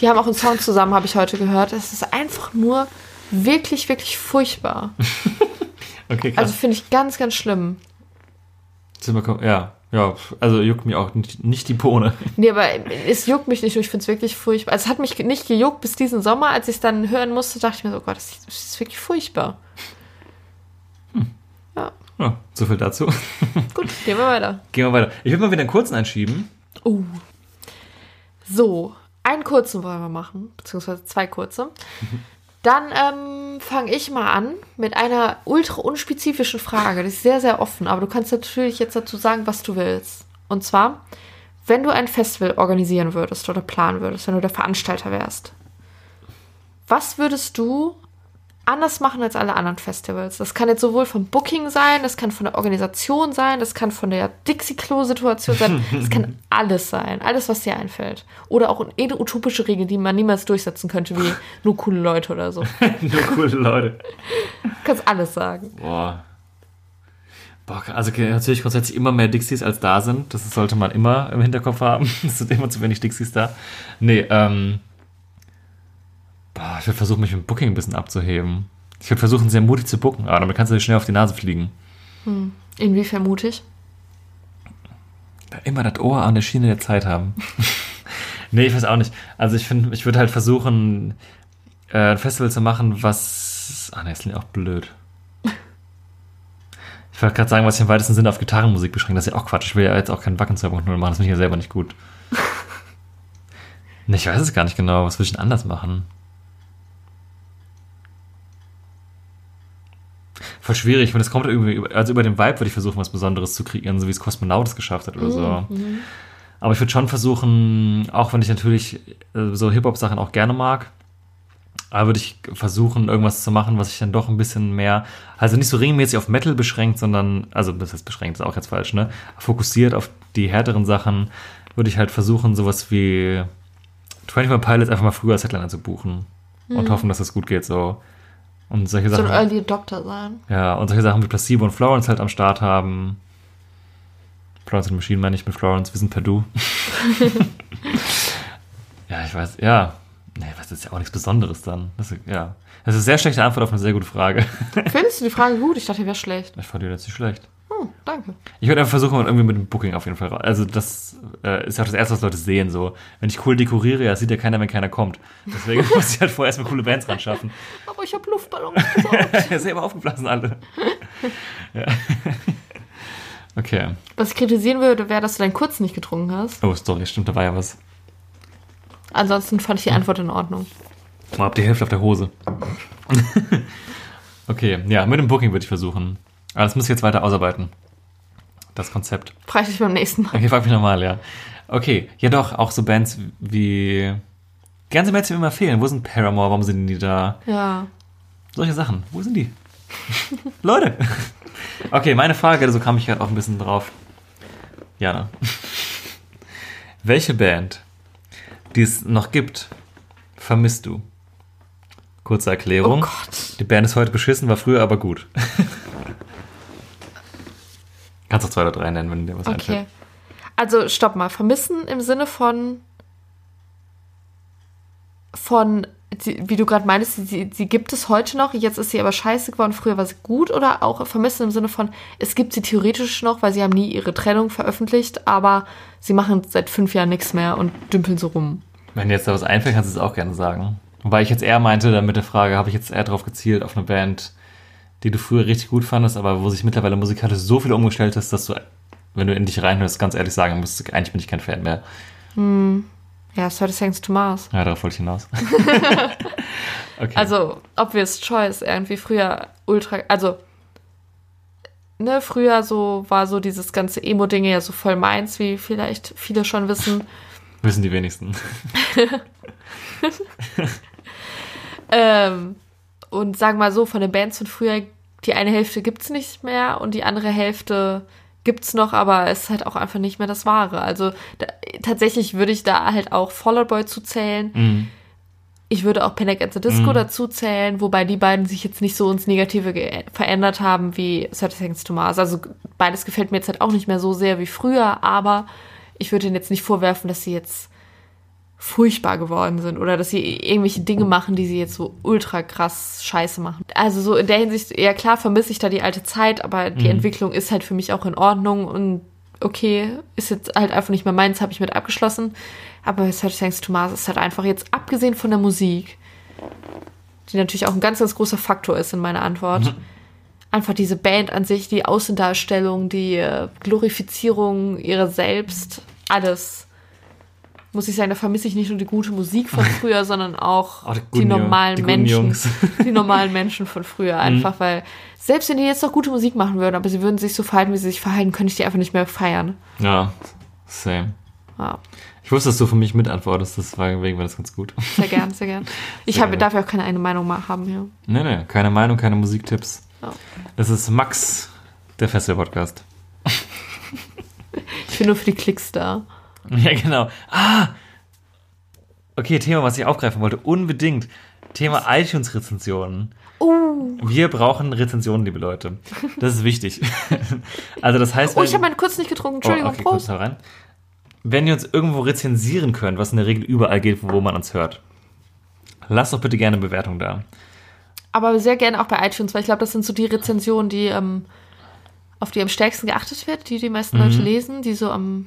Die haben auch einen Song zusammen, habe ich heute gehört. Es ist einfach nur wirklich, wirklich furchtbar. Okay, krass. Also finde ich ganz, ganz schlimm. Ja, ja, also juckt mir auch nicht, nicht die Bohne. Nee, aber es juckt mich nicht, nur ich finde es wirklich furchtbar. Also es hat mich nicht gejuckt bis diesen Sommer, als ich es dann hören musste, dachte ich mir so, oh Gott, das ist, das ist wirklich furchtbar. Ja, Ja, so viel dazu. gut, gehen wir weiter. Gehen wir weiter. Ich will mal wieder einen kurzen einschieben. Oh. So, einen kurzen wollen wir machen, beziehungsweise zwei kurze. Dann ähm, fange ich mal an mit einer ultra unspezifischen Frage. Die ist sehr, sehr offen, aber du kannst natürlich jetzt dazu sagen, was du willst. Und zwar, wenn du ein Festival organisieren würdest oder planen würdest, wenn du der Veranstalter wärst, was würdest du anders machen als alle anderen Festivals? Das kann jetzt sowohl vom Booking sein, das kann von der Organisation sein, das kann von der Dixie-Klo-Situation sein, das kann alles sein, alles, was dir einfällt. Oder auch eine utopische Regel, die man niemals durchsetzen könnte, wie nur coole Leute oder so. Du Nur coole Leute. kannst alles sagen. Boah. Boah, also natürlich grundsätzlich immer mehr Dixies als da sind. Das sollte man immer im Hinterkopf haben. Es sind immer zu wenig Dixies da. Nee, ähm. Boah, ich würde versuchen, mich mit Booking ein bisschen abzuheben. Ich würde versuchen, sehr mutig zu booken, aber damit kannst du schnell auf die Nase fliegen. Inwiefern mutig? Immer das Ohr an der Schiene der Zeit haben. nee, ich weiß auch nicht. Also ich finde, ich würde halt versuchen, äh, ein Festival zu machen, was. Ah, ne, das klingt auch blöd. Ich wollte gerade sagen, was ich im weitesten Sinne auf Gitarrenmusik beschränkt. Das ist ja auch Quatsch. Ich will ja jetzt auch keinen Wacken 2.0 machen. Das finde ich ja selber nicht gut. nee, ich weiß es gar nicht genau. Was würde ich denn anders machen? Voll schwierig. Und es kommt irgendwie, über- also über den Vibe würde ich versuchen, was Besonderes zu kreieren, so wie es Kosmonaut es geschafft hat oder so. Aber ich würde schon versuchen, auch wenn ich natürlich äh, so Hip-Hop-Sachen auch gerne mag, aber würde ich versuchen, irgendwas zu machen, was sich dann doch ein bisschen mehr, also nicht so regelmäßig auf Metal beschränkt, sondern, also das heißt beschränkt, ist auch jetzt falsch, ne? Fokussiert auf die härteren Sachen, würde ich halt versuchen, sowas wie 21 Pilots einfach mal früher als Headliner zu buchen und hoffen, dass es gut geht, so. Und solche So ein Sachen. Early sein. Ja, und solche Sachen wie Placebo und Florence halt am Start haben. Florence and Machine meine ich mit Florence, wir sind per Du. ja, ich weiß, ja. Nee, was ist ja auch nichts Besonderes dann. Das ist, ja. Das ist eine sehr schlechte Antwort auf eine sehr gute Frage. Findest du die Frage gut? Ich dachte, die wäre schlecht. Ich fand die jetzt nicht schlecht. Hm, danke. Ich würde einfach versuchen, irgendwie mit dem Booking auf jeden Fall raus. Also, das äh, ist ja auch das Erste, was Leute sehen. So, wenn ich cool dekoriere, ja, sieht ja keiner, wenn keiner kommt. Deswegen muss ich halt vorher erstmal coole Bands ran schaffen. Aber ich habe Luftballons besorgt. ja, selber aufgeblasen alle. ja. Okay. Was ich kritisieren würde, wäre, dass du deinen Kurz nicht getrunken hast. Oh, sorry, stimmt, da war ja was. Ansonsten fand ich die Antwort in Ordnung. Mal ab die Hälfte auf der Hose. okay, ja, mit dem Booking würde ich versuchen. Aber das muss ich jetzt weiter ausarbeiten. Das Konzept. Frage ich dich beim nächsten Mal. Okay, frag mich nochmal, ja. Okay, ja doch, auch so Bands wie. Ganze Bands, die mir immer fehlen. Wo sind Paramore? Warum sind die da? Ja. Solche Sachen. Wo sind die? Leute! Okay, meine Frage, so kam ich gerade auch ein bisschen drauf. Jana. Welche Band, die es noch gibt, vermisst du? Kurze Erklärung. Oh Gott. Die Band ist heute beschissen, war früher aber gut. Kannst auch zwei oder drei nennen, wenn dir was Okay. einfällt. Also, stopp mal. Vermissen im Sinne von. Von, wie du gerade meinst, sie, sie gibt es heute noch, jetzt ist sie aber scheiße geworden, früher war sie gut oder auch vermissen im Sinne von, es gibt sie theoretisch noch, weil sie haben nie ihre Trennung veröffentlicht, aber sie machen seit fünf Jahren nichts mehr und dümpeln so rum. Wenn dir jetzt da was einfällt, kannst du es auch gerne sagen. Wobei ich jetzt eher meinte, dann mit der Frage, habe ich jetzt eher darauf gezielt, auf eine Band, die du früher richtig gut fandest, aber wo sich mittlerweile musikalisch so viel umgestellt ist, dass du, wenn du in dich reinhörst, ganz ehrlich sagen musst, eigentlich bin ich kein Fan mehr. Ja, 30 Seconds to Mars. Ja, darauf wollte ich hinaus. okay. Also, obvious choice, irgendwie früher ultra, also, ne, früher so war so dieses ganze Emo-Ding ja so voll meins, wie vielleicht viele schon wissen. Wissen die wenigsten. Ähm, und sagen wir mal so, von den Bands von früher, die eine Hälfte gibt's nicht mehr und die andere Hälfte gibt's noch, aber es ist halt auch einfach nicht mehr das Wahre. Also da, tatsächlich würde ich da halt auch Fall Out Boy zuzählen. Mhm. Ich würde auch Panic at the Disco Mhm. dazu zählen, wobei die beiden sich jetzt nicht so ins Negative verändert haben wie 30 Seconds to Mars. Also beides gefällt mir jetzt halt auch nicht mehr so sehr wie früher, aber ich würde ihnen jetzt nicht vorwerfen, dass sie jetzt furchtbar geworden sind oder dass sie irgendwelche Dinge machen, die sie jetzt so ultra krass scheiße machen. Also so in der Hinsicht, ja klar vermisse ich da die alte Zeit, aber die Entwicklung ist halt für mich auch in Ordnung und okay, ist jetzt halt einfach nicht mehr meins, habe ich mit abgeschlossen. Aber 30 Seconds to Mars ist halt einfach jetzt, abgesehen von der Musik, die natürlich auch ein ganz, ganz großer Faktor ist in meiner Antwort, einfach diese Band an sich, die Außendarstellung, die äh, Glorifizierung ihrer selbst, alles. Muss ich sagen, da vermisse ich nicht nur die gute Musik von früher, sondern auch Auch die die, normalen die Menschen. Die normalen Menschen von früher. Einfach weil, selbst wenn die jetzt noch gute Musik machen würden, aber sie würden sich so verhalten, wie sie sich verhalten, könnte ich die einfach nicht mehr feiern. Ja, same. Ja, Ich wusste, dass du für mich mitantwortest, deswegen war das ganz gut. sehr gern, sehr gern. Ich gut. darf ja auch keine eine Meinung mal haben hier. Nee, nee, keine Meinung, keine Musiktipps. Ja. Das ist Max, der Festival-Podcast. Ich bin nur für die Klicks da. Ja, genau. Ah! Okay, Thema, was ich aufgreifen wollte. Unbedingt. Thema iTunes-Rezensionen. Oh, Wir brauchen Rezensionen, liebe Leute. Das ist wichtig. also das heißt, oh ich habe meinen kurz nicht getrunken. Entschuldigung, oh, okay, kurz Prost. rein. Wenn ihr uns irgendwo rezensieren könnt, was in der Regel überall geht, wo man uns hört, lasst doch bitte gerne eine Bewertung da. Aber sehr gerne auch bei iTunes, weil ich glaube, das sind so die Rezensionen, die ähm, auf die am stärksten geachtet wird, die die meisten Mhm. Leute lesen, die so am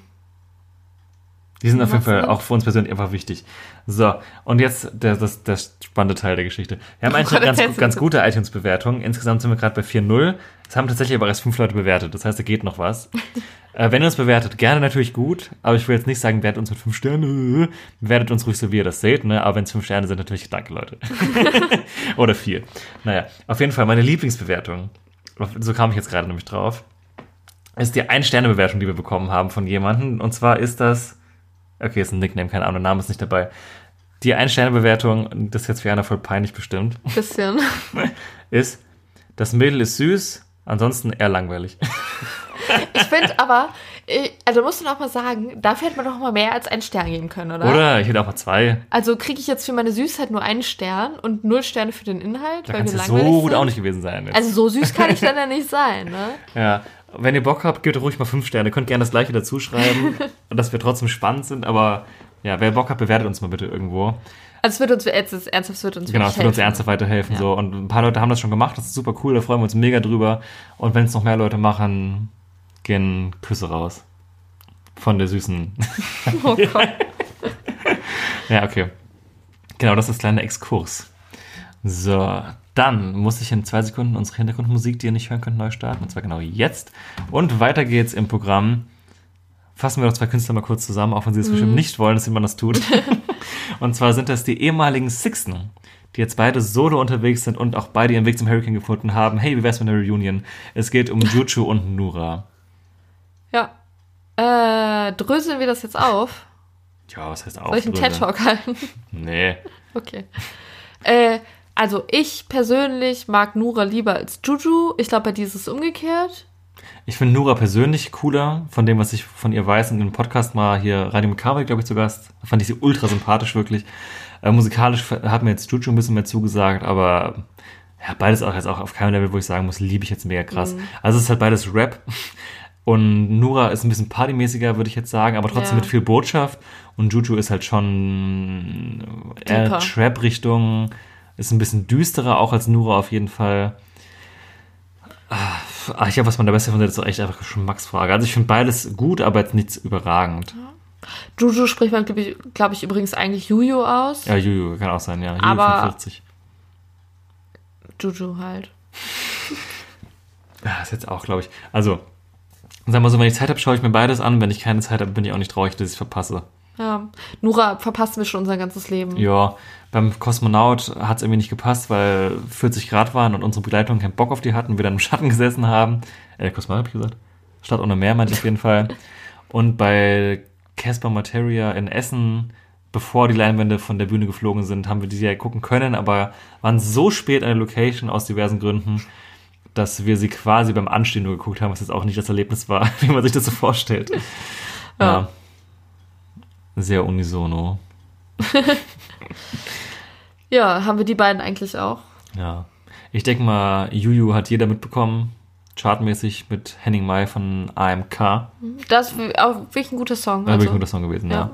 Die sind auf jeden Fall auch für uns persönlich einfach wichtig. So, und jetzt der, das, der spannende Teil der Geschichte. Wir haben eigentlich Gott, eine ganz, ganz gute iTunes-Bewertung. Insgesamt sind wir gerade bei 4.0. Es haben tatsächlich aber erst fünf Leute bewertet. Das heißt, da geht noch was. äh, wenn ihr uns bewertet, gerne natürlich gut. Aber ich will jetzt nicht sagen, bewertet uns mit fünf Sternen. Bewertet uns ruhig so, wie ihr das seht. Ne? Aber wenn es fünf Sterne sind, natürlich danke, Leute. Oder vier. Naja, auf jeden Fall meine Lieblingsbewertung so kam ich jetzt gerade nämlich drauf, ist die Ein-Sterne-Bewertung, die wir bekommen haben von jemandem. Und zwar ist das, okay, ist ein Nickname, keine Ahnung, Name ist nicht dabei. Die Ein-Sterne-Bewertung, das ist jetzt für einer voll peinlich bestimmt, Bisschen. ist, das Mädel ist süß, ansonsten eher langweilig. Ich finde aber, äh, also musst du noch mal sagen, dafür hätte man doch mal mehr als einen Stern geben können, oder? Oder ich hätte auch mal zwei. Also kriege ich jetzt für meine Süßheit nur einen Stern und null Sterne für den Inhalt, Da weil wir ja so langweilig gut sind? auch nicht gewesen sein. Jetzt. Also so süß kann ich dann ja nicht sein, ne? Ja, wenn ihr Bock habt, gebt ruhig mal fünf Sterne. Könnt gerne das gleiche dazu schreiben, dass wir trotzdem spannend sind. Aber ja, wer Bock hat, bewertet uns mal bitte irgendwo. Also es wird uns, jetzt ernsthaft, wird uns Genau, es wird uns ernsthaft weiterhelfen. Ja. So. Und ein paar Leute haben das schon gemacht, das ist super cool, da freuen wir uns mega drüber. Und wenn es noch mehr Leute machen, gehen Küsse raus. Von der süßen. Oh Gott. ja, okay. Genau, das ist kleiner Exkurs. So, dann muss ich in zwei Sekunden unsere Hintergrundmusik, die ihr nicht hören könnt, neu starten. Und zwar genau jetzt. Und weiter geht's im Programm. Fassen wir doch zwei Künstler mal kurz zusammen, auch wenn sie es bestimmt nicht wollen, dass jemand das tut. und zwar sind das die ehemaligen Sixten, die jetzt beide solo unterwegs sind und auch beide ihren Weg zum Hurricane gefunden haben. Hey, wie wär's mit einer Reunion? Es geht um Juju und Nura. Ja. Äh, dröseln wir das jetzt auf? Ja, was heißt Soll ich einen? TED-Talk halten? Nee. Okay. Äh, also ich persönlich mag Nura lieber als Juju. Ich glaube, bei dir ist es umgekehrt. Ich finde Nura persönlich cooler, von dem, was ich von ihr weiß. In dem Podcast mal hier Radio Makabe, glaube ich, zu Gast. Da fand ich sie ultra sympathisch, wirklich. Äh, musikalisch hat mir jetzt Juju ein bisschen mehr zugesagt, aber ja, beides auch jetzt auch auf keinem Level, wo ich sagen muss, liebe ich jetzt mega krass. Also es ist halt beides Rap. Und Nura ist ein bisschen partymäßiger, würde ich jetzt sagen, aber trotzdem Ja. mit viel Botschaft. Und Juju ist halt schon eher. Trap-Richtung, ist ein bisschen düsterer auch als Nura auf jeden Fall. Ah, ich glaube, was man da besser findet, ist echt einfach Geschmacksfrage. Also ich finde beides gut, aber jetzt nichts überragend. Juju spricht man, glaube ich, glaub ich, übrigens eigentlich Juju aus. Ja, Juju kann auch sein, ja. Juju Aber- 45. Juju halt. Ja, ist jetzt auch, glaube ich. Also, sagen wir so, wenn ich Zeit habe, schaue ich mir beides an. Wenn ich keine Zeit habe, bin ich auch nicht traurig, dass ich es verpasse. Ja. Nura verpassen wir schon unser ganzes Leben. Ja, beim Kosmonaut hat es irgendwie nicht gepasst, weil 40 Grad waren und unsere Begleitung keinen Bock auf die hatten, wir dann im Schatten gesessen haben. Äh, Kosmonaut habe ich gesagt. Stadt ohne Meer meinte ich auf jeden Fall. Und bei Casper Materia in Essen, bevor die Leinwände von der Bühne geflogen sind, haben wir die ja gucken können, aber waren so spät an der Location aus diversen Gründen, dass wir sie quasi beim Anstehen nur geguckt haben, was jetzt auch nicht das Erlebnis war, wie man sich das so vorstellt. Ja. ja. Sehr unisono. Ja, haben wir die beiden eigentlich auch. Ja. Ich denke mal, Juju hat jeder mitbekommen. Chartmäßig mit Henning Mai von AMK. Das ist auch wirklich ein guter Song. War wirklich ein Also. guter Song gewesen, ja. ja.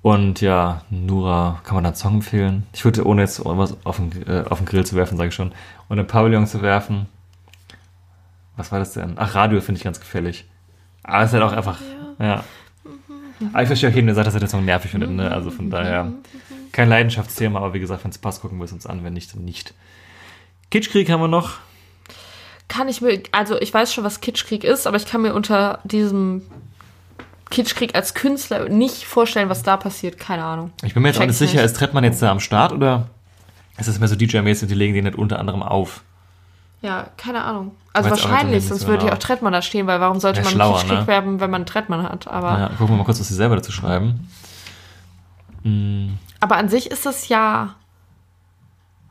Und ja, Nura, kann man da einen Song empfehlen? Ich würde, ohne jetzt was auf den, äh, auf den Grill zu werfen, sage ich schon, und einen Pavillon zu werfen. Was war das denn? Ach, Radio finde ich ganz gefährlich. Aber es ist halt auch einfach, ja. Aber ich verstehe auch jeden, der sagt, dass er den Song nervig findet, ne? Also von daher, kein Leidenschaftsthema, aber wie gesagt, wenn es passt, gucken wir es uns an, wenn nicht, dann nicht. Kitschkrieg haben wir noch. Kann ich mir, also ich weiß schon, was Kitschkrieg ist, aber ich kann mir unter diesem Kitschkrieg als Künstler nicht vorstellen, was da passiert. Keine Ahnung. Ich bin mir jetzt auch Check nicht ich sicher, nicht. ist Trettmann jetzt da am Start oder ist es mehr so DJ-mäßig und die legen den nicht unter anderem auf? Ja, keine Ahnung. Also wahrscheinlich, so sonst würde ja genau. auch Trettmann da stehen, weil warum sollte Wär man schlauer, Kitschkrieg ne? werben, wenn man Trettmann hat? Aber, Ja, gucken wir mal kurz, was sie selber dazu schreiben. Mm, aber an sich ist das ja.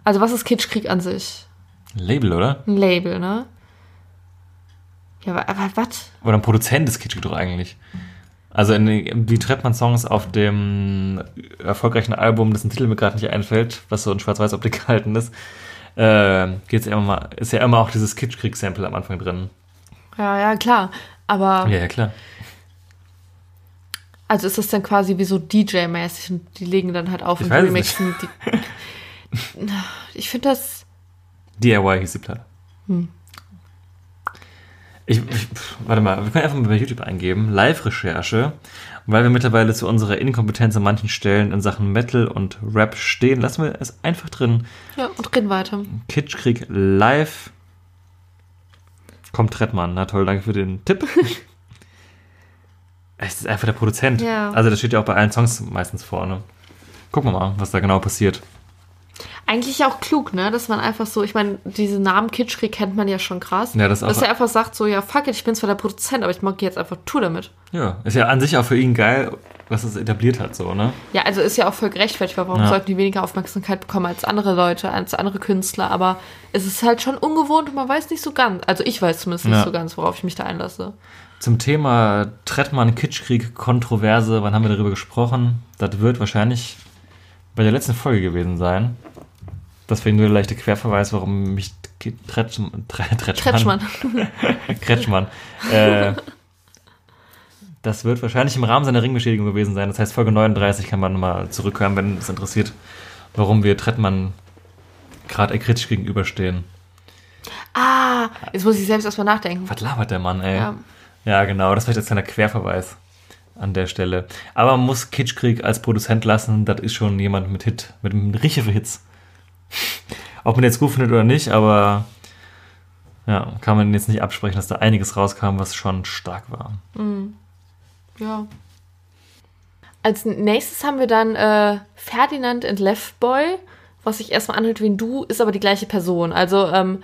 Also was ist Kitschkrieg an sich? Label, oder? Ein Label, ne? Ja, aber, aber was? Oder ein Produzent des Kitschkrieg doch eigentlich. Also in die, die Trettmann-Songs auf dem erfolgreichen Album, dessen Titel mir gerade nicht einfällt, was so in Schwarz-Weiß-Optik gehalten ist, äh, geht's ja immer mal, ist ja immer auch dieses Kitschkrieg-Sample am Anfang drin. Ja, ja, klar. Aber Ja, ja, klar. also ist das dann quasi wie so DJ-mäßig und die legen dann halt auf Ich und remixen die. Ich finde das. DIY hieß die Platte. Ich, ich, warte mal, wir können einfach mal bei YouTube eingeben, Live-Recherche, weil wir mittlerweile zu unserer Inkompetenz an manchen Stellen in Sachen Metal und Rap stehen, lassen wir es einfach drin. Ja, und reden weiter. Kitschkrieg live. Kommt Trettmann, na toll, danke für den Tipp. Es ist einfach der Produzent. Ja. Also das steht ja auch bei allen Songs meistens vorne. Gucken wir mal, was da genau passiert. Eigentlich auch klug, ne? Dass man einfach so, ich meine, diese Namen Kitschkrieg kennt man ja schon krass. Ja, das auch- Dass er einfach sagt, so, ja, fuck it, ich bin zwar der Produzent, aber ich mag jetzt einfach Tour damit. Ja, ist ja an sich auch für ihn geil, was es etabliert hat, so, ne? Ja, also ist ja auch voll gerechtfertigt, weil warum Ja. sollten die weniger Aufmerksamkeit bekommen als andere Leute, als andere Künstler, aber es ist halt schon ungewohnt und man weiß nicht so ganz, also ich weiß zumindest nicht Ja. so ganz, worauf ich mich da einlasse. Zum Thema Trettmann Kitschkrieg Kontroverse, wann haben wir darüber gesprochen? Das wird wahrscheinlich bei der letzten Folge gewesen sein. Deswegen nur der leichte Querverweis, warum mich Tretschmann, Tre, Tretschmann, Kretschmann. Äh, das wird wahrscheinlich im Rahmen seiner Ringbeschädigung gewesen sein. Das heißt, Folge 39 kann man mal zurückhören, wenn es interessiert, warum wir Trettmann gerade kritisch gegenüberstehen. Ah, jetzt muss ich selbst erstmal nachdenken. Was labert der Mann, ey? Ja. Ja, genau. Das vielleicht als kleiner Querverweis an der Stelle. Aber man muss Kitschkrieg als Produzent lassen. Das ist schon jemand mit Hit, mit einem für Hits. Ob man jetzt gut findet oder nicht, aber ja, kann man jetzt nicht absprechen, dass da einiges rauskam, was schon stark war. Ja. Als nächstes haben wir dann äh, Ferdinand and Left Boy, was sich erstmal anhört wie ein Du, ist aber die gleiche Person. Also ähm,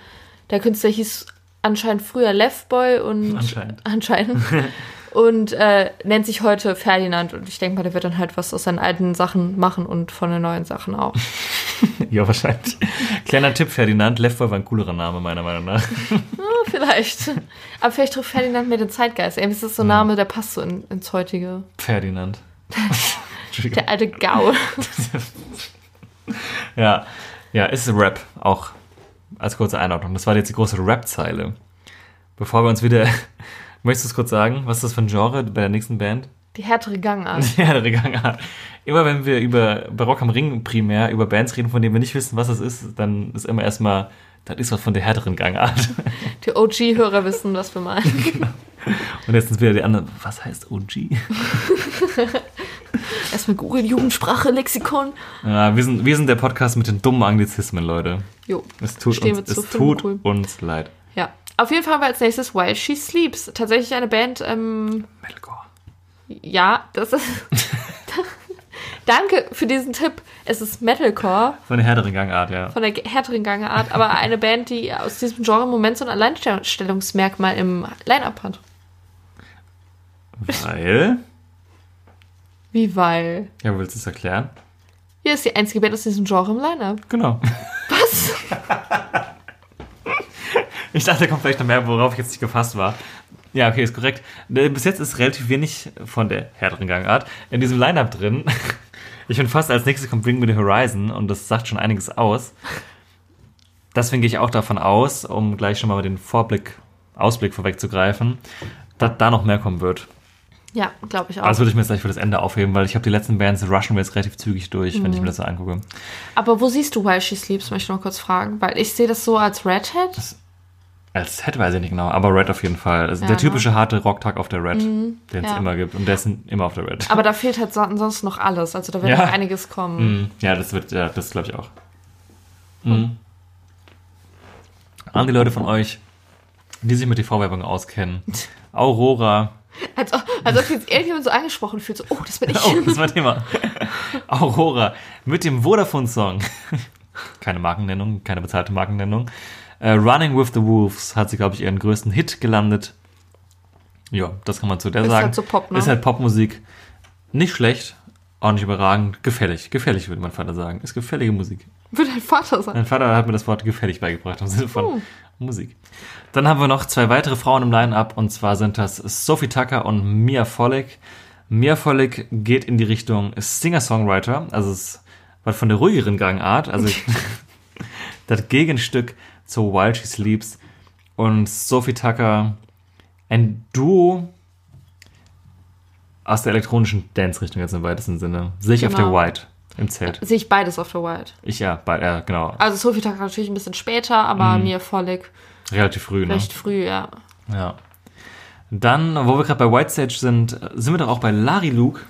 der Künstler hieß anscheinend früher Left Boy und Anscheinend. anscheinend und äh, nennt sich heute Ferdinand und ich denke mal, der wird dann halt was aus seinen alten Sachen machen und von den neuen Sachen auch. Ja, wahrscheinlich. Kleiner Tipp, Ferdinand. Leftboy war ein coolerer Name, meiner Meinung nach. Ja, vielleicht. Aber vielleicht trifft Ferdinand mehr den Zeitgeist. Ey, das ist so ein Name, der passt so in, ins heutige. Ferdinand. Der alte Gaul. Ja, ja, ist Rap auch als kurze Einordnung. Das war jetzt die große Rap-Zeile. Bevor wir uns wieder. Möchtest du es kurz sagen? Was ist das für ein Genre bei der nächsten Band? Die härtere Gangart. Ja, der Gangart. Immer wenn wir über Barock am Ring primär über Bands reden, von denen wir nicht wissen, was es ist, dann ist immer erstmal, das ist was von der härteren Gangart. Die OG-Hörer wissen, was wir meinen. Und jetzt sind wieder die anderen, was heißt OG? Erstmal googeln, Jugendsprache, Lexikon. Ja, wir sind, wir sind der Podcast mit den dummen Anglizismen, Leute. Jo. Es tut, uns, es tut uns leid. Ja. Auf jeden Fall haben wir als nächstes While She Sleeps. Tatsächlich eine Band, ähm, Metalcore. ja, das ist. Danke für diesen Tipp. Es ist Metalcore Von der härteren Gangart, ja. von der härteren Gangart, aber eine Band, die aus diesem Genre im Moment so ein Alleinstellungsmerkmal im Line-Up hat. Weil. Wie weil? Ja, willst du es erklären? Hier ist die einzige Band aus diesem Genre im Line-Up. Genau. Was? Ich dachte, da kommt vielleicht noch mehr, worauf ich jetzt nicht gefasst war. Ja, okay, ist korrekt. Äh, Bis jetzt ist relativ wenig von der härteren Gangart in diesem Line-Up drin. Ich finde fast als nächstes kommt Bring Me the Horizon und das sagt schon einiges aus. Deswegen gehe ich auch davon aus, um gleich schon mal den Vorblick, Ausblick vorwegzugreifen, dass da noch mehr kommen wird. Ja, glaube ich auch. Das würde ich mir jetzt gleich für das Ende aufheben, weil ich habe die letzten Bands rushen wir jetzt relativ zügig durch, wenn ich mir das so angucke. Aber wo siehst du While She Sleeps, möchte ich noch kurz fragen, weil ich sehe das so als Redhead. Als Set weiß ich nicht genau, aber Red auf jeden Fall. Also Ja, der ne? typische harte Rocktag auf der Red, den es ja. immer gibt. Und der ist immer auf der Red. Aber da fehlt halt so- ansonsten noch alles. Also da wird Ja. noch einiges kommen. Mm, Ja, das wird, ja, das glaube ich auch. Mhm. An die Leute von euch, die sich mit TV-Werbung auskennen. Aurora. Als, ob- als ob jetzt irgendjemand so angesprochen fühlt, so, oh, das bin ich. Oh, das war Thema. Aurora mit dem Vodafone-Song. Keine Markennennung, keine bezahlte Markennennung. Äh, Running with the Wolves hat sie, glaube ich, ihren größten Hit gelandet. Ja, das kann man zu der Ist sagen. halt so Pop, ne? Ist halt Popmusik. Nicht schlecht, auch nicht überragend. Gefällig. Gefällig, würde mein Vater sagen. Ist gefällige Musik. Wird dein Vater sein. Mein Vater hat mir das Wort gefällig beigebracht im Sinne von Musik. Dann haben wir noch zwei weitere Frauen im Line-Up und zwar sind das Sophie Tucker und Mia Follig. Mia Follig geht in die Richtung Singer-Songwriter, also es ist was von der ruhigeren Gangart, also das Gegenstück zu While She Sleeps und Sophie Tucker ein Duo aus der elektronischen Dance-Richtung jetzt im weitesten Sinne. Sehe ich auf der Genau. White im Zelt. Sehe ich beides auf der White. Ich ja, bei, äh, genau. Also Sophie Tucker natürlich ein bisschen später, aber mir Follig Relativ früh, ne? recht früh, ja. Ja. Dann, wo wir gerade bei White Stage sind, sind wir doch auch bei Lari Luke.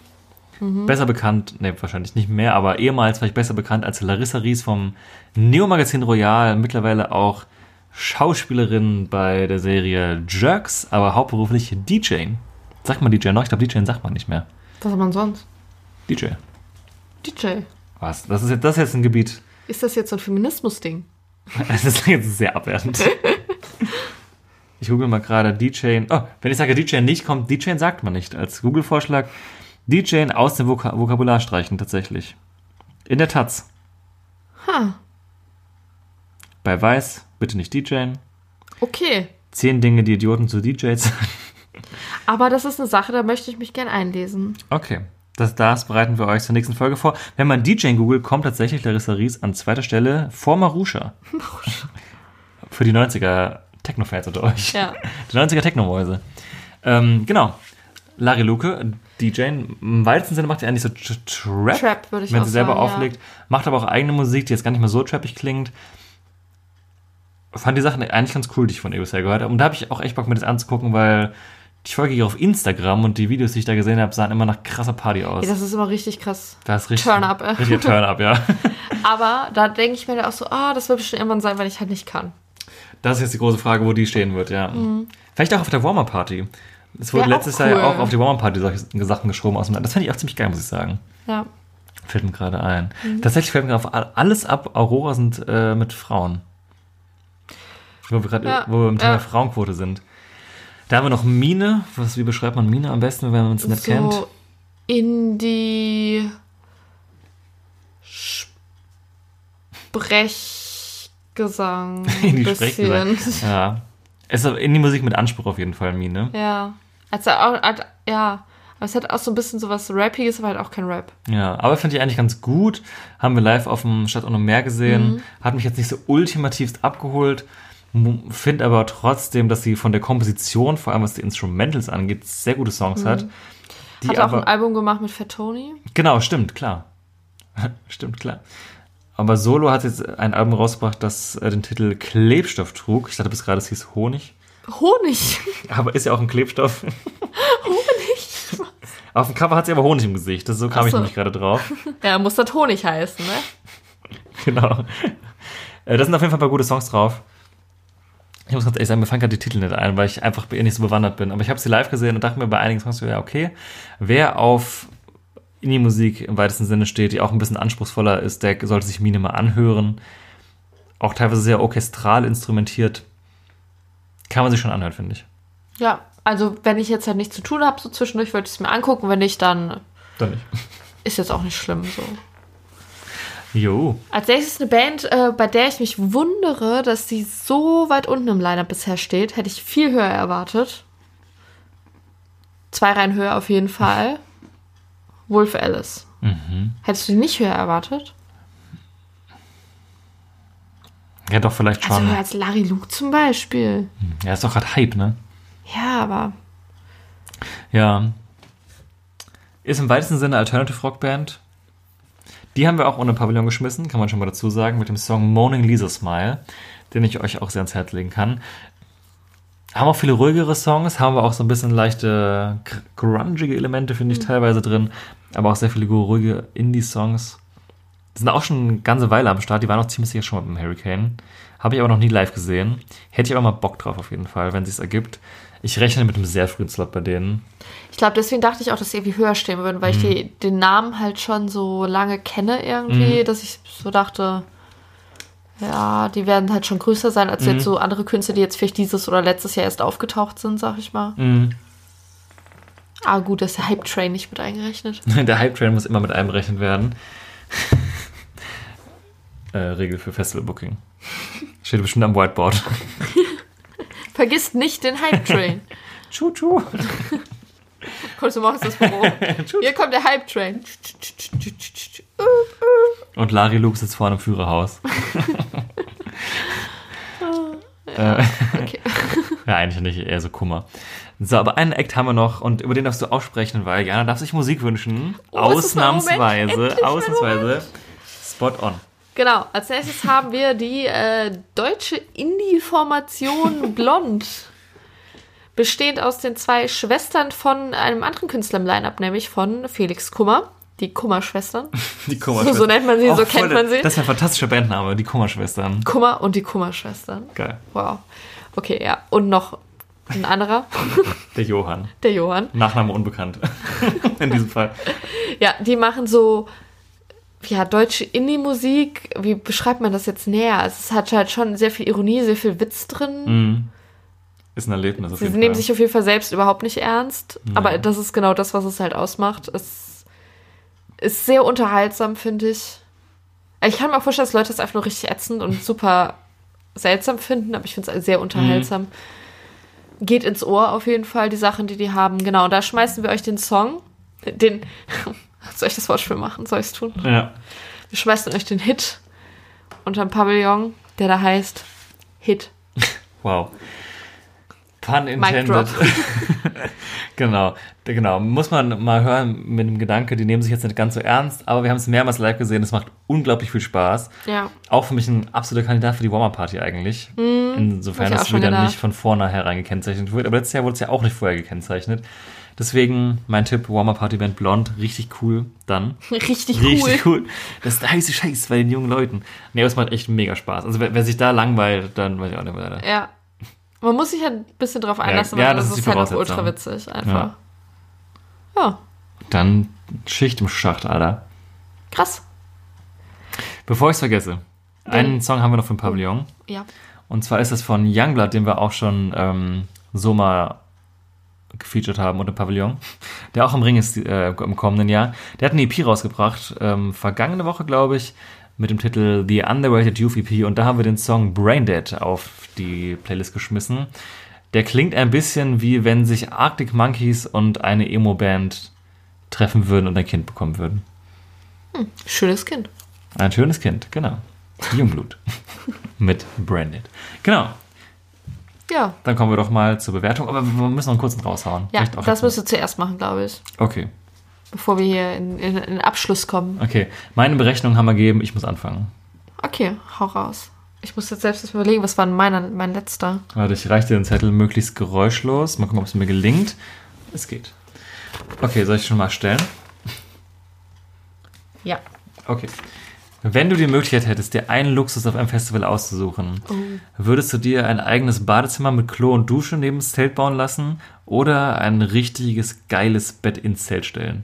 Besser bekannt, ne, wahrscheinlich nicht mehr, aber ehemals vielleicht besser bekannt als Larissa Ries vom Neo-Magazin Royal, mittlerweile auch Schauspielerin bei der Serie Jerks, aber hauptberuflich DJ. Sagt man DJ noch? Ich glaube, DJ sagt man nicht mehr. Was hat man sonst? DJ. DJ. Was? Das ist jetzt, das ist jetzt ein Gebiet. Ist das jetzt so ein Feminismus-Ding? Das ist jetzt sehr abwertend. Ich google mal gerade DJ. Oh, wenn ich sage DJ nicht, kommt DJ sagt man nicht als Google-Vorschlag. DJ aus dem Vok Vokabular streichen tatsächlich. In der Taz. Ha, Bei Weiß, bitte nicht DJ. okay. Zehn Dinge, die Idioten zu DJs sagen. Aber das ist eine Sache, da möchte ich mich gern einlesen. Okay. Das, das bereiten wir euch zur nächsten Folge vor. Wenn man DJ googelt, kommt tatsächlich Larissa Ries an zweiter Stelle vor Marusha. Für die 90er Techno-Fans unter euch. Ja. Die 90er Techno-Mäuse. Ähm, genau. Larry Luke, DJ, im weitesten Sinne macht sie eigentlich so Tr- Trap, Trap, würde ich wenn sie selber sagen, ja. auflegt. Macht aber auch eigene Musik, die jetzt gar nicht mehr so trappig klingt. Fand die Sachen eigentlich ganz cool, die ich von ihr bisher gehört habe. Und da habe ich auch echt Bock, mir das anzugucken, weil ich folge ihr auf Instagram und die Videos, die ich da gesehen habe, sahen immer nach krasser Party aus. Ja, das ist immer richtig krass. Das ist richtig, Turn-up. Richtiger Turn-up, ja. Aber da denke ich mir dann auch so, ah, das wird bestimmt irgendwann sein, weil ich halt nicht kann. Das ist jetzt die große Frage, wo die stehen wird, ja. Vielleicht auch auf der Warmer-Party. Es wurde letztes Jahr ja cool. auch auf die Warmer-Party solche Sachen geschoben aus dem Land. Das fand ich auch ziemlich geil, muss ich sagen. Ja. Fällt mir gerade ein. Mhm. Tatsächlich fällt mir auf all- alles ab, Aurora sind äh, mit Frauen. Wo wir gerade Ja, wo wir im Thema ja. Frauenquote sind. Da haben wir noch Mine. Was, wie beschreibt man Mine am besten, wenn man es nicht kennt? so in die Sprechgesang. In die bisschen. Sprechgesang. Ja. Es ist in die Musik mit Anspruch auf jeden Fall, Mine. Ja. Also auch, halt- ja. Aber es hat auch so ein bisschen so was Rappiges, aber halt auch kein Rap. Ja, aber finde ich eigentlich ganz gut. Haben wir live auf dem Stadt ohne Meer gesehen. Mhm. Hat mich jetzt nicht so ultimativst abgeholt. Finde aber trotzdem, dass sie von der Komposition, vor allem was die Instrumentals angeht, sehr gute Songs hat. Die Mhm. Hat auch aber, ein Album gemacht mit Fat Tony. Genau, stimmt, klar. stimmt, klar. Aber Solo hat jetzt ein Album rausgebracht, das äh, den Titel Klebstoff trug. Ich dachte bis gerade, es hieß Honig. Honig. Aber ist ja auch ein Klebstoff. Honig? Auf dem Cover hat sie aber Honig im Gesicht. Das, so kam Ach ich so. nämlich gerade drauf. Ja, muss das Honig heißen, ne? Genau. Äh, Da sind auf jeden Fall ein paar gute Songs drauf. Ich muss ganz ehrlich sagen, mir fallen gerade die Titel nicht ein, weil ich einfach bei ihr nicht so bewandert bin. Aber ich habe sie live gesehen und dachte mir bei einigen Songs, so, ja, okay. Wer auf Indie-Musik im weitesten Sinne steht, die auch ein bisschen anspruchsvoller ist, der sollte sich Mine mal anhören. Auch teilweise sehr orchestral instrumentiert. Kann man sich schon anhören, finde ich. Ja, also wenn ich jetzt halt nichts zu tun habe, so zwischendurch würde ich es mir angucken. Wenn nicht, dann Dann nicht. ist jetzt auch nicht schlimm so. Jo. Als nächstes eine Band, äh, bei der ich mich wundere, dass sie so weit unten im Lineup bisher steht. Hätte ich viel höher erwartet. Zwei Reihen höher auf jeden Fall. Wolf Alice. Hättest du die nicht höher erwartet? Ja, doch, vielleicht Also schon. höher als Larry Luke zum Beispiel. ja, ist doch gerade Hype, ne? Ja, aber Ja. Ist im weitesten Sinne Alternative Rock Band. Die haben wir auch ohne Pavillon geschmissen, kann man schon mal dazu sagen, mit dem Song Moaning Lisa Smile, den ich euch auch sehr ans Herz legen kann. Haben auch viele ruhigere Songs, haben wir auch so ein bisschen leichte gr- grungige Elemente, finde ich, teilweise drin, aber auch sehr viele ruhige Indie-Songs. Die sind auch schon eine ganze Weile am Start, die waren auch ziemlich sicher schon mit dem Hurricane. Habe ich aber noch nie live gesehen. Hätte ich aber mal Bock drauf auf jeden Fall, wenn es ergibt. Ich rechne mit einem sehr frühen Slot bei denen. ich glaube, deswegen dachte ich auch, dass sie irgendwie höher stehen würden, weil ich die, den Namen halt schon so lange kenne irgendwie, dass ich so dachte, ja, die werden halt schon größer sein als jetzt so andere Künstler, die jetzt vielleicht dieses oder letztes Jahr erst aufgetaucht sind, sag ich mal. Mhm. Ah, gut, da ist der Hype-Train nicht mit eingerechnet. Der Hype-Train muss immer mit einberechnet werden. äh, Regel für Festival-Booking. Steht bestimmt am Whiteboard. Vergisst nicht den Hype-Train. Tschu-tschu. Kommst du morgens ins Büro? Hier kommt der Hype-Train. Und Larry Luke sitzt vorne im Führerhaus. äh, Okay. ja, eigentlich nicht, eher so Kummer. So, aber einen Act haben wir noch und über den darfst du auch sprechen, weil Jana darf sich Musik wünschen. Oh, das ausnahmsweise, ausnahmsweise. Spot on. Genau, als nächstes haben wir die äh, deutsche Indie-Formation Blond. Bestehend aus den zwei Schwestern von einem anderen Künstler im Line-Up, nämlich von Felix Kummer. Die Kummer-Schwestern. Die So, Kummerschwestern. so nennt man sie, Auch so kennt man sie. Das ist ein fantastischer Bandname, die Kummerschwestern. Kummer und die Kummer-Schwestern. Geil. Wow. Okay, ja. Und noch ein anderer, Der Johann. der Johann. Nachname unbekannt. In diesem Fall. Ja, die machen so, ja, deutsche Indie-Musik, wie beschreibt man das jetzt näher? Also es hat halt schon sehr viel Ironie, sehr viel Witz drin. Mhm. Ist ein Erlebnis Sie nehmen Fall. sich auf jeden Fall selbst überhaupt nicht ernst. Ja. Aber das ist genau das, was es halt ausmacht. Es ist sehr unterhaltsam, finde ich. Ich kann mir auch vorstellen, dass Leute das einfach nur richtig ätzend und super seltsam finden, aber ich finde es sehr unterhaltsam. Geht ins Ohr auf jeden Fall, die Sachen, die die haben. Genau, und da schmeißen wir euch den Song, den, soll ich das Wortspiel machen? Soll ich es tun? ja. Wir schmeißen euch den Hit unterm Pavillon, der da heißt Hit. Wow. Pun intended. genau, genau. Muss man mal hören mit dem Gedanke, die nehmen sich jetzt nicht ganz so ernst, aber wir haben es mehrmals live gesehen. Es macht unglaublich viel Spaß. Ja. Auch für mich ein absoluter Kandidat für die Warmer-Party eigentlich. Insofern, ich auch dass schon wieder gedacht. nicht von vornherein gekennzeichnet wird. Aber letztes Jahr wurde es ja auch nicht vorher gekennzeichnet. Deswegen mein Tipp, Warmer-Party-Band Blond, richtig cool dann. Richtig cool. Richtig cool. Das ist der heiße Scheiß bei den jungen Leuten. Nee, aber es macht echt mega Spaß. Also wer, wer sich da langweilt, dann weiß ich auch nicht mehr. Ja. Man muss sich halt ein bisschen drauf einlassen, ja, weil das das ist ist halt auch ultra witzig einfach. Ja. Dann Schicht im Schacht, Alter. krass. Bevor ich es vergesse, einen Song haben wir noch den Pavillon. Ja. Und zwar ist das von Youngblood, den wir auch schon ähm, so mal gefeatured haben unter Pavillon, der auch im Ring ist äh, im kommenden Jahr. Der hat eine EP rausgebracht, ähm, vergangene Woche, glaube ich, mit dem Titel The Underrated Youth EP und da haben wir den Song Braindead auf die Playlist geschmissen. Der klingt ein bisschen wie wenn sich Arctic Monkeys und eine Emo-Band treffen würden und ein Kind bekommen würden. Schönes Kind. Ein schönes Kind, genau. Jungblut. mit Braindead. Genau, Ja. dann kommen wir doch mal zur Bewertung, aber wir müssen noch einen kurzen raushauen. Ja, das müsst ihr zuerst machen, glaube ich. Okay, Bevor wir hier in, in, in den Abschluss kommen. okay. Meine Berechnung haben wir gegeben, ich muss anfangen. Okay, hau raus. Ich muss jetzt selbst überlegen, was war denn mein letzter? Warte, ich reiche dir den Zettel möglichst geräuschlos. Mal gucken, ob es mir gelingt. Es geht. Okay, soll ich schon mal stellen? Ja. Okay. Wenn du die Möglichkeit hättest, dir einen Luxus auf einem Festival auszusuchen, würdest du dir ein eigenes Badezimmer mit Klo und Dusche neben das Zelt bauen lassen oder ein richtiges geiles Bett ins Zelt stellen?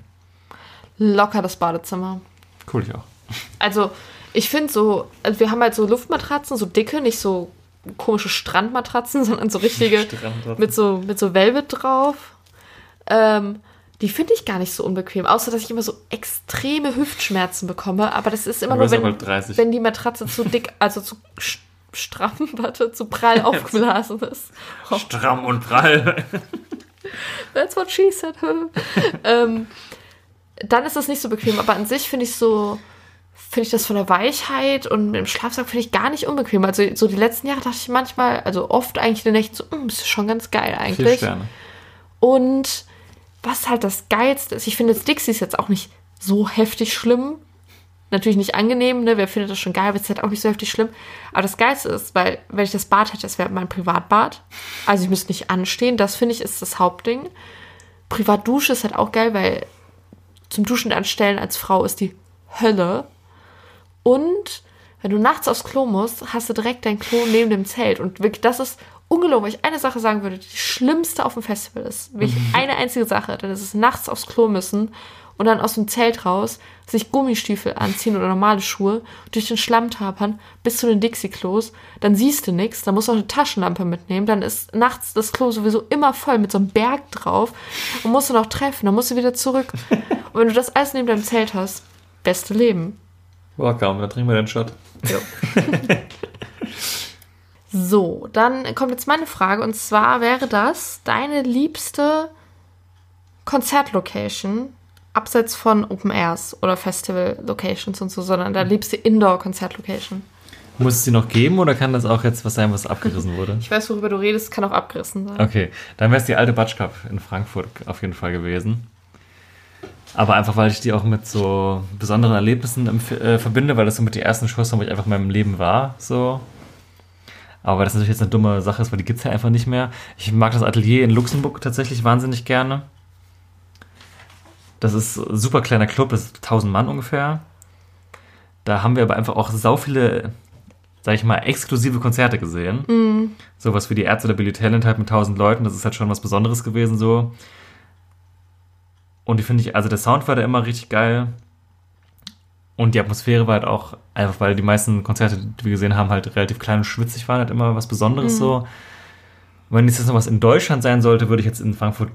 Locker das Badezimmer. Cool, ich auch. Also, ich finde so, also wir haben halt so Luftmatratzen, so dicke, nicht so komische Strandmatratzen, sondern so richtige mit so, mit so Velvet drauf. Ähm, die finde ich gar nicht so unbequem, außer dass ich immer so extreme Hüftschmerzen bekomme. Aber das ist immer Aber nur, wenn, 30. wenn die Matratze zu dick, also zu stramm, warte, zu prall aufgeblasen ist. Oh, Stramm und prall. that's what she said. ähm, dann ist das nicht so bequem, aber an sich finde ich so, finde ich das von der Weichheit und mit dem Schlafsack finde ich gar nicht unbequem. Also so die letzten Jahre dachte ich manchmal, also oft eigentlich in der Nacht so, "Mm, ist schon ganz geil Vier eigentlich. Sterne. Und was halt das Geilste ist, ich finde das Dixie ist jetzt auch nicht so heftig schlimm. Natürlich nicht angenehm, ne? Wer findet das schon geil, aber es halt auch nicht so heftig schlimm. Aber das Geilste ist, weil, wenn ich das Bad hätte, das wäre mein Privatbad. Also ich müsste nicht anstehen. Das finde ich ist das Hauptding. Privatdusche ist halt auch geil, weil zum Duschen anstellen als Frau ist die Hölle. Und wenn du nachts aufs Klo musst, hast du direkt dein Klo neben dem Zelt. Und wirklich, das ist ungelogen, wenn ich eine Sache sagen würde, die schlimmste auf dem Festival ist. Wirklich eine einzige Sache, dann ist es nachts aufs Klo müssen und dann aus dem Zelt raus, sich Gummistiefel anziehen oder normale Schuhe, durch den Schlamm tapern bis zu den Dixie-Klos, dann siehst du nichts, dann musst du auch eine Taschenlampe mitnehmen, dann ist nachts das Klo sowieso immer voll mit so einem Berg drauf und musst du noch treffen, dann musst du wieder zurück. Und wenn du das alles neben deinem Zelt hast, beste Leben. Boah, kaum, dann trinken wir den Shot. So, dann kommt jetzt meine Frage und zwar wäre das deine liebste Konzertlocation abseits von Open Airs oder Festival Locations und so, sondern deine liebste Indoor Konzertlocation. Muss es sie noch geben oder kann das auch jetzt was sein, was abgerissen wurde? Ich weiß, worüber du redest, kann auch abgerissen sein. Okay, dann wäre es die alte Batsch Cup in Frankfurt auf jeden Fall gewesen. Aber einfach, weil ich die auch mit so besonderen Erlebnissen äh, verbinde, weil das so mit die ersten Shows waren, wo ich einfach in meinem Leben war. So. Aber weil das natürlich jetzt eine dumme Sache ist, weil die gibt es ja einfach nicht mehr. Ich mag das Atelier in Luxemburg tatsächlich wahnsinnig gerne. Das ist ein super kleiner Club, das ist 1000 Mann ungefähr. Da haben wir aber einfach auch sau viele, sag ich mal, exklusive Konzerte gesehen. Sowas wie die Ärzte der Billy Talent halt mit 1000 Leuten, das ist halt schon was Besonderes gewesen so. Und die finde ich, also der Sound war da immer richtig geil. Und die Atmosphäre war halt auch, einfach weil die meisten Konzerte, die wir gesehen haben, halt relativ klein und schwitzig waren, halt immer was Besonderes so. Wenn jetzt noch was in Deutschland sein sollte, würde ich jetzt in Frankfurt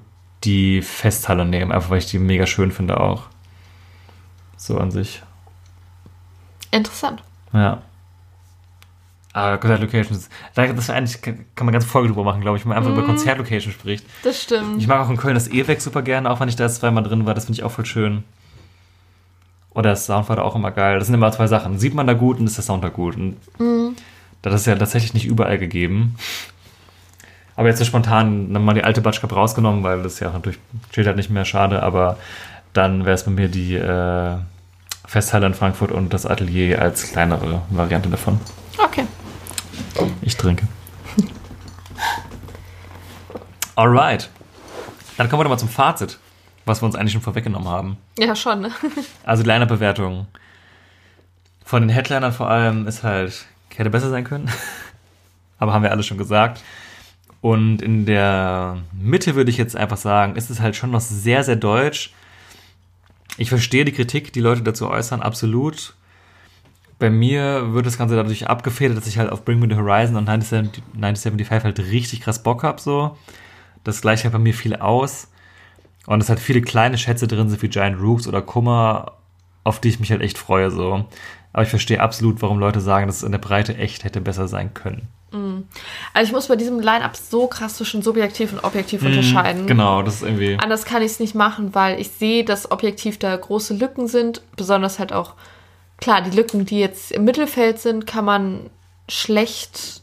die Festhalle nehmen, einfach weil ich die mega schön finde auch. So an sich. Interessant. Ja. Aber Konzertlocations, da- das eigentlich, kann man ganz Folge drüber machen, glaube ich, wenn man einfach über Konzertlocations spricht. Das stimmt. Ich mag auch in Köln das E-Weg super gerne, auch wenn ich da zweimal drin war, das finde ich auch voll schön. Oder das Sound war da auch immer geil. Das sind immer zwei Sachen. Sieht man da gut und ist der Sound da gut. Und das ist ja tatsächlich nicht überall gegeben. Aber jetzt so spontan dann mal die alte Batsch Cup rausgenommen, weil das ja natürlich steht halt nicht mehr schade, aber dann wäre es bei mir die äh, Festhalle in Frankfurt und das Atelier als kleinere Variante davon. Okay. Ich trinke. Alright. Dann kommen wir doch mal zum Fazit, was wir uns eigentlich schon vorweggenommen haben. Ja, schon, ne? Also die Liner-Bewertung. Von den Headlinern vor allem ist halt, hätte besser sein können. Aber haben wir alle schon gesagt. Und in der Mitte würde ich jetzt einfach sagen, ist es halt schon noch sehr, sehr deutsch. Ich verstehe die Kritik, die Leute dazu äußern, absolut. Bei mir wird das Ganze dadurch abgefedert, dass ich halt auf Bring Me the Horizon und 1970 1975 halt richtig krass Bock hab so. Das gleicht halt bei mir viel aus. Und es hat viele kleine Schätze drin sind wie Giant Rooks oder Kummer, auf die ich mich halt echt freue so. Aber ich verstehe absolut, warum Leute sagen, dass es in der Breite echt hätte besser sein können. Also ich muss bei diesem Line-Up so krass zwischen subjektiv und objektiv unterscheiden. Genau, das ist irgendwie. Anders kann ich es nicht machen, weil ich sehe, dass objektiv da große Lücken sind. Besonders halt auch, klar, die Lücken, die jetzt im Mittelfeld sind, kann man schlecht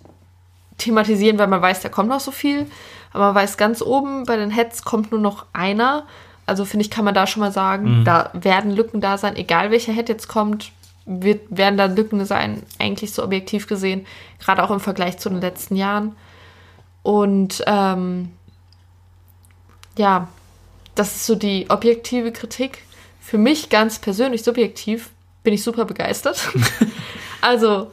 thematisieren, weil man weiß, da kommt noch so viel. Aber man weiß, ganz oben bei den Heads kommt nur noch einer. Also finde ich, kann man da schon mal sagen, da werden Lücken da sein, egal welcher Head jetzt kommt, wird, werden da Lücken sein, eigentlich so objektiv gesehen, gerade auch im Vergleich zu den letzten Jahren. Und ähm, ja, das ist so die objektive Kritik. Für mich ganz persönlich subjektiv bin ich super begeistert. also,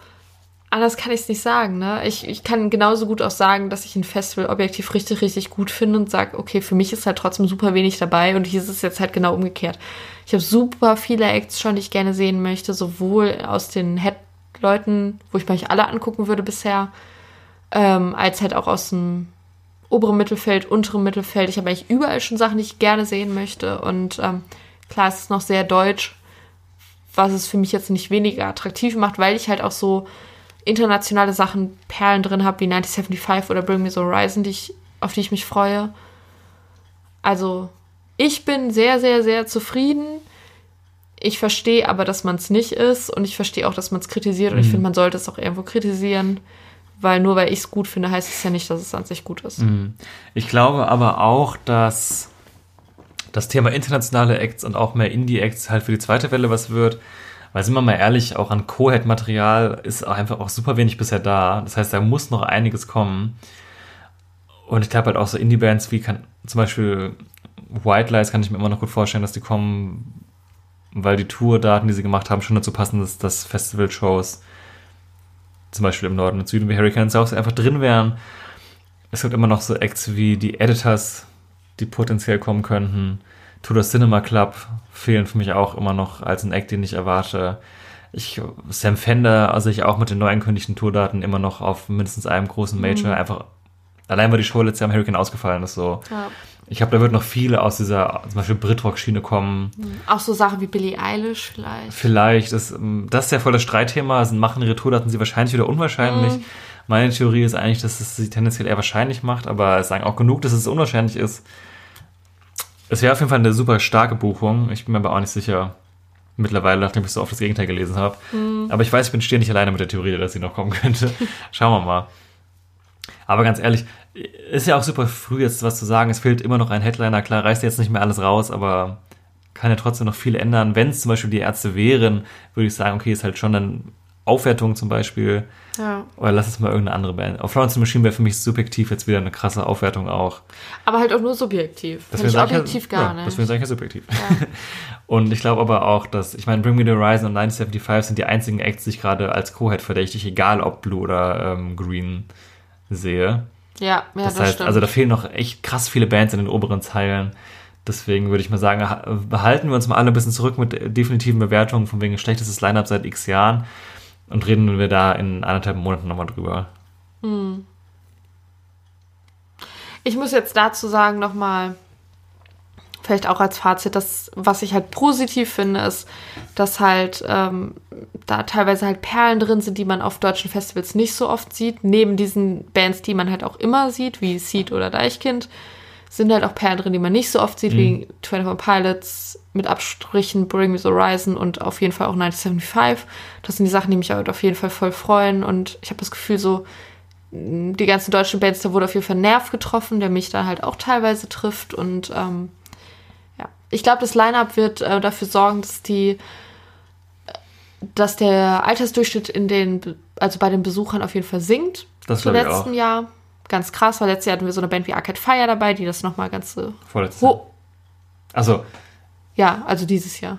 anders kann ich es nicht sagen. Ne? Ich, ich kann genauso gut auch sagen, dass ich ein Festival objektiv richtig, richtig gut finde und sage, okay, für mich ist halt trotzdem super wenig dabei und hier ist es jetzt halt genau umgekehrt. Ich habe super viele Acts schon, die ich gerne sehen möchte, sowohl aus den Head-Leuten, wo ich mir eigentlich alle angucken würde bisher, ähm, als halt auch aus dem oberen Mittelfeld, unteren Mittelfeld. Ich habe eigentlich überall schon Sachen, die ich gerne sehen möchte. Und ähm, klar, es ist noch sehr deutsch, was es für mich jetzt nicht weniger attraktiv macht, weil ich halt auch so internationale Sachen, Perlen drin habe, wie 1975 oder Bring Me the Horizon, die ich, auf die ich mich freue. Also, ich bin sehr, sehr, sehr zufrieden. Ich verstehe aber, dass man es nicht ist und ich verstehe auch, dass man es kritisiert und ich finde, man sollte es auch irgendwo kritisieren, weil nur weil ich es gut finde, heißt es ja nicht, dass es an sich gut ist. Ich glaube aber auch, dass das Thema internationale Acts und auch mehr Indie-Acts halt für die zweite Welle was wird. Weil sind wir mal ehrlich, auch an Co-Head-Material ist einfach auch super wenig bisher da. Das heißt, da muss noch einiges kommen. Und ich glaube halt auch so Indie-Bands wie kann, zum Beispiel White Lies kann ich mir immer noch gut vorstellen, dass die kommen, weil die Tourdaten, die sie gemacht haben, schon dazu passen, dass das Festival-Shows zum Beispiel im Norden und Süden wie Hurricane South einfach drin wären. Es gibt immer noch so Acts wie die Editors, die potenziell kommen könnten. Tudor Cinema Club fehlen für mich auch immer noch als ein Act, den ich erwarte. Ich, Sam Fender, also ich auch mit den neu angekündigten Tourdaten immer noch auf mindestens einem großen Major, einfach allein weil die Show letztes Jahr am Hurricane ausgefallen ist, so. Ja. Ich glaube, da wird noch viele aus dieser, zum Beispiel Britrock-Schiene kommen. Auch so Sachen wie Billie Eilish vielleicht. Vielleicht ist, das ist ja voll das Streitthema, sind machen ihre Tourdaten sie wahrscheinlich oder unwahrscheinlich. Meine Theorie ist eigentlich, dass es sie tendenziell eher wahrscheinlich macht, aber es sagen auch genug, dass es unwahrscheinlich ist. Es wäre auf jeden Fall eine super starke Buchung. Ich bin mir aber auch nicht sicher. Mittlerweile, nachdem ich so oft das Gegenteil gelesen habe. Aber ich weiß, ich bin nicht alleine mit der Theorie, dass sie noch kommen könnte. Schauen wir mal. Aber ganz ehrlich, ist ja auch super früh jetzt was zu sagen. Es fehlt immer noch ein Headliner. Klar, reißt jetzt nicht mehr alles raus, aber kann ja trotzdem noch viel ändern. Wenn es zum Beispiel die Ärzte wären, würde ich sagen, okay, ist halt schon dann Aufwertung zum Beispiel. Ja. Oder lass es mal irgendeine andere Band. Auf Florence Machine wäre für mich subjektiv jetzt wieder eine krasse Aufwertung auch. Aber halt auch nur subjektiv. Finde ich sag ich objektiv ja, gar ja, nicht. Deswegen sage ich ja subjektiv. Und ich glaube aber auch, dass, ich meine, Bring Me the Horizon und 1975 sind die einzigen Acts, die ich gerade als Co-Head verdächtig, egal ob Blue oder ähm, Green sehe. ja, ja, Das, das, heißt, stimmt. also da fehlen noch echt krass viele Bands in den oberen Zeilen. Deswegen würde ich mal sagen, ha- behalten wir uns mal alle ein bisschen zurück mit definitiven Bewertungen von wegen schlechtestes Line-Up seit x Jahren und reden wir da in anderthalb Monaten nochmal drüber. Ich muss jetzt dazu sagen nochmal, vielleicht auch als Fazit, dass was ich halt positiv finde, ist, dass halt ähm, da teilweise halt Perlen drin sind, die man auf deutschen Festivals nicht so oft sieht. Neben diesen Bands, die man halt auch immer sieht, wie Seed oder Deichkind, sind halt auch Perlen drin, die man nicht so oft sieht, wie 21 Pilots, mit Abstrichen Bring Me the Horizon und auf jeden Fall auch 1975. Das sind die Sachen, die mich halt auf jeden Fall voll freuen und ich habe das Gefühl so, die ganzen deutschen Bands, da wurde auf jeden Fall ein Nerv getroffen, der mich da halt auch teilweise trifft. Und ähm, ja, ich glaube, das Line-Up wird äh, dafür sorgen, dass die, dass der Altersdurchschnitt in den, also bei den Besuchern auf jeden Fall sinkt. Das Zum ich letzten auch. Jahr. Ganz krass, weil letztes Jahr hatten wir so eine Band wie Arcade Fire dabei, die das nochmal ganz so. Vorletztes Jahr. Also, ja, also dieses Jahr.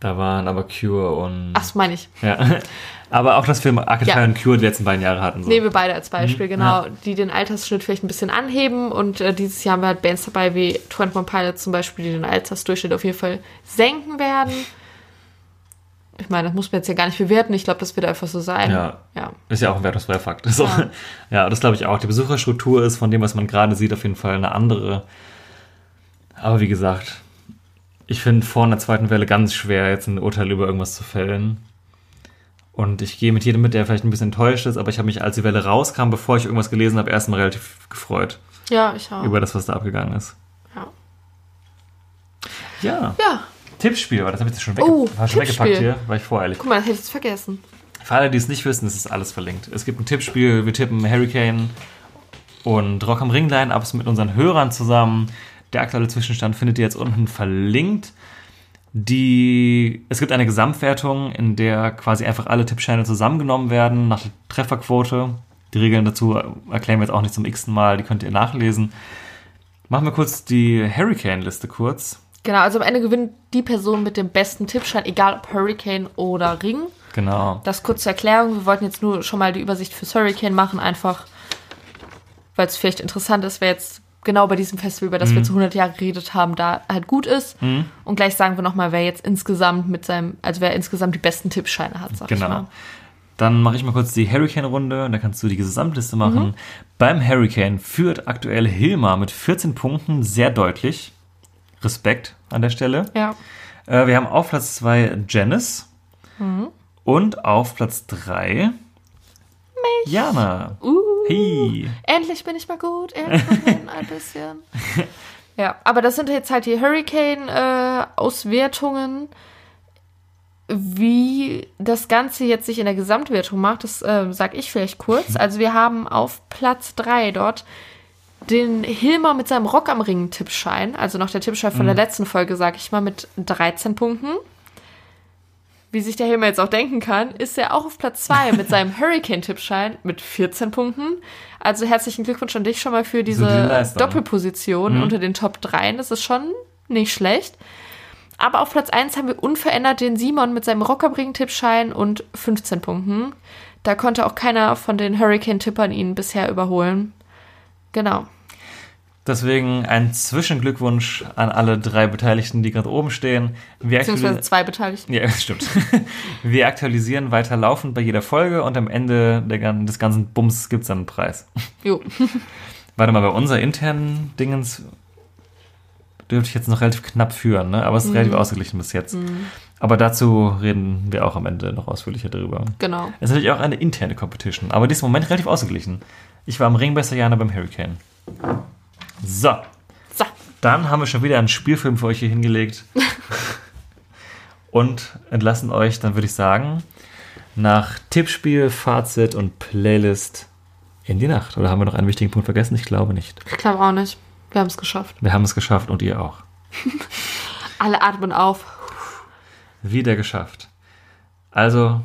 da waren aber Cure und. Ach, das meine ich. Ja. Aber auch, dass wir Arcade Ja. Und Cure die letzten beiden Jahre hatten. So. Nehmen wir beide als Beispiel, Mhm, genau, ja. die den Altersschnitt vielleicht ein bisschen anheben. Und äh, dieses Jahr haben wir halt Bands dabei wie 21 Pilots zum Beispiel, die den Altersdurchschnitt auf jeden Fall senken werden. Ich meine, das muss man jetzt ja gar nicht bewerten. Ich glaube, das wird einfach so sein. Ja. ja. Ist ja auch ein wertungsfreier Fakt. So. Ja. Ja. das glaube ich auch. Die Besucherstruktur ist von dem, was man gerade sieht, auf jeden Fall eine andere. Aber wie gesagt, ich finde vor einer zweiten Welle ganz schwer, jetzt ein Urteil über irgendwas zu fällen. Und ich gehe mit jedem mit, der vielleicht ein bisschen enttäuscht ist, aber ich habe mich, als die Welle rauskam, bevor ich irgendwas gelesen habe, erstmal relativ gefreut Ja, ich auch. über das, was da abgegangen ist. Ja. Ja, ja, Tippspiel, aber das habe ich jetzt schon, wegge Oh, war schon weggepackt hier, war ich voreilig. guck mal, das hätte ich jetzt vergessen. Für alle, die es nicht wissen, es ist alles verlinkt. Es gibt ein Tippspiel, wir tippen Hurricane und Rock am Ring Line-Ups mit unseren Hörern zusammen. Der aktuelle Zwischenstand findet ihr jetzt unten verlinkt. Die, es gibt eine Gesamtwertung, in der quasi einfach alle Tippscheine zusammengenommen werden nach der Trefferquote. Die Regeln dazu erklären wir jetzt auch nicht zum x Mal, die könnt ihr nachlesen. Machen wir kurz die Hurricane-Liste kurz. Genau, also am Ende gewinnt die Person mit dem besten Tippschein, egal ob Hurricane oder Ring. Genau. Das kurz zur Erklärung. Wir wollten jetzt nur schon mal die Übersicht fürs Hurricane machen, einfach weil es vielleicht interessant ist, wer jetzt genau bei diesem Festival, über das Mhm. wir zu 100 Jahre geredet haben, da halt gut ist. Und gleich sagen wir nochmal, wer jetzt insgesamt mit seinem, also wer insgesamt die besten Tippscheine hat, sag ich Genau. mal. Dann mache ich mal kurz die Hurricane-Runde, da kannst du die Gesamtliste machen. Mhm. Beim Hurricane führt aktuell Hilma mit 14 Punkten sehr deutlich. Respekt an der Stelle. Ja. Äh, wir haben auf Platz 2 Janice Mhm. und auf Platz 3 Jana. Uh, Hey. endlich bin ich mal gut, endlich mal gewinnen ein bisschen. Ja, aber das sind jetzt halt die Hurricane-Auswertungen. Wie das Ganze jetzt sich in der Gesamtwertung macht, das äh, sag ich vielleicht kurz. Also wir haben auf Platz 3 dort den Hilmer mit seinem Rock am Ring Tippschein, also noch der Tippschein von der letzten Folge, sag ich mal, mit 13 Punkten. Wie sich der Hilmer jetzt auch denken kann, ist er auch auf Platz 2 mit seinem Hurricane-Tippschein mit 14 Punkten. Also herzlichen Glückwunsch an dich schon mal für diese Solide Leistung. Doppelposition unter den Top 3. Das ist schon nicht schlecht. Aber auf Platz 1 haben wir unverändert den Simon mit seinem Rockerbring-Tippschein und 15 Punkten. Da konnte auch keiner von den Hurricane-Tippern ihn bisher überholen. Genau. Deswegen ein Zwischenglückwunsch an alle drei Beteiligten, die gerade oben stehen. Wir Beziehungsweise zwei Beteiligten. Ja, stimmt. Wir aktualisieren weiter laufend bei jeder Folge und am Ende der, des ganzen Bums gibt es dann einen Preis. Jo. Warte mal, bei unserer internen Dingens dürfte ich jetzt noch relativ knapp führen, ne? aber es ist Mhm. relativ ausgeglichen bis jetzt. Aber dazu reden wir auch am Ende noch ausführlicher darüber. Genau. Es ist natürlich auch eine interne Competition, aber die ist im Moment relativ ausgeglichen. Ich war am Ring besser, Jana beim Hurricane. So, So. dann haben wir schon wieder einen Spielfilm für euch hier hingelegt. und entlassen euch, dann würde ich sagen, nach Tippspiel, Fazit und Playlist in die Nacht. Oder haben wir noch einen wichtigen Punkt vergessen? Ich glaube nicht. Ich glaube auch nicht. Wir haben es geschafft. Wir haben es geschafft und ihr auch. Alle atmen auf. Wieder geschafft. Also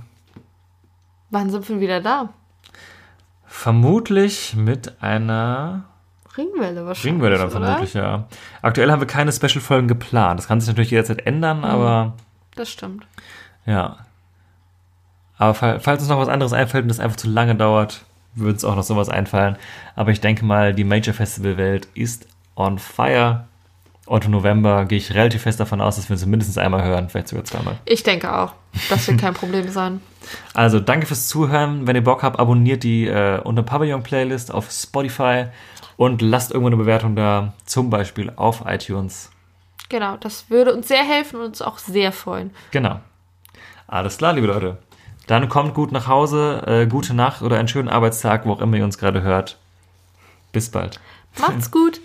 Wann sind wir wieder da? vermutlich mit einer Ringwelle wahrscheinlich. Ringwelle dann oder? vermutlich, ja. Aktuell haben wir keine Special-Folgen geplant. Das kann sich natürlich jederzeit ändern, aber Das stimmt. ja. Aber fall- falls uns noch was anderes einfällt und das einfach zu lange dauert, würde uns auch noch sowas einfallen. Aber ich denke mal, die Major Festival-Welt ist on fire. Und im November gehe ich relativ fest davon aus, dass wir uns mindestens einmal hören, vielleicht sogar zweimal. Ich denke auch. Das wird kein Problem sein. Also danke fürs Zuhören. Wenn ihr Bock habt, abonniert die äh, unter Pavillon Playlist auf Spotify und lasst irgendwo eine Bewertung da, zum Beispiel auf iTunes. Genau, das würde uns sehr helfen und uns auch sehr freuen. Genau. Alles klar, liebe Leute. Dann kommt gut nach Hause, äh, gute Nacht oder einen schönen Arbeitstag, wo auch immer ihr uns gerade hört. Bis bald. Macht's gut.